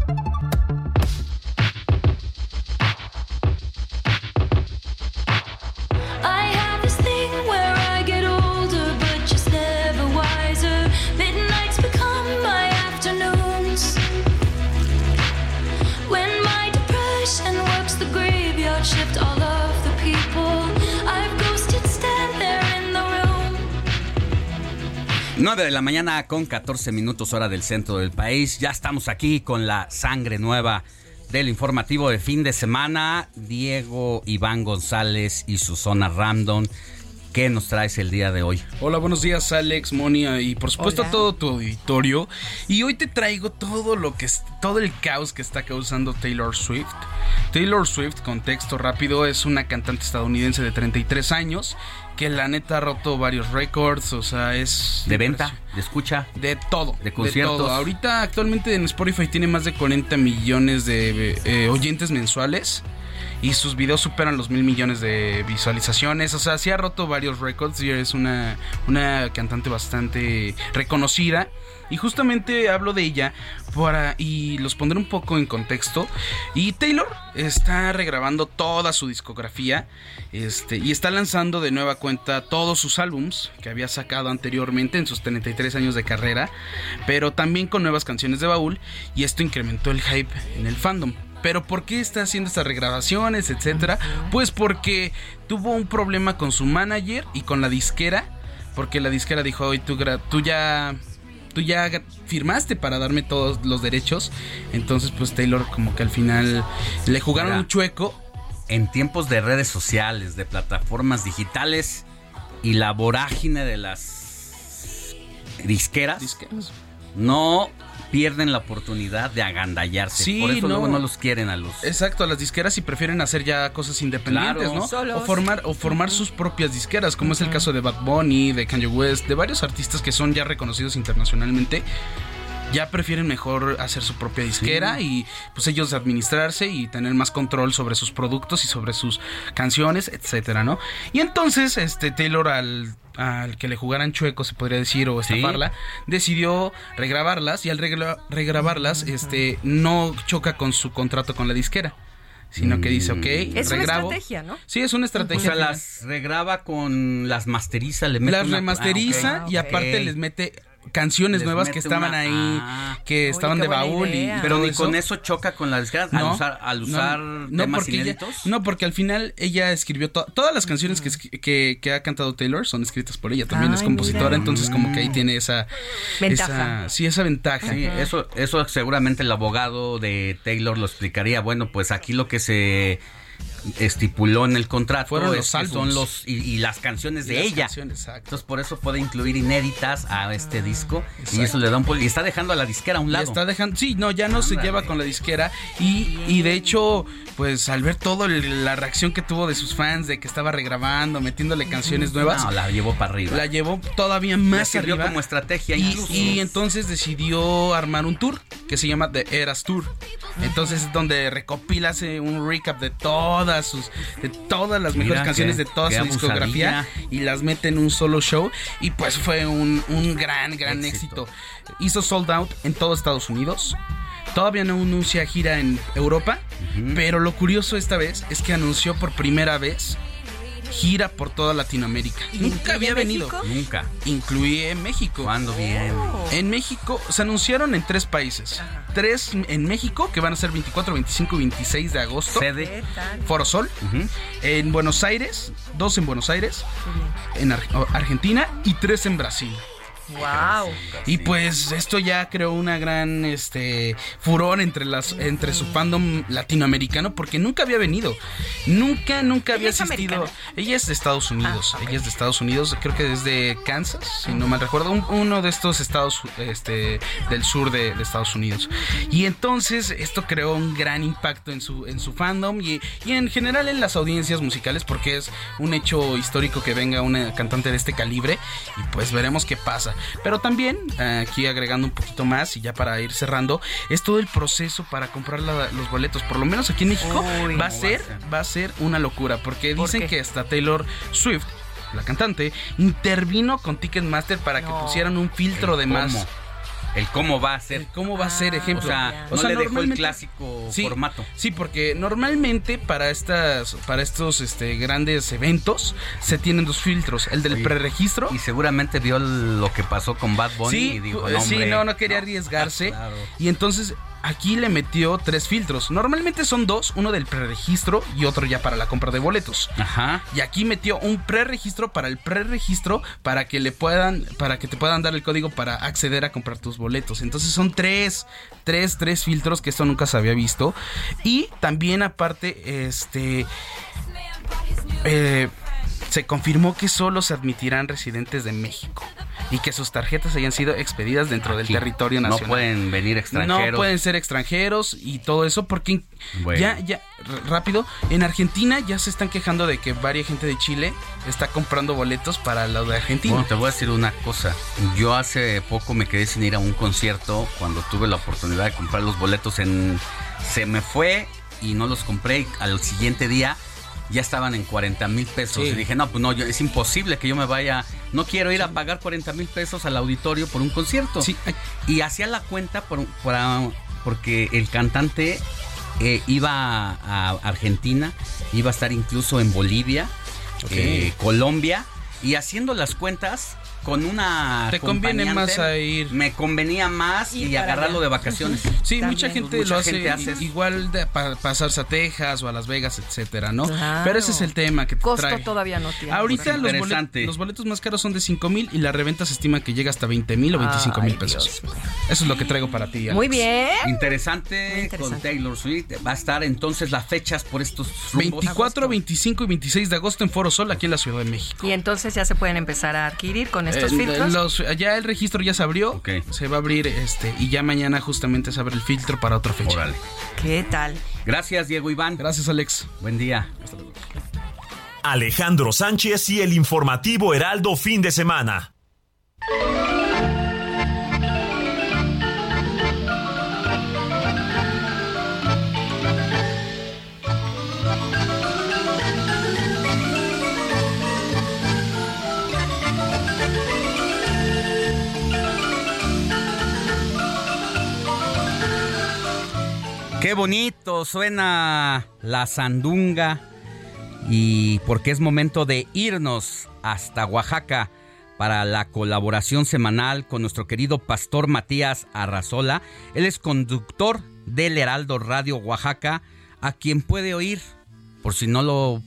Nueve de la mañana con 14 minutos hora del centro del país. Ya estamos aquí con la sangre nueva del informativo de fin de semana. Diego Iván González y su zona random. ¿Qué nos traes el día de hoy? Hola, buenos días Alex, Monia y por supuesto todo tu auditorio. Y hoy te traigo todo lo que es, todo el caos que está causando Taylor Swift. Taylor Swift, contexto rápido, es una cantante estadounidense de 33 años que la neta ha roto varios récords, o sea, es... De venta, de escucha. De todo. De conciertos. Ahorita actualmente en Spotify tiene más de 40 millones de eh, oyentes mensuales y sus videos superan los mil millones de visualizaciones. O sea, sí ha roto varios récords y es una, una cantante bastante reconocida. Y justamente hablo de ella para y los pondré un poco en contexto. Y Taylor está regrabando toda su discografía este, y está lanzando de nueva cuenta todos sus álbums que había sacado anteriormente en sus 33 años de carrera, pero también con nuevas canciones de baúl y esto incrementó el hype en el fandom. Pero ¿por qué está haciendo estas regrabaciones, etcétera? Pues porque tuvo un problema con su manager y con la disquera, porque la disquera dijo, "Hoy tú, tú ya tú ya firmaste para darme todos los derechos. Entonces, pues Taylor como que al final le jugaron un chueco. En tiempos de redes sociales, de plataformas digitales y la vorágine de las disqueras, disqueras. no pierden la oportunidad de agandallarse. Por eso no. luego no los quieren a los. Exacto, a las disqueras y prefieren hacer ya cosas independientes, ¿no? O formar, o formar sus propias disqueras, como es el caso de Bad Bunny, de Kanye West, de varios artistas que son ya reconocidos internacionalmente ya prefieren mejor hacer su propia disquera y pues ellos administrarse y tener más control sobre sus productos y sobre sus canciones, etcétera, ¿no? Y entonces, este Taylor al al que le jugaran chueco, se podría decir, o estafarla, decidió regrabarlas y al regrabarlas, este, no choca con su contrato con la disquera sino que dice, ok, es una estrategia, ¿no? Sí, es una estrategia. O sea, las regraba con las masteriza, le mete Las remasteriza ah, y aparte les mete canciones Les nuevas que estaban una- ahí, Ah. que estaban de baúl y Pero ni con eso choca con la disquera al usar, al usar temas porque ella- inéditos. no, porque al final ella escribió to- todas las canciones que, que, que ha cantado Taylor son escritas por ella. También es compositora, mira. entonces como que ahí tiene esa Ventaja. esa- sí, esa ventaja. Sí, eso, eso seguramente el abogado de Taylor lo explicaría. Bueno, pues aquí lo que se estipuló en el contrato Fueron es los que son los y, y las canciones Y de las ella. canciones, exacto. Entonces por eso puede incluir inéditas a este disco y eso le da un y está dejando a la disquera a un Y lado. está dejando, sí, no, ya no se lleva con la disquera y, y de hecho, pues al ver todo el- la reacción que tuvo de sus fans de que estaba regrabando, metiéndole canciones nuevas, No, la llevó para arriba. la llevó todavía más sirvió arriba como estrategia y, y entonces decidió armar un tour que se llama The Eras Tour. Entonces es donde recopila hace un recap de todas sus de todas las mejores Mira, canciones qué- de toda su discografía abusadilla. y las mete en un solo show y pues fue un, un gran gran éxito. Hizo sold out en todo Estados Unidos. Todavía no anuncia gira en Europa, pero lo curioso esta vez es que anunció por primera vez gira por toda Latinoamérica. Nunca había venido. Nunca. Incluye México. ¿Cuándo viene? En México se anunciaron en tres países. Tres en México, que van a ser 24, 25 y 26 de agosto. Sede. Foro Sol. En Buenos Aires, dos en Buenos Aires. En Ar- Argentina y tres en Brasil. Wow. Y pues esto ya creó una gran este furor entre las entre su fandom latinoamericano porque nunca había venido. Nunca nunca había asistido. americana? Ella es de Estados Unidos. Ella es de Estados Unidos, creo que desde Kansas, si no mal recuerdo, un- uno de estos estados este del sur de, de Estados Unidos. Y entonces esto creó un gran impacto en su en su fandom y, y en general en las audiencias musicales porque es un hecho histórico que venga una cantante de este calibre y pues veremos qué pasa. Pero también, aquí agregando un poquito más y ya para ir cerrando, es todo el proceso para comprar la- los boletos. Por lo menos aquí en México Uy. va a ser, va a ser una locura porque dicen que hasta Taylor Swift la cantante intervino con Ticketmaster para que pusieran un filtro de más. El cómo va a ser. cómo va a ser ejemplo. O sea, no le dejó el clásico formato. Sí, porque normalmente para estas para estos este grandes eventos se tienen dos filtros, el del Oye, preregistro Y seguramente vio lo que pasó con Bad Bunny Sí, y dijo, eh, no, sí, hombre, no, no quería arriesgarse. [laughs] Claro. Y entonces aquí le metió tres filtros. Normalmente son dos, uno del preregistro y otro ya para la compra de boletos. Ajá. Y aquí metió un preregistro para el preregistro para que le puedan, para que te puedan dar el código para acceder a comprar tus boletos. Entonces son tres, tres, tres filtros que esto nunca se había visto. Y también aparte, este, eh, se confirmó que solo se admitirán residentes de México y que sus tarjetas hayan sido expedidas dentro del territorio No nacional. pueden venir extranjeros. No pueden ser extranjeros y todo eso porque Bueno. ya, ya, rápido, en Argentina ya se están quejando de que varias gente de Chile está comprando boletos para los de Argentina. Bueno, te voy a decir una cosa. Yo hace poco me quedé sin ir a un concierto cuando tuve la oportunidad de comprar los boletos en... Se me fue y no los compré y al siguiente día ya estaban en 40 mil pesos. Sí. Y dije, no, pues no, yo- es imposible que yo me vaya... No quiero ir a pagar 40 mil pesos al auditorio por un concierto. Y hacía la cuenta por, para- porque el cantante eh, iba a, a Argentina, iba a estar incluso en Bolivia, eh, Colombia, y haciendo las cuentas con una Te conviene más a ir. me convenía más y, agarrarlo allá. de vacaciones. [laughs] Sí, También. mucha gente Mucha lo hace, gente hace eso. igual de pa- pasarse a Texas o a Las Vegas, etcétera, ¿no? Claro. Pero ese es el tema que te Costo trae. todavía no tiene. Ahorita los, bolet- Interesante. los boletos más caros son de 5 mil y la reventa se estima que llega hasta 20 mil o 25 mil pesos. Eso es lo que traigo para ti. Muy bien. Interesante, con Taylor Swift. Va a estar entonces las fechas por estos rumbos. 24, 25 y 26 de agosto en Foro Sol, aquí en la Ciudad de México. Y entonces ya se pueden empezar a adquirir con estos Eh, filtros. los- ya el registro ya se abrió, se va a abrir este y ya mañana justamente se abre el filtro para otra fecha. Órale. ¿Qué tal? Gracias, Diego Iván. Gracias, Alex. Buen día. Alejandro Sánchez y el informativo Heraldo fin de semana. Qué bonito suena la sandunga y porque es momento de irnos hasta Oaxaca para la colaboración semanal con nuestro querido pastor Matías Arrazola. Él es conductor del Heraldo Radio Oaxaca, a quien puede oír, por si no lo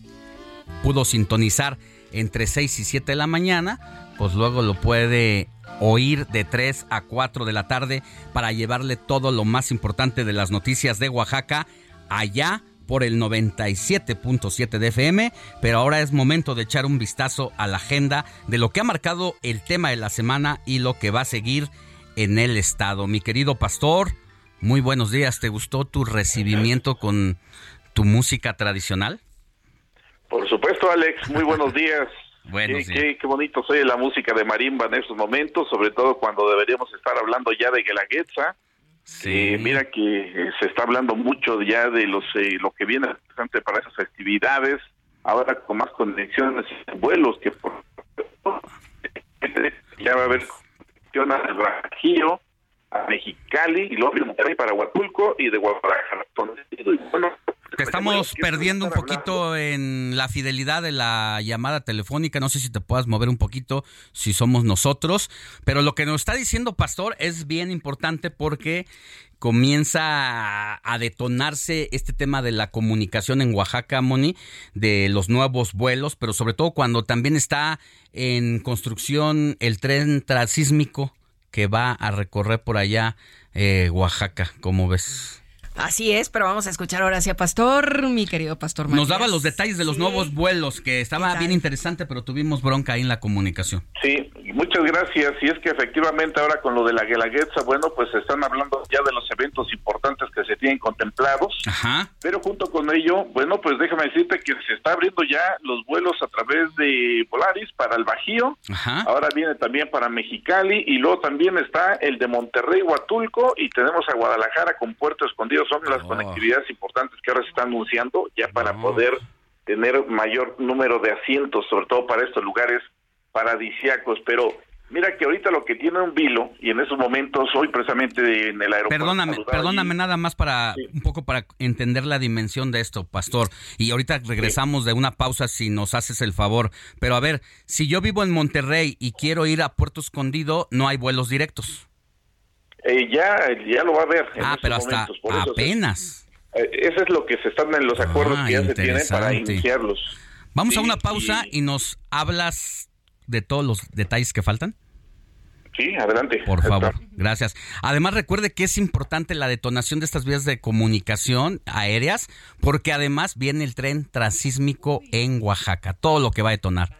pudo sintonizar entre 6 y 7 de la mañana, pues luego lo puede oír de 3 a 4 de la tarde para llevarle todo lo más importante de las noticias de Oaxaca allá por el 97.7 de FM, pero ahora es momento de echar un vistazo a la agenda de lo que ha marcado el tema de la semana y lo que va a seguir en el estado. Mi querido pastor, muy buenos días. ¿Te gustó tu recibimiento con tu música tradicional? Por supuesto, Alex. Muy buenos días. Buenos qué. Qué, qué bonito soy la música de marimba en estos momentos, sobre todo cuando deberíamos estar hablando ya de Guelaguetza. Sí. Eh, mira que eh, se está hablando mucho ya de los eh, lo que viene para esas festividades, ahora con más conexiones y vuelos que por [laughs] ya va a haber conexión al Bajío, a Mexicali y luego Monterrey para Huatulco y de Guadalajara. Y bueno, Te estamos perdiendo un poquito en la fidelidad de la llamada telefónica. No sé si te puedas mover un poquito, si somos nosotros. Pero lo que nos está diciendo Pastor es bien importante porque comienza a, detonarse este tema de la comunicación en Oaxaca, Moni, de los nuevos vuelos, pero sobre todo cuando también está en construcción el tren transísmico que va a recorrer por allá eh, Oaxaca. ¿Cómo ves? Así es, pero vamos a escuchar ahora hacia Pastor, mi querido Pastor Nos daba los detalles de los nuevos vuelos, que estaba bien interesante, pero tuvimos bronca ahí en la comunicación. Sí, muchas gracias. Y es que efectivamente ahora con lo de la Guelaguetza, bueno, pues se están hablando ya de los eventos importantes que se tienen contemplados. Ajá. Pero junto con ello, bueno, pues déjame decirte que se está abriendo ya los vuelos a través de Polaris para el Bajío. Ajá. Ahora viene también para Mexicali y luego también está el de Monterrey, Huatulco y tenemos a Guadalajara con Puerto Escondido. Son las conectividades importantes que ahora se están anunciando ya para poder tener mayor número de asientos, sobre todo para estos lugares paradisiacos. Pero mira que ahorita lo que tiene un vilo y en esos momentos hoy precisamente en el aeropuerto. Perdóname, perdóname nada más para un poco para entender la dimensión de esto, pastor. Y ahorita regresamos de una pausa si nos haces el favor. Pero a ver, si yo vivo en Monterrey y quiero ir a Puerto Escondido, no hay vuelos directos. Eh, ya, ya lo va a ver. en Ah, pero hasta momentos, por eso se- apenas. eh, eso es lo que se están en los acuerdos Ah, que ya se tienen para interesante. iniciarlos. Vamos a una pausa y nos hablas de todos los detalles que faltan. Sí, adelante. Por favor, gracias. Además, recuerde que es importante la detonación de estas vías de comunicación aéreas, porque además viene el tren transísmico en Oaxaca, todo lo que va a detonar.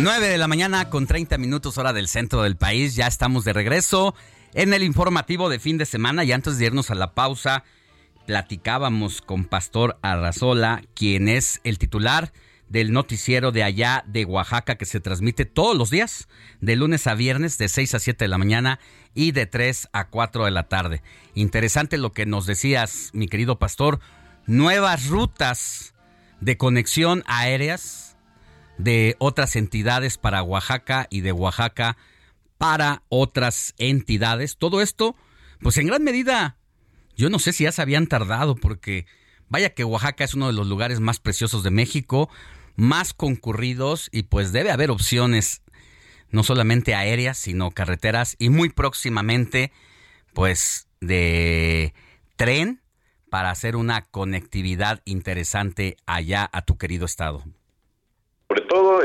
Nueve de la mañana con 30 minutos hora del centro del país. Ya estamos de regreso en el informativo de fin de semana y antes de irnos a la pausa platicábamos con Pastor Arrazola, quien es el titular del noticiero de allá de Oaxaca que se transmite todos los días, de lunes a viernes, de 6 a 7 de la mañana y de 3 a 4 de la tarde. Interesante lo que nos decías, mi querido pastor, nuevas rutas de conexión aéreas de otras entidades para Oaxaca y de Oaxaca para otras entidades. Todo esto, pues en gran medida, yo no sé si ya se habían tardado porque vaya que Oaxaca es uno de los lugares más preciosos de México, más concurridos y pues debe haber opciones no solamente aéreas, sino carreteras y muy próximamente pues de tren para hacer una conectividad interesante allá a tu querido estado.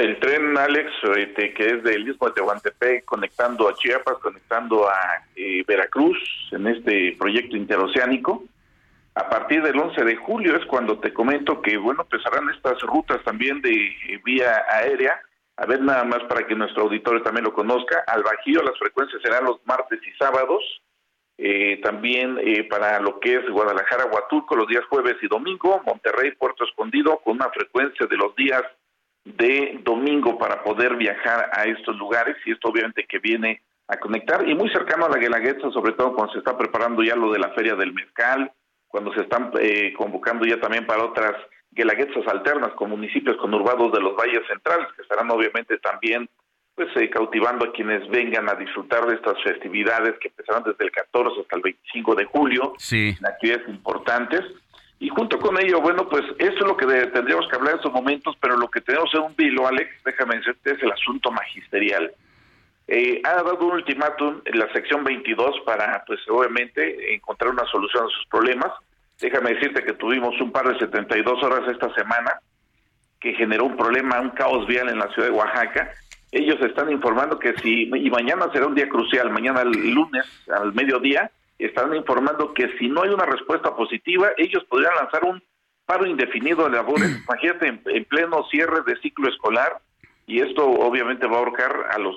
El tren Alex, este, que es del Istmo de Tehuantepec, conectando a Chiapas, conectando a eh, Veracruz en este proyecto interoceánico. A partir del 11 de julio es cuando te comento que, bueno, empezarán estas rutas también de eh, vía aérea. A ver, nada más para que nuestro auditorio también lo conozca. Al Bajío las frecuencias serán los martes y sábados. Eh, también eh, para lo que es Guadalajara, Huatulco, los días jueves y domingo. Monterrey, Puerto Escondido, con una frecuencia de los días de domingo para poder viajar a estos lugares. Y esto obviamente que viene a conectar. Y muy cercano a la Guelaguetza, sobre todo cuando se está preparando ya lo de la Feria del Mezcal cuando se están eh, convocando ya también para otras guelaguetzas alternas con municipios conurbados de los valles centrales, que estarán obviamente también pues eh, cautivando a quienes vengan a disfrutar de estas festividades que empezarán desde el 14 hasta el 25 de julio, sí. en actividades importantes. Y junto con ello, bueno, pues eso es lo que tendríamos que hablar en estos momentos, pero lo que tenemos en un vilo, Alex, déjame decirte, es el asunto magisterial. Eh, ha dado un ultimátum en la sección 22 para, pues obviamente, encontrar una solución a sus problemas. Déjame decirte que tuvimos un par de 72 horas esta semana que generó un problema, un caos vial en la ciudad de Oaxaca. Ellos están informando que si, y mañana será un día crucial, mañana el lunes al mediodía, están informando que si no hay una respuesta positiva, ellos podrían lanzar un paro indefinido de labores. [clears throat] Imagínate en pleno cierre de ciclo escolar, y esto obviamente va a ahorcar a los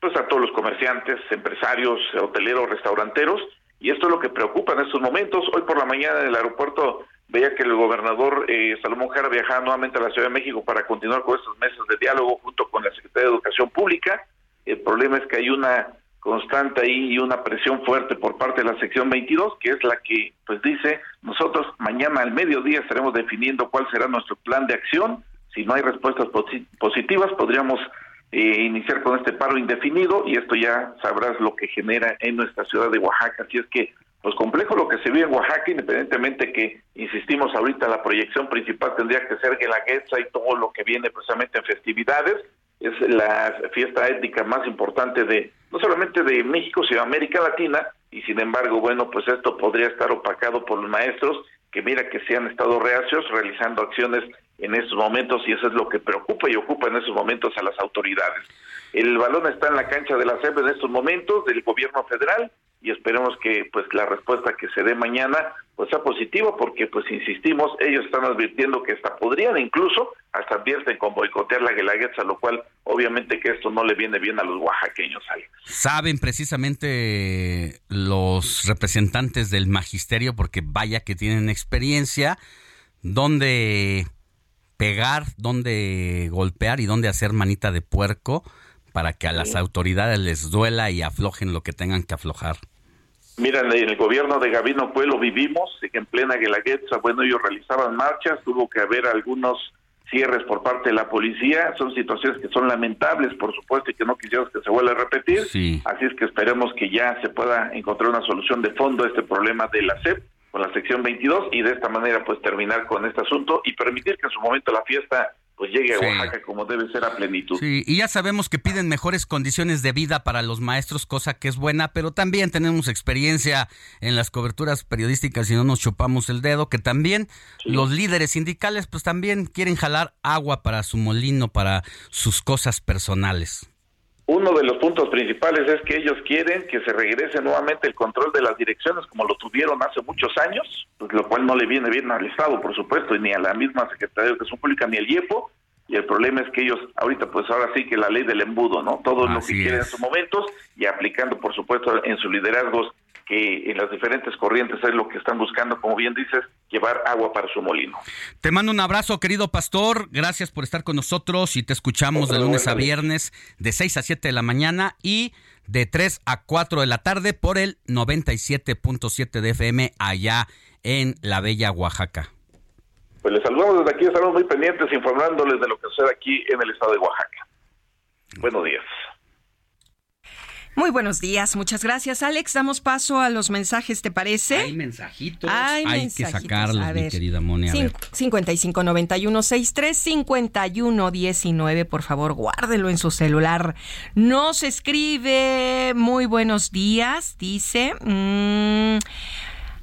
pues a todos los comerciantes, empresarios, hoteleros, restauranteros, y esto es lo que preocupa en estos momentos. Hoy por la mañana en el aeropuerto veía que el gobernador eh, Salomón Jara viajaba nuevamente a la Ciudad de México para continuar con estos meses de diálogo junto con la Secretaría de Educación Pública. El problema es que hay una constante ahí y una presión fuerte por parte de la sección 22, que es la que pues dice, nosotros mañana al mediodía estaremos definiendo cuál será nuestro plan de acción. Si no hay respuestas positivas, podríamos eh, iniciar con este paro indefinido y esto ya sabrás lo que genera en nuestra ciudad de Oaxaca. Así es que, pues complejo lo que se vive en Oaxaca, independientemente que, insistimos ahorita, la proyección principal tendría que ser Guelaguetza y todo lo que viene precisamente en festividades. Es la fiesta étnica más importante de, no solamente de México, sino de América Latina, y sin embargo, bueno, pues esto podría estar opacado por los maestros que mira que se han estado reacios realizando acciones en estos momentos y eso es lo que preocupa y ocupa en estos momentos a las autoridades. El balón está en la cancha de la SEP en estos momentos del gobierno federal y esperemos que pues la respuesta que se dé mañana pues sea positiva porque pues insistimos, ellos están advirtiendo que hasta podrían incluso hasta advierten con boicotear la Guelaguetza, lo cual obviamente que esto no le viene bien a los oaxaqueños. Saben precisamente los representantes del magisterio porque vaya que tienen experiencia dónde pegar, dónde golpear y dónde hacer manita de puerco para que a las autoridades les duela y aflojen lo que tengan que aflojar. Mira, en el gobierno de Gabino Pueblo vivimos, en plena Guelaguetza, bueno, ellos realizaban marchas, tuvo que haber algunos cierres por parte de la policía, son situaciones que son lamentables, por supuesto, y que no quisiéramos que se vuelva a repetir, así es que esperemos que ya se pueda encontrar una solución de fondo a este problema de la SEP con la sección 22 y de esta manera pues terminar con este asunto y permitir que en su momento la fiesta pues llegue a Oaxaca como debe ser a plenitud. Sí, y ya sabemos que piden mejores condiciones de vida para los maestros, cosa que es buena, pero también tenemos experiencia en las coberturas periodísticas y no nos chupamos el dedo, que también los líderes sindicales pues también quieren jalar agua para su molino, para sus cosas personales. Uno de los puntos principales es que ellos quieren que se regrese nuevamente el control de las direcciones como lo tuvieron hace muchos años, pues, lo cual no le viene bien al Estado, por supuesto, y ni a la misma Secretaría de Educación Pública ni al IEPO. Y el problema es que ellos, ahorita, pues ahora sí que la ley del embudo, ¿no? Todo lo que quieren en sus momentos y aplicando, por supuesto, en sus liderazgos que en las diferentes corrientes es lo que están buscando, como bien dices, llevar agua para su molino. Te mando un abrazo, querido pastor. Gracias por estar con nosotros y te escuchamos de lunes a viernes de 6 a 7 de la mañana y de 3 a 4 de la tarde por el 97.7 de FM allá en la bella Oaxaca. Pues les saludamos desde aquí, estamos muy pendientes informándoles de lo que sucede aquí en el estado de Oaxaca. Buenos días. Muy buenos días, muchas gracias Alex. Damos paso a los mensajes, ¿te parece? Hay mensajitos. Hay, que sacarlos, mi querida Moni. 5591635119, por favor, guárdelo en su celular. Nos escribe, muy buenos días, dice... Mm,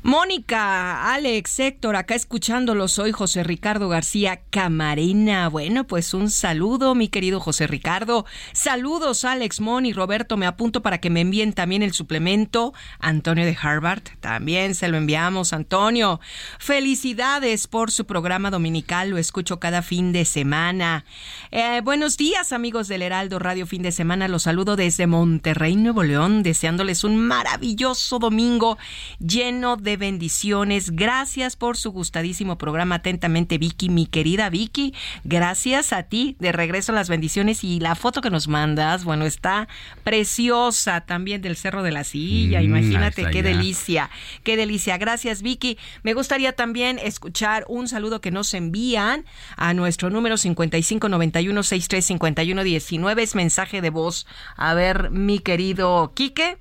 Mónica, Alex, Héctor, acá escuchándolos, soy José Ricardo García Camarena. Bueno, pues un saludo, mi querido José Ricardo. Saludos, Alex, Moni, Roberto, me apunto para que me envíen también el suplemento. Antonio de Harvard, también se lo enviamos, Antonio. Felicidades por su programa dominical, lo escucho cada fin de semana. Eh, buenos días, amigos del Heraldo Radio Fin de Semana, los saludo desde Monterrey, Nuevo León, deseándoles un maravilloso domingo lleno de bendiciones. Gracias por su gustadísimo programa. Atentamente, Vicky, mi querida Vicky. Gracias a ti. De regreso las bendiciones y la foto que nos mandas, bueno, está preciosa también del Cerro de la Silla. Mm, Imagínate qué allá. delicia, qué delicia. Gracias, Vicky. Me gustaría también escuchar un saludo que nos envían a nuestro número 5591635119. Es mensaje de voz. A ver, mi querido Quique.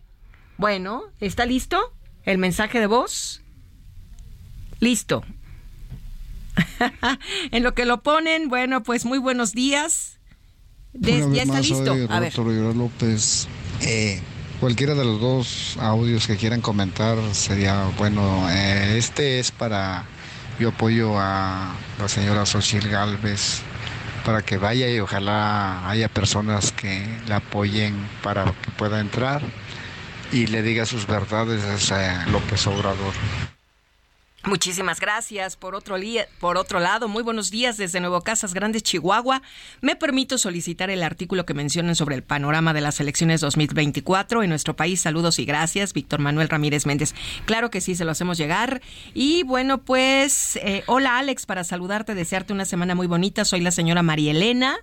Bueno, ¿está listo? ¿El mensaje de voz? Listo. [laughs] en lo que lo ponen, bueno, pues muy buenos días. Des- ya está listo. soy A ver. López. Eh, cualquiera de los dos audios que quieran comentar sería bueno. Eh, este es para. Yo apoyo a la señora Xochitl Galvez para que vaya y ojalá haya personas que la apoyen para que pueda entrar y le diga sus verdades a López Obrador. Muchísimas gracias. Por otro, por otro lado, muy buenos días desde Nuevo Casas Grandes, Chihuahua. Me permito solicitar el artículo que mencionan sobre el panorama de las elecciones 2024 en nuestro país. Saludos y gracias, Víctor Manuel Ramírez Méndez. Claro que sí, se lo hacemos llegar. Y bueno, pues, eh, hola Alex, para saludarte, desearte una semana muy bonita. Soy la señora María Elena.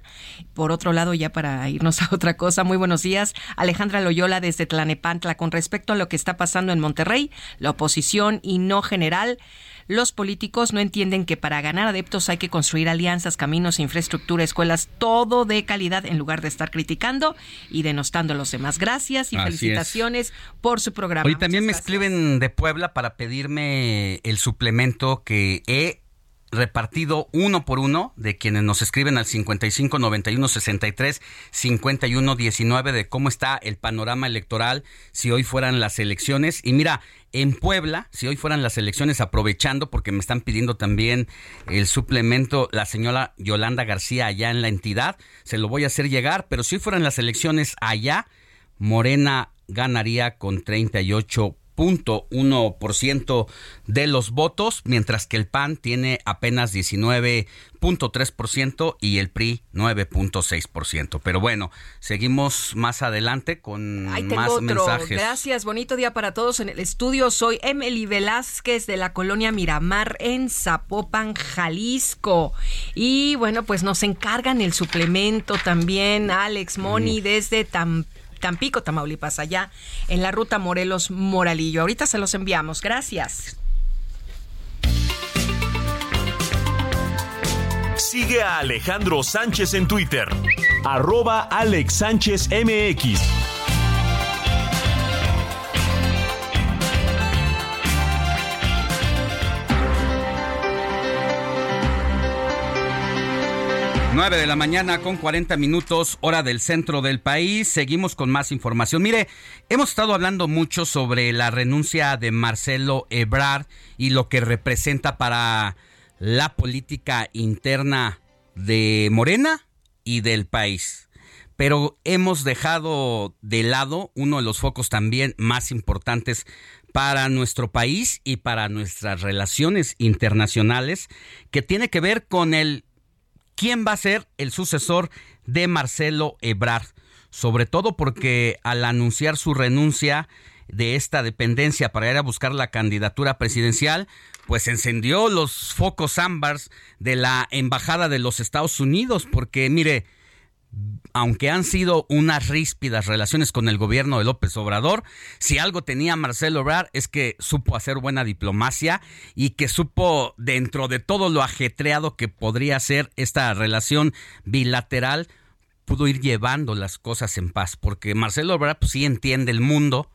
Por otro lado, ya para irnos [laughs] a otra cosa, muy buenos días. Alejandra Loyola desde Tlanepantla. Con respecto a lo que está pasando en Monterrey, la oposición y no general, los políticos no entienden que para ganar adeptos hay que construir alianzas, caminos, infraestructura, escuelas, todo de calidad en lugar de estar criticando y denostando a los demás. Gracias y Así es. felicitaciones por su programa. Hoy también me escriben de Puebla para pedirme el suplemento que he repartido uno por uno de quienes nos escriben al 55 91 63 51 19 de cómo está el panorama electoral si hoy fueran las elecciones y mira en Puebla si hoy fueran las elecciones aprovechando porque me están pidiendo también el suplemento la señora Yolanda García allá en la entidad se lo voy a hacer llegar pero si hoy fueran las elecciones allá Morena ganaría con 38.1% de los votos, mientras que el PAN tiene apenas 19.3% y el PRI 9.6%. Pero bueno, seguimos más adelante con Ahí tengo más otro. mensajes. Gracias, bonito día para todos en el estudio. Soy Emily Velázquez de la colonia Miramar en Zapopan, Jalisco. Y bueno, pues nos encargan el suplemento también, Alex Moni, desde Tam- Tampico, Tamaulipas, allá en la ruta Morelos Moralillo. Ahorita se los enviamos. Gracias. Sigue a Alejandro Sánchez en Twitter. Arroba Alex Sánchez MX. 9 de la mañana con 40 minutos, hora del centro del país. Seguimos con más información. Mire, hemos estado hablando mucho sobre la renuncia de Marcelo Ebrard y lo que representa para la política interna de Morena y del país. Pero hemos dejado de lado uno de los focos también más importantes para nuestro país y para nuestras relaciones internacionales, que tiene que ver con el quién va a ser el sucesor de Marcelo Ebrard, sobre todo porque al anunciar su renuncia de esta dependencia para ir a buscar la candidatura presidencial, pues encendió los focos ámbars de la embajada de los Estados Unidos, porque mire, aunque han sido unas ríspidas relaciones con el gobierno de López Obrador, si algo tenía Marcelo Ebrard es que supo hacer buena diplomacia y que supo, dentro de todo lo ajetreado que podría ser esta relación bilateral, pudo ir llevando las cosas en paz, porque Marcelo Ebrard pues, sí entiende el mundo,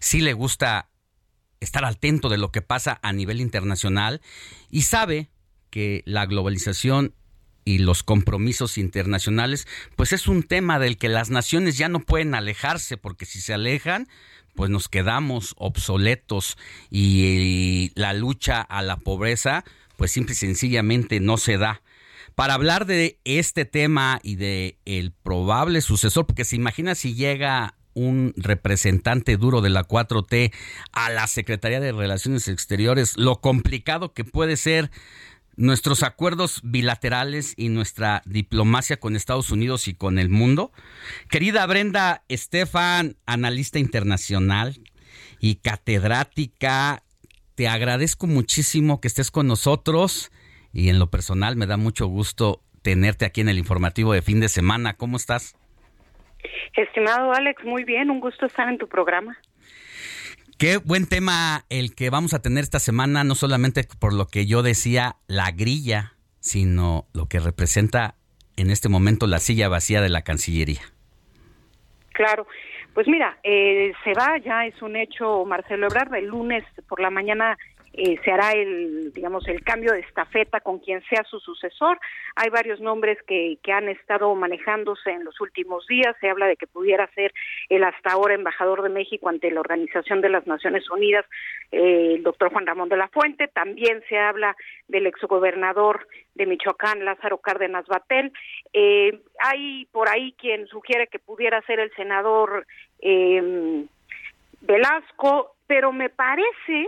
sí le gusta estar atento de lo que pasa a nivel internacional y sabe que la globalización y los compromisos internacionales, pues es un tema del que las naciones ya no pueden alejarse, porque si se alejan, pues nos quedamos obsoletos y la lucha a la pobreza pues simple y sencillamente no se da. Para hablar de este tema y de el probable sucesor, porque se imagina si llega un representante duro de la 4T a la Secretaría de Relaciones Exteriores, lo complicado que puede ser nuestros acuerdos bilaterales y nuestra diplomacia con Estados Unidos y con el mundo. Querida Brenda Estefan, analista internacional y catedrática, te agradezco muchísimo que estés con nosotros y en lo personal me da mucho gusto tenerte aquí en el informativo de fin de semana. ¿Cómo estás? Estimado Alex, muy bien, un gusto estar en tu programa. Qué buen tema el que vamos a tener esta semana, no solamente por lo que yo decía, la grilla, sino lo que representa en este momento la silla vacía de la Cancillería. Claro, pues mira, eh, se va, ya es un hecho, Marcelo Ebrard, el lunes por la mañana eh, se hará el, digamos, el cambio de estafeta con quien sea su sucesor. Hay varios nombres que, que han estado manejándose en los últimos días. Se habla de que pudiera ser el hasta ahora embajador de México ante la Organización de las Naciones Unidas, eh, el doctor Juan Ramón de la Fuente. También se habla del exgobernador de Michoacán, Lázaro Cárdenas Batel. Eh, hay por ahí quien sugiere que pudiera ser el senador Velasco, pero me parece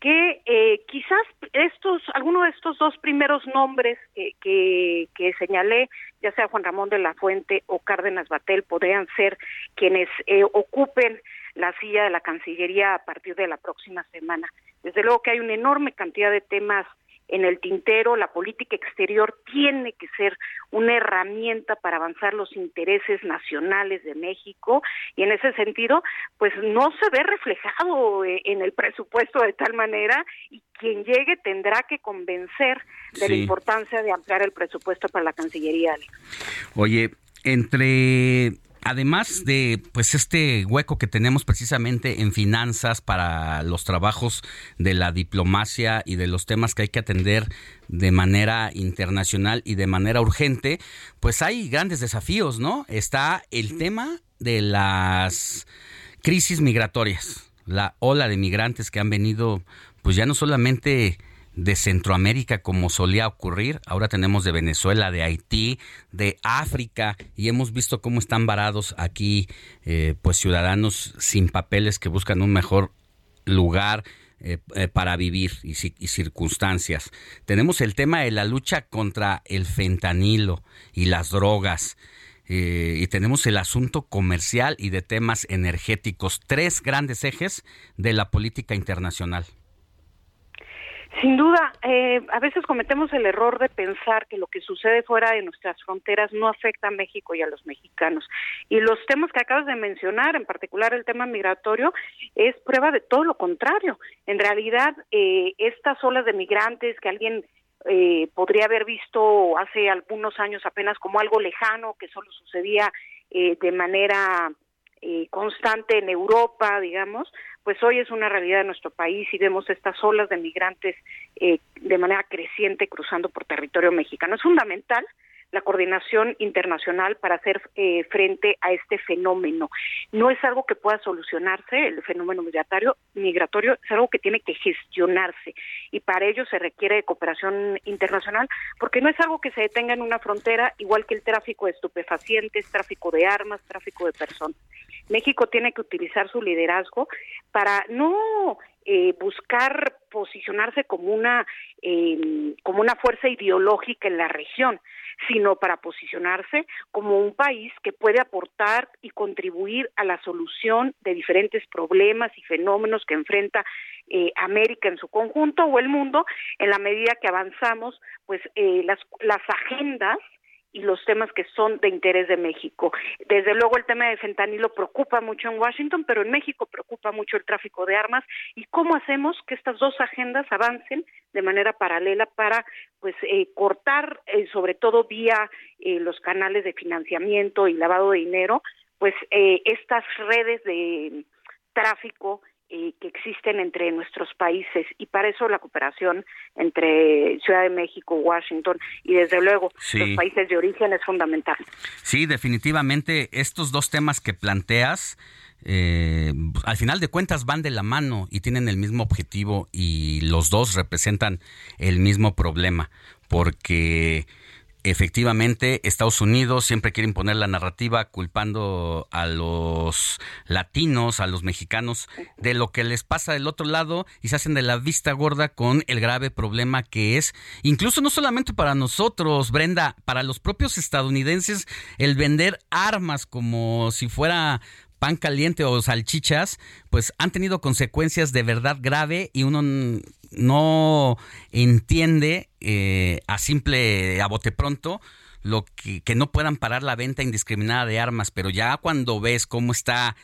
que eh, quizás estos, alguno de estos dos primeros nombres que, que, señalé, ya sea Juan Ramón de la Fuente o Cárdenas Batel, podrían ser quienes eh, ocupen la silla de la Cancillería a partir de la próxima semana. Desde luego que hay una enorme cantidad de temas en el tintero, la política exterior tiene que ser una herramienta para avanzar los intereses nacionales de México y en ese sentido, pues no se ve reflejado eh, en el presupuesto de tal manera y quien llegue tendrá que convencer de la importancia de ampliar el presupuesto para la Cancillería. Oye, entre además de pues este hueco que tenemos precisamente en finanzas para los trabajos de la diplomacia y de los temas que hay que atender de manera internacional y de manera urgente, pues hay grandes desafíos, ¿no? Está el tema de las crisis migratorias, la ola de migrantes que han venido pues ya no solamente de Centroamérica como solía ocurrir. Ahora tenemos de Venezuela, de Haití, de África y hemos visto cómo están varados aquí eh, pues ciudadanos sin papeles que buscan un mejor lugar eh, eh, para vivir y, circunstancias. Tenemos el tema de la lucha contra el fentanilo y las drogas. y tenemos el asunto comercial y de temas energéticos, tres grandes ejes de la política internacional. Sin duda, eh, a veces cometemos el error de pensar que lo que sucede fuera de nuestras fronteras no afecta a México y a los mexicanos. Y los temas que acabas de mencionar, en particular el tema migratorio, es prueba de todo lo contrario. En realidad, eh, estas olas de migrantes que alguien eh, podría haber visto hace algunos años apenas como algo lejano, que solo sucedía de manera constante en Europa, digamos, pues hoy es una realidad de nuestro país y vemos estas olas de migrantes eh, de manera creciente cruzando por territorio mexicano. Es fundamental la coordinación internacional para hacer eh, frente a este fenómeno. No es algo que pueda solucionarse, el fenómeno migratorio, migratorio es algo que tiene que gestionarse y para ello se requiere de cooperación internacional porque no es algo que se detenga en una frontera igual que el tráfico de estupefacientes, tráfico de armas, tráfico de personas. México tiene que utilizar su liderazgo para no eh, buscar posicionarse como una eh, como una fuerza ideológica en la región, sino para posicionarse como un país que puede aportar y contribuir a la solución de diferentes problemas y fenómenos que enfrenta eh, América en su conjunto o el mundo en la medida que avanzamos, pues eh, las las agendas y los temas que son de interés de México. Desde luego el tema de fentanilo preocupa mucho en Washington, pero en México preocupa mucho el tráfico de armas y cómo hacemos que estas dos agendas avancen de manera paralela para pues eh, cortar eh, sobre todo vía eh, los canales de financiamiento y lavado de dinero pues estas redes de tráfico eh, que existen entre nuestros países y para eso la cooperación entre Ciudad de México, Washington y desde luego los países de origen es fundamental. Sí, definitivamente estos dos temas que planteas eh, al final de cuentas van de la mano y tienen el mismo objetivo y los dos representan el mismo problema, porque efectivamente Estados Unidos siempre quiere imponer la narrativa culpando a los latinos, a los mexicanos de lo que les pasa del otro lado y se hacen de la vista gorda con el grave problema que es, incluso no solamente para nosotros, Brenda, para los propios estadounidenses, el vender armas como si fuera pan caliente o salchichas, pues han tenido consecuencias de verdad grave y uno no entiende eh, a simple, a bote pronto, lo que, que no puedan parar la venta indiscriminada de armas, pero ya cuando ves cómo está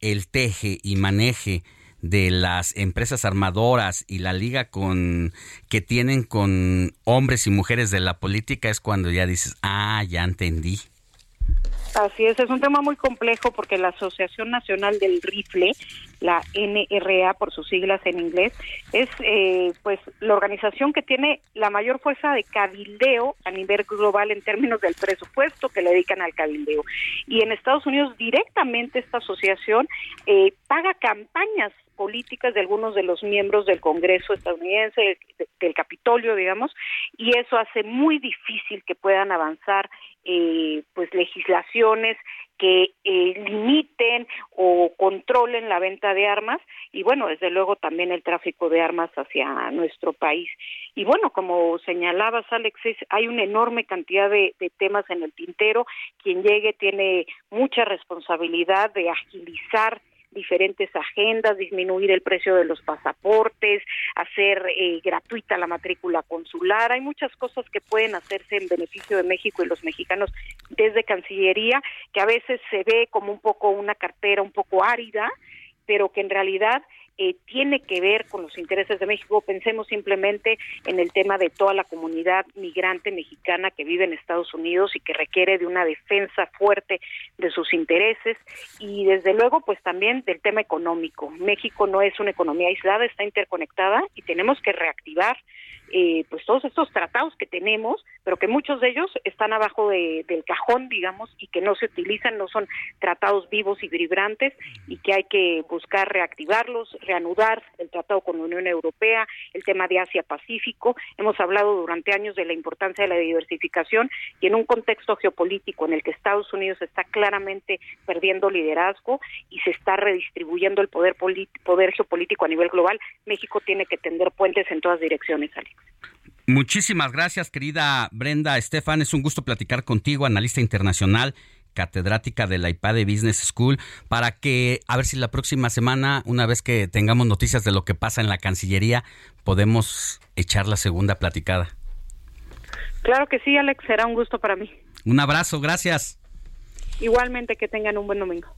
el teje y maneje de las empresas armadoras y la liga con que tienen con hombres y mujeres de la política es cuando ya dices, ah, ya entendí. Así es, es un tema muy complejo porque la Asociación Nacional del Rifle, la NRA por sus siglas en inglés, es eh, pues la organización que tiene la mayor fuerza de cabildeo a nivel global en términos del presupuesto que le dedican al cabildeo. Y en Estados Unidos directamente esta asociación eh, paga campañas políticas de algunos de los miembros del Congreso estadounidense, del Capitolio, digamos, y eso hace muy difícil que puedan avanzar eh, pues legislaciones que eh, limiten o controlen la venta de armas y bueno, desde luego también el tráfico de armas hacia nuestro país. Y bueno, como señalabas, Alex, hay una enorme cantidad de, de temas en el tintero. Quien llegue tiene mucha responsabilidad de agilizar diferentes agendas, disminuir el precio de los pasaportes, hacer eh, gratuita la matrícula consular. Hay muchas cosas que pueden hacerse en beneficio de México y los mexicanos desde Cancillería, que a veces se ve como un poco una cartera un poco árida, pero que en realidad eh, tiene que ver con los intereses de México. Pensemos simplemente en el tema de toda la comunidad migrante mexicana que vive en Estados Unidos y que requiere de una defensa fuerte de sus intereses y desde luego pues también del tema económico. México no es una economía aislada, está interconectada y tenemos que reactivar eh, pues todos estos tratados que tenemos, pero que muchos de ellos están abajo de, del cajón, digamos, y que no se utilizan, no son tratados vivos y vibrantes, y que hay que buscar reactivarlos, reanudar el tratado con la Unión Europea, el tema de Asia-Pacífico. Hemos hablado durante años de la importancia de la diversificación y en un contexto geopolítico en el que Estados Unidos está claramente perdiendo liderazgo y se está redistribuyendo el poder, poder geopolítico a nivel global, México tiene que tender puentes en todas direcciones. Muchísimas gracias, querida Brenda Estefan. Es un gusto platicar contigo, analista internacional, catedrática de la IPADE Business School, para que, a ver si la próxima semana, una vez que tengamos noticias de lo que pasa en la Cancillería, podemos echar la segunda platicada. Claro que sí, Alex, será un gusto para mí. Un abrazo, gracias. Igualmente, que tengan un buen domingo.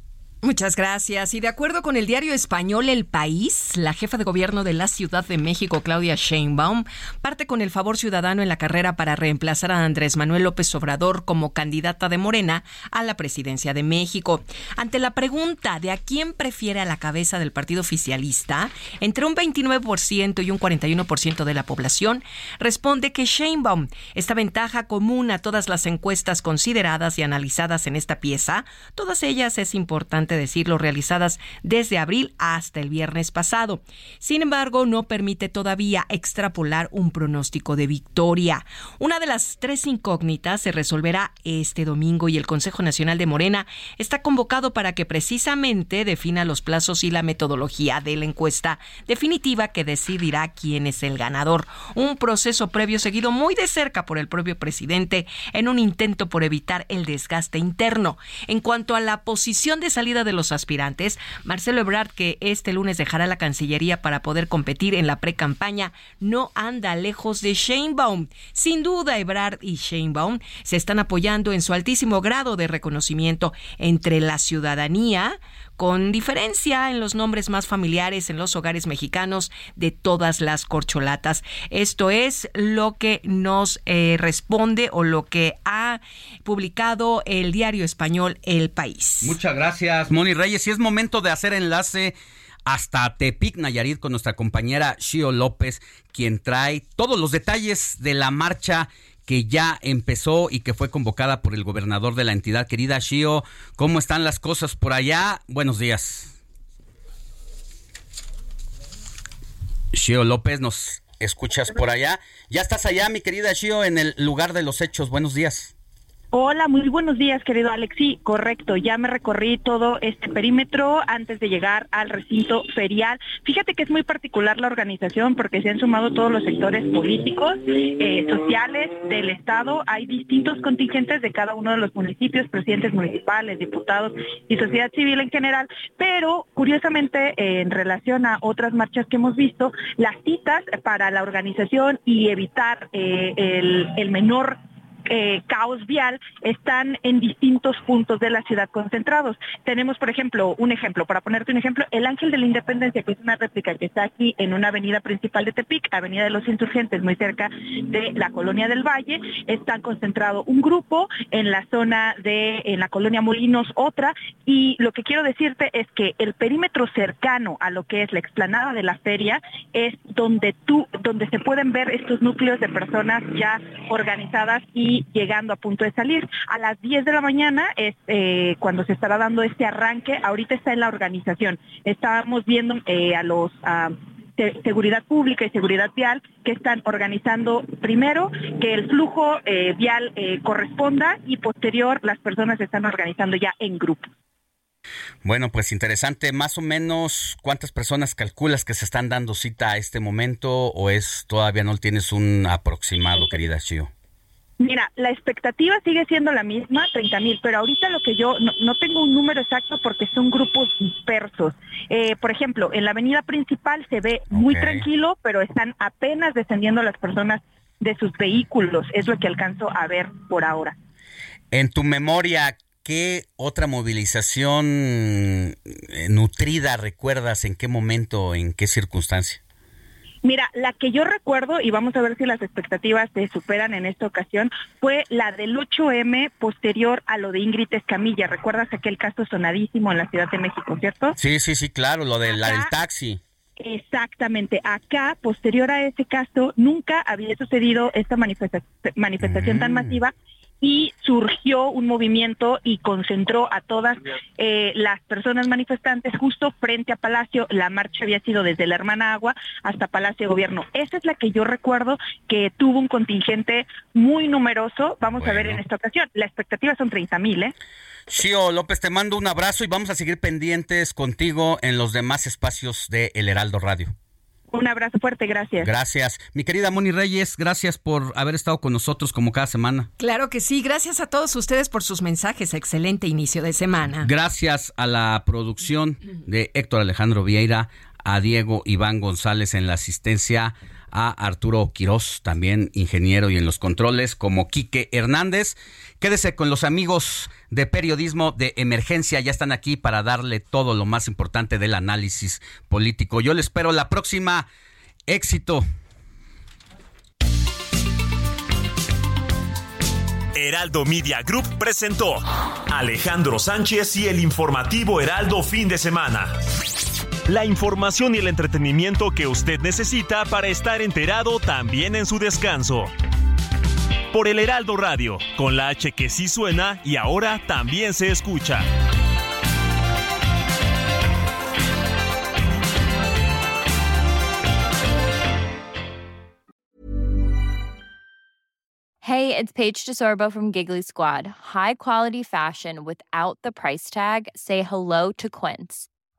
Muchas gracias. Y de acuerdo con el diario español El País, la jefa de gobierno de la Ciudad de México, Claudia Sheinbaum, parte con el favor ciudadano en la carrera para reemplazar a Andrés Manuel López Obrador como candidata de Morena a la presidencia de México. Ante la pregunta de a quién prefiere a la cabeza del partido oficialista, entre un 29% y un 41% de la población responde que Sheinbaum. Esta ventaja común a todas las encuestas consideradas y analizadas en esta pieza, todas ellas es importante decirlo, realizadas desde abril hasta el viernes pasado. Sin embargo, no permite todavía extrapolar un pronóstico de victoria. Una de las tres incógnitas se resolverá este domingo y el Consejo Nacional de Morena está convocado para que precisamente defina los plazos y la metodología de la encuesta definitiva que decidirá quién es el ganador. Un proceso previo seguido muy de cerca por el propio presidente en un intento por evitar el desgaste interno. En cuanto a la posición de salida de los aspirantes, Marcelo Ebrard, que este lunes dejará la Cancillería para poder competir en la pre-campaña, no anda lejos de Sheinbaum. Sin duda, Ebrard y Sheinbaum se están apoyando en su altísimo grado de reconocimiento entre la ciudadanía, con diferencia en los nombres más familiares en los hogares mexicanos de todas las corcholatas. Esto es lo que nos eh, responde o lo que ha publicado el diario español El País. Muchas gracias, Moni Reyes. Y es momento de hacer enlace hasta Tepic, Nayarit, con nuestra compañera Shio López, quien trae todos los detalles de la marcha que ya empezó y que fue convocada por el gobernador de la entidad. Querida Shio, ¿cómo están las cosas por allá? Buenos días. Shio López, ¿nos escuchas por allá? Ya estás allá, mi querida Shio, en el lugar de los hechos. Buenos días. Hola, muy buenos días, querido Alex. Sí, correcto. Ya me recorrí todo este perímetro antes de llegar al recinto ferial. Fíjate que es muy particular la organización porque se han sumado todos los sectores políticos, eh, sociales del Estado. Hay distintos contingentes de cada uno de los municipios, presidentes municipales, diputados y sociedad civil en general. Pero, curiosamente, en relación a otras marchas que hemos visto, las citas para la organización y evitar eh, el menor eh, caos vial están en distintos puntos de la ciudad concentrados. Tenemos, por ejemplo, un ejemplo, para ponerte un ejemplo, el Ángel de la Independencia, que es una réplica que está aquí en una avenida principal de Tepic, Avenida de los Insurgentes, muy cerca de la colonia del Valle, está concentrado un grupo, en la zona de, en la colonia Molinos otra, y lo que quiero decirte es que el perímetro cercano a lo que es la explanada de la feria es donde tú, donde se pueden ver estos núcleos de personas ya organizadas y llegando a punto de salir. A las 10 de la mañana es eh, cuando se estará dando este arranque. Ahorita está en la organización. Estábamos viendo eh, a los... seguridad pública y seguridad vial que están organizando primero que el flujo eh, vial corresponda y posterior las personas se están organizando ya en grupo. Bueno, pues interesante. Más o menos, ¿cuántas personas calculas que se están dando cita a este momento o es todavía no tienes un aproximado, querida Chio? Mira, la expectativa sigue siendo la misma, 30 mil, pero ahorita lo que yo no, tengo un número exacto porque son grupos dispersos. Eh, por ejemplo, en la avenida principal se ve muy tranquilo, pero están apenas descendiendo las personas de sus vehículos. Es lo que alcanzo a ver por ahora. En tu memoria, ¿qué otra movilización eh, nutrida recuerdas? ¿En qué momento, en qué circunstancia? Mira, la que yo recuerdo, y vamos a ver si las expectativas se superan en esta ocasión, fue la del 8M posterior a lo de Ingrid Escamilla. ¿Recuerdas aquel caso sonadísimo en la Ciudad de México, cierto? Sí, sí, sí, claro, lo de la del taxi. Exactamente. Acá, posterior a ese caso, nunca había sucedido esta manifestación tan mm. masiva y surgió un movimiento y concentró a todas eh, las personas manifestantes justo frente a Palacio. La marcha había sido desde la Hermana Agua hasta Palacio de Gobierno. Esa es la que yo recuerdo que tuvo un contingente muy numeroso. Vamos a ver en esta ocasión. La expectativa son 30 mil, ¿eh? Shio López, te mando un abrazo y vamos a seguir pendientes contigo en los demás espacios de El Heraldo Radio. Un abrazo fuerte, gracias. Gracias. Mi querida Moni Reyes, gracias por haber estado con nosotros como cada semana. Claro que sí, gracias a todos ustedes por sus mensajes. Excelente inicio de semana. Gracias a la producción de Héctor Alejandro Vieira, a Diego Iván González en la asistencia, a Arturo Quirós, también ingeniero y en los controles, como Quique Hernández. Quédese con los amigos de periodismo de emergencia, ya están aquí para darle todo lo más importante del análisis político. Yo le espero la próxima. Éxito. Heraldo Media Group presentó Alejandro Sánchez y el informativo Heraldo fin de semana. La información y el entretenimiento que usted necesita para estar enterado también en su descanso. Por el Heraldo Radio, con la H que sí suena y ahora también se escucha. Hey, it's Paige DeSorbo from Giggly Squad. High quality fashion without the price tag. Say hello to Quince.